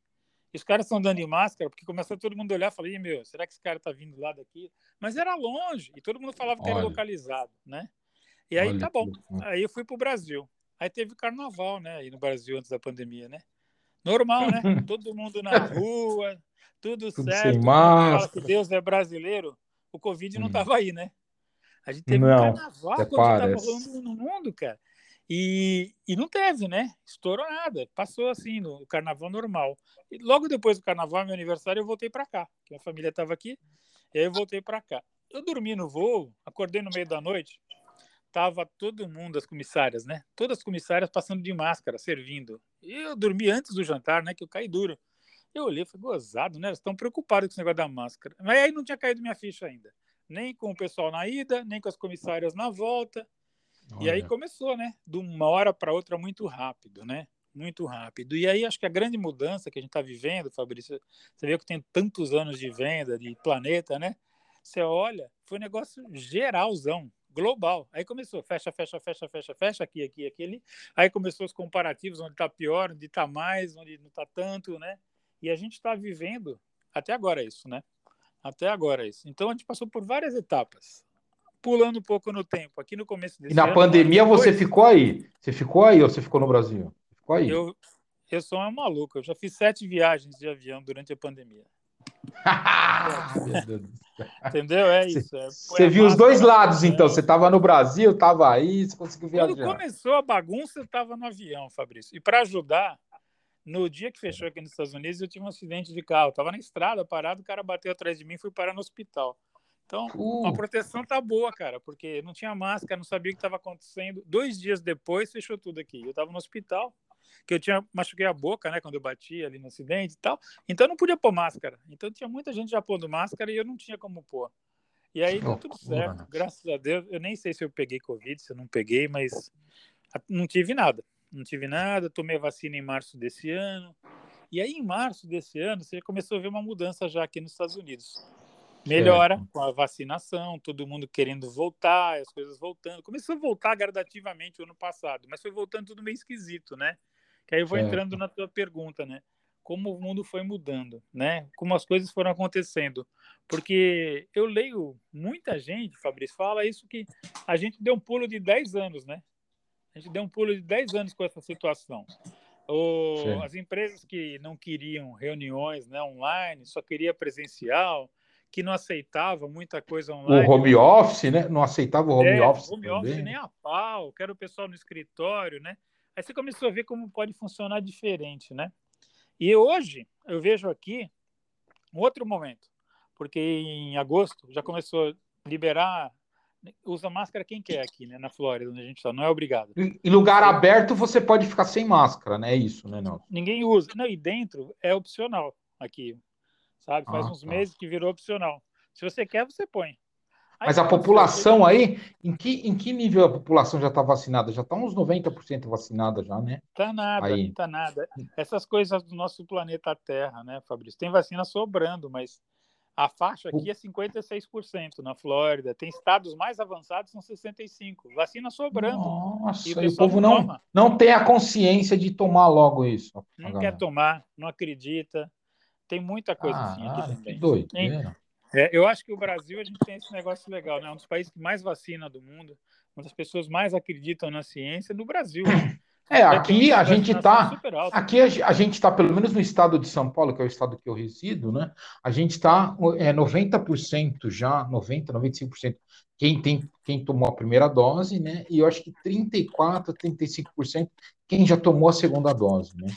os caras estão dando em máscara, porque começou todo mundo a olhar e falar, meu, será que esse cara tá vindo lá daqui? Mas era longe, e todo mundo falava que Olha. era localizado, né? E aí Olha tá bom. Aí eu fui pro Brasil. Aí teve carnaval, né? Aí no Brasil antes da pandemia, né? Normal, né? todo mundo na rua, tudo, tudo certo. Sem máscara. Fala que Deus é brasileiro. O Covid hum. não tava aí, né? A gente teve não, um carnaval quando tava rolando no mundo, cara. E, e não teve, né? Estourou nada. Passou assim no carnaval normal. E logo depois do carnaval, meu aniversário, eu voltei para cá. Minha família estava aqui. E aí eu voltei para cá. Eu dormi no voo, acordei no meio da noite. tava todo mundo, as comissárias, né? Todas as comissárias passando de máscara, servindo. E eu dormi antes do jantar, né? Que eu caí duro. Eu olhei falei, gozado, né? Eles estão preocupados com esse negócio da máscara. Mas aí não tinha caído minha ficha ainda. Nem com o pessoal na ida, nem com as comissárias na volta. Olha. E aí começou, né? De uma hora para outra muito rápido, né? Muito rápido. E aí acho que a grande mudança que a gente está vivendo, Fabrício, você vê que tem tantos anos de venda, de planeta, né? Você olha, foi um negócio geralzão, global. Aí começou, fecha, fecha, fecha, fecha, fecha, aqui, aqui, aqui, ali. Aí começou os comparativos, onde está pior, onde está mais, onde não está tanto, né? E a gente está vivendo até agora isso, né? Até agora isso. Então a gente passou por várias etapas. Pulando um pouco no tempo, aqui no começo desse E na ano, pandemia depois, você ficou aí? Você ficou aí ou você ficou no Brasil? Ficou aí? Eu, eu sou um maluco. Eu já fiz sete viagens de avião durante a pandemia. Entendeu? É isso. É, você viu os dois lados, né? então. Você estava no Brasil, estava aí, você conseguiu viajar. Quando começou a bagunça, eu estava no avião, Fabrício. E para ajudar, no dia que fechou aqui nos Estados Unidos, eu tive um acidente de carro. Estava na estrada, parado, o cara bateu atrás de mim e fui parar no hospital. Então, Uh. a proteção tá boa, cara, porque não tinha máscara, não sabia o que estava acontecendo. Dois dias depois, fechou tudo aqui. Eu estava no hospital, que eu tinha machuquei a boca, né, quando eu bati ali no acidente e tal. Então, eu não podia pôr máscara. Então, tinha muita gente já pondo máscara e eu não tinha como pôr. E aí deu tudo certo, graças a Deus. Eu nem sei se eu peguei Covid, se eu não peguei, mas não tive nada. Não tive nada, tomei a vacina em março desse ano. E aí, em março desse ano, você começou a ver uma mudança já aqui nos Estados Unidos. Melhora com a vacinação, todo mundo querendo voltar, as coisas voltando. Começou a voltar gradativamente o ano passado, mas foi voltando tudo meio esquisito, né? Que aí eu vou Certo. entrando na tua pergunta, né? Como o mundo foi mudando, né? Como as coisas foram acontecendo. Porque eu leio muita gente, Fabrício, fala isso que a gente deu um pulo de 10 anos, né? A gente deu um pulo de 10 anos com essa situação. O- Sim. as empresas que não queriam reuniões né, online, só queria presencial, que não aceitava muita coisa O online. home office, né? Não aceitava o home É, office home também. office nem a pau, quero o pessoal no escritório, né? Aí você começou a ver como pode funcionar diferente, né? E hoje eu vejo aqui um outro momento, porque em agosto já começou a liberar, usa máscara quem quer aqui, né? Na Flórida, onde a gente está, não é obrigado. Em em lugar aberto você pode ficar sem máscara, né? É isso, né, Nelson? Ninguém usa. Não, e dentro é opcional aqui, sabe? Faz Ah, uns tá. meses que virou opcional. Se você quer, você põe. Aí Mas a população aí, em que, em que nível a população já está vacinada? Já está uns 90% vacinada já, né? Tá nada, Aí. tá nada. Essas coisas do nosso planeta Terra, né, Fabrício? Tem vacina sobrando, mas a faixa aqui é 56% na Flórida. Tem estados mais avançados são 65. Vacina sobrando. Nossa, E o e o povo não não, toma. não tem a consciência de tomar logo isso. Não quer tomar, não acredita. Tem muita coisa assim aqui Caralho, que também. doideira. É, eu acho que o Brasil a gente tem esse negócio legal, né? É um dos países que mais vacina do mundo, uma das pessoas mais acreditam na ciência no Brasil. É, Já tem aqui a gente tá. alta. Aqui a, a gente está, pelo menos no estado de São Paulo, que é o estado que eu resido, né? A gente está é, 90% já, 90%, 95%, quem tem, quem tomou a primeira dose, né? E eu acho que 34%, 35% quem já tomou a segunda dose, né?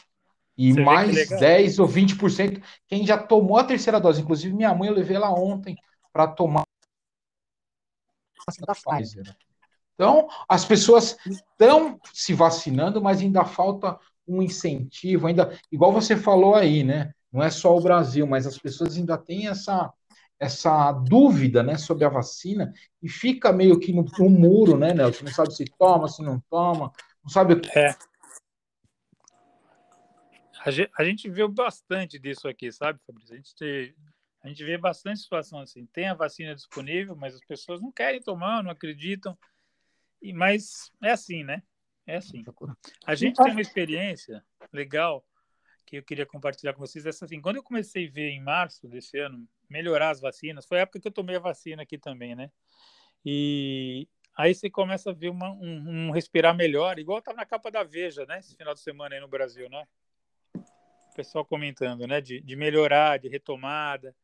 E Você mais legal. 10 ou 20% quem já tomou a terceira dose. Inclusive, minha mãe, eu levei ela ontem para tomar Vacina da Pfizer. Pfizer. Então, as pessoas estão se vacinando, mas ainda falta um incentivo, ainda, igual você falou aí, né? Não é só o Brasil, mas as pessoas ainda têm essa, essa dúvida, né, sobre a vacina e fica meio que no, no muro, né, Nelson? Não sabe se toma, se não toma, não sabe o que. É. A gente, viu bastante disso aqui, sabe, Fabrício? A gente, a gente vê bastante situação assim. Tem a vacina disponível, mas as pessoas não querem tomar, não acreditam. E, mas é assim, né? É assim. A gente tem uma experiência legal que eu queria compartilhar com vocês. Essa assim, quando eu comecei a ver em março desse ano melhorar as vacinas, foi a época que eu tomei a vacina aqui também, né? E aí você começa a ver uma, um, um respirar melhor, igual estava na capa da Veja, né? Esse final de semana aí no Brasil, né? Pessoal comentando, né? De, de melhorar, de retomada,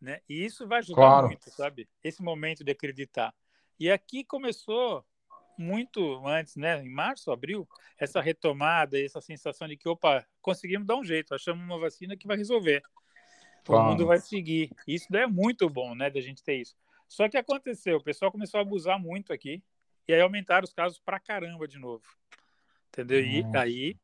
né? E isso vai ajudar Claro. muito, sabe? Esse momento de acreditar. E aqui começou muito antes, né? Em março, abril, essa retomada, essa sensação de que, opa, conseguimos dar um jeito, achamos uma vacina que vai resolver. Claro. O mundo vai seguir. Isso daí é muito bom, né, da gente ter isso. Só que aconteceu, o pessoal começou a abusar muito aqui E aí aumentaram os casos pra caramba de novo. Entendeu? E aí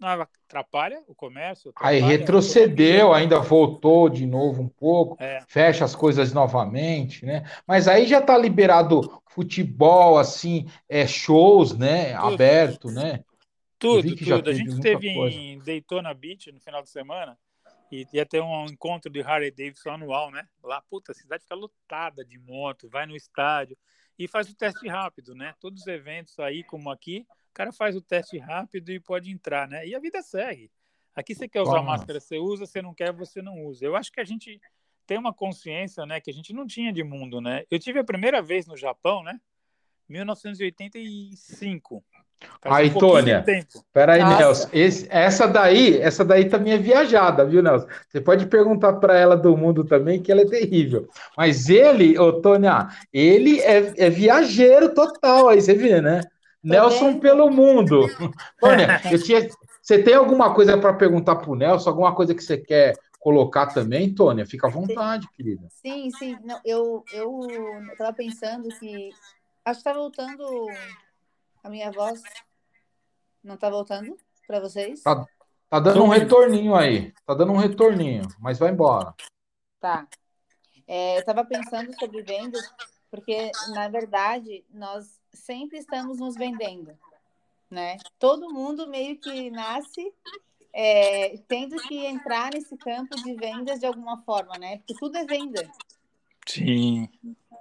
atrapalha o comércio. Aí retrocedeu, ainda voltou de novo um pouco, é. fecha as coisas novamente, né? Mas aí já está liberado futebol, assim, é, shows, né? Tudo. Aberto, né? Tudo, tudo. A gente teve coisa. em Daytona Beach no final de semana e ia ter um encontro de Harley Davidson anual, né? Lá, puta, a cidade fica lotada de moto, vai no estádio e faz o teste rápido, né? Todos os eventos aí, como aqui, cara faz o teste rápido e pode entrar, né? E a vida segue. Aqui você quer usar máscara, você usa, você não quer, você não usa. Eu acho que a gente tem uma consciência, né, que a gente não tinha de mundo, né? Eu tive a primeira vez no Japão, né? 1985. Aí, um Tônia, peraí, Nelson, esse, essa daí, essa daí também é viajada, viu, Nelson? Você pode perguntar para ela do mundo também, que ela é terrível. Mas ele, ô Tônia, ele é, é viajeiro total, aí você vê, né? Nelson pelo mundo. Tônia, eu tinha, você tem alguma coisa para perguntar para o Nelson? Alguma coisa que você quer colocar também, Tônia? Fica à vontade, querida. Sim, sim. Não, eu estava pensando que. Acho que está voltando a minha voz. Não está voltando para vocês? Tá, tá dando um retorninho aí. Tá dando um retorninho, mas vai embora. Tá. É, eu estava pensando sobre vendas, porque, na verdade, nós sempre estamos nos vendendo, né? Todo mundo meio que nasce é, tendo que entrar nesse campo de vendas de alguma forma, né? Porque tudo é venda. Sim.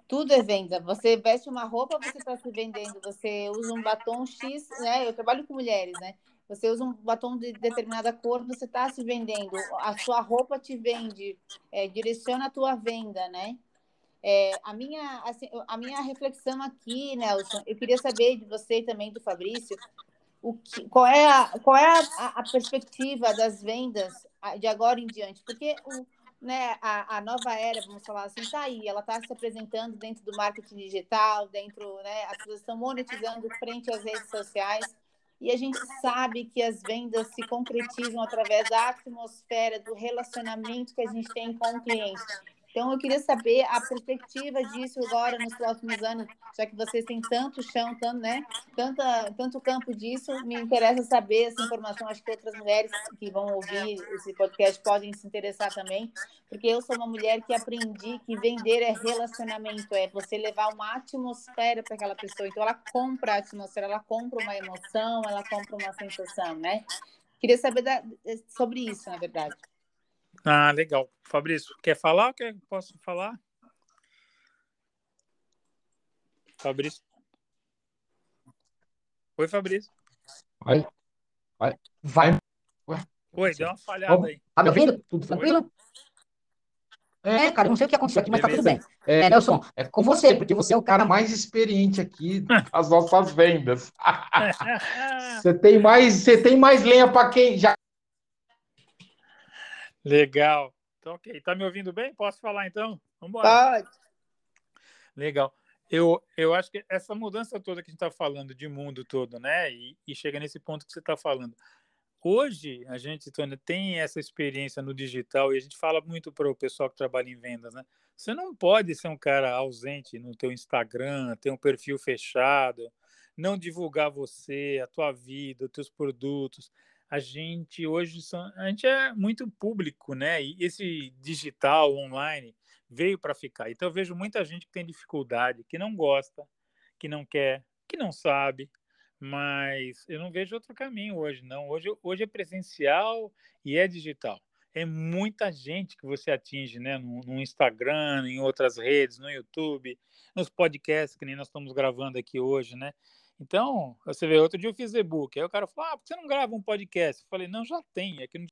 Tudo é venda. Você veste uma roupa, você está se vendendo. Você usa um batom X, né? Eu trabalho com mulheres, né? Você usa um batom de determinada cor, você está se vendendo. A sua roupa te vende, é, direciona a tua venda, né? É, a, minha, assim, a minha reflexão aqui, Nelson, eu queria saber de você e também do Fabrício, o que, qual é, a, qual é a, a perspectiva das vendas de agora em diante? Porque o, né, a, a nova era, vamos falar assim, está aí, ela está se apresentando dentro do marketing digital, dentro, né, as pessoas estão monetizando frente às redes sociais, e a gente sabe que as vendas se concretizam através da atmosfera, do relacionamento que a gente tem com o cliente. Então, eu queria saber a perspectiva disso agora nos próximos anos, já que vocês têm tanto chão, tanto, né, tanta, tanto campo disso, me interessa saber essa informação. Acho que outras mulheres que vão ouvir esse podcast podem se interessar também, porque eu sou uma mulher que aprendi que vender é relacionamento, é você levar uma atmosfera para aquela pessoa. Então, ela compra a atmosfera, ela compra uma emoção, ela compra uma sensação, né? Queria saber da, sobre isso, na verdade. Ah, legal. Fabrício, quer falar ou quer, posso falar? Fabrício. Oi, Fabrício. Vai. Vai. Vai. Oi, deu uma falhada aí. Tá me ouvindo? Tudo tranquilo? É, cara, não sei o que aconteceu aqui, mas Beleza. tá tudo bem. É, Nelson, é com você, porque você é o cara mais experiente aqui nas nossas vendas. você tem mais, você tem mais lenha para quem já Legal. Então, ok. Tá me ouvindo bem? Posso falar então? Vamos embora. Pode. Legal. Eu, eu acho que essa mudança toda que a gente está falando de mundo todo, né? E, e chega nesse ponto que você está falando. Hoje, a gente, Tônia, tem essa experiência no digital e a gente fala muito para o pessoal que trabalha em vendas, né? Você não pode ser um cara ausente no teu Instagram, ter um perfil fechado, não divulgar você, a tua vida, os teus produtos a gente hoje a gente é muito público, né? E esse digital online veio para ficar. Então eu vejo muita gente que tem dificuldade, que não gosta, que não quer, que não sabe, mas eu não vejo outro caminho hoje, não. Hoje, hoje é presencial e é digital. É muita gente que você atinge, né? No, no Instagram, em outras redes, no YouTube, nos podcasts que nem nós estamos gravando aqui hoje, né? Então, você vê, outro dia eu fiz e-book. Aí o cara falou: ah, por que você não grava um podcast? Eu falei: não, já tem. É que não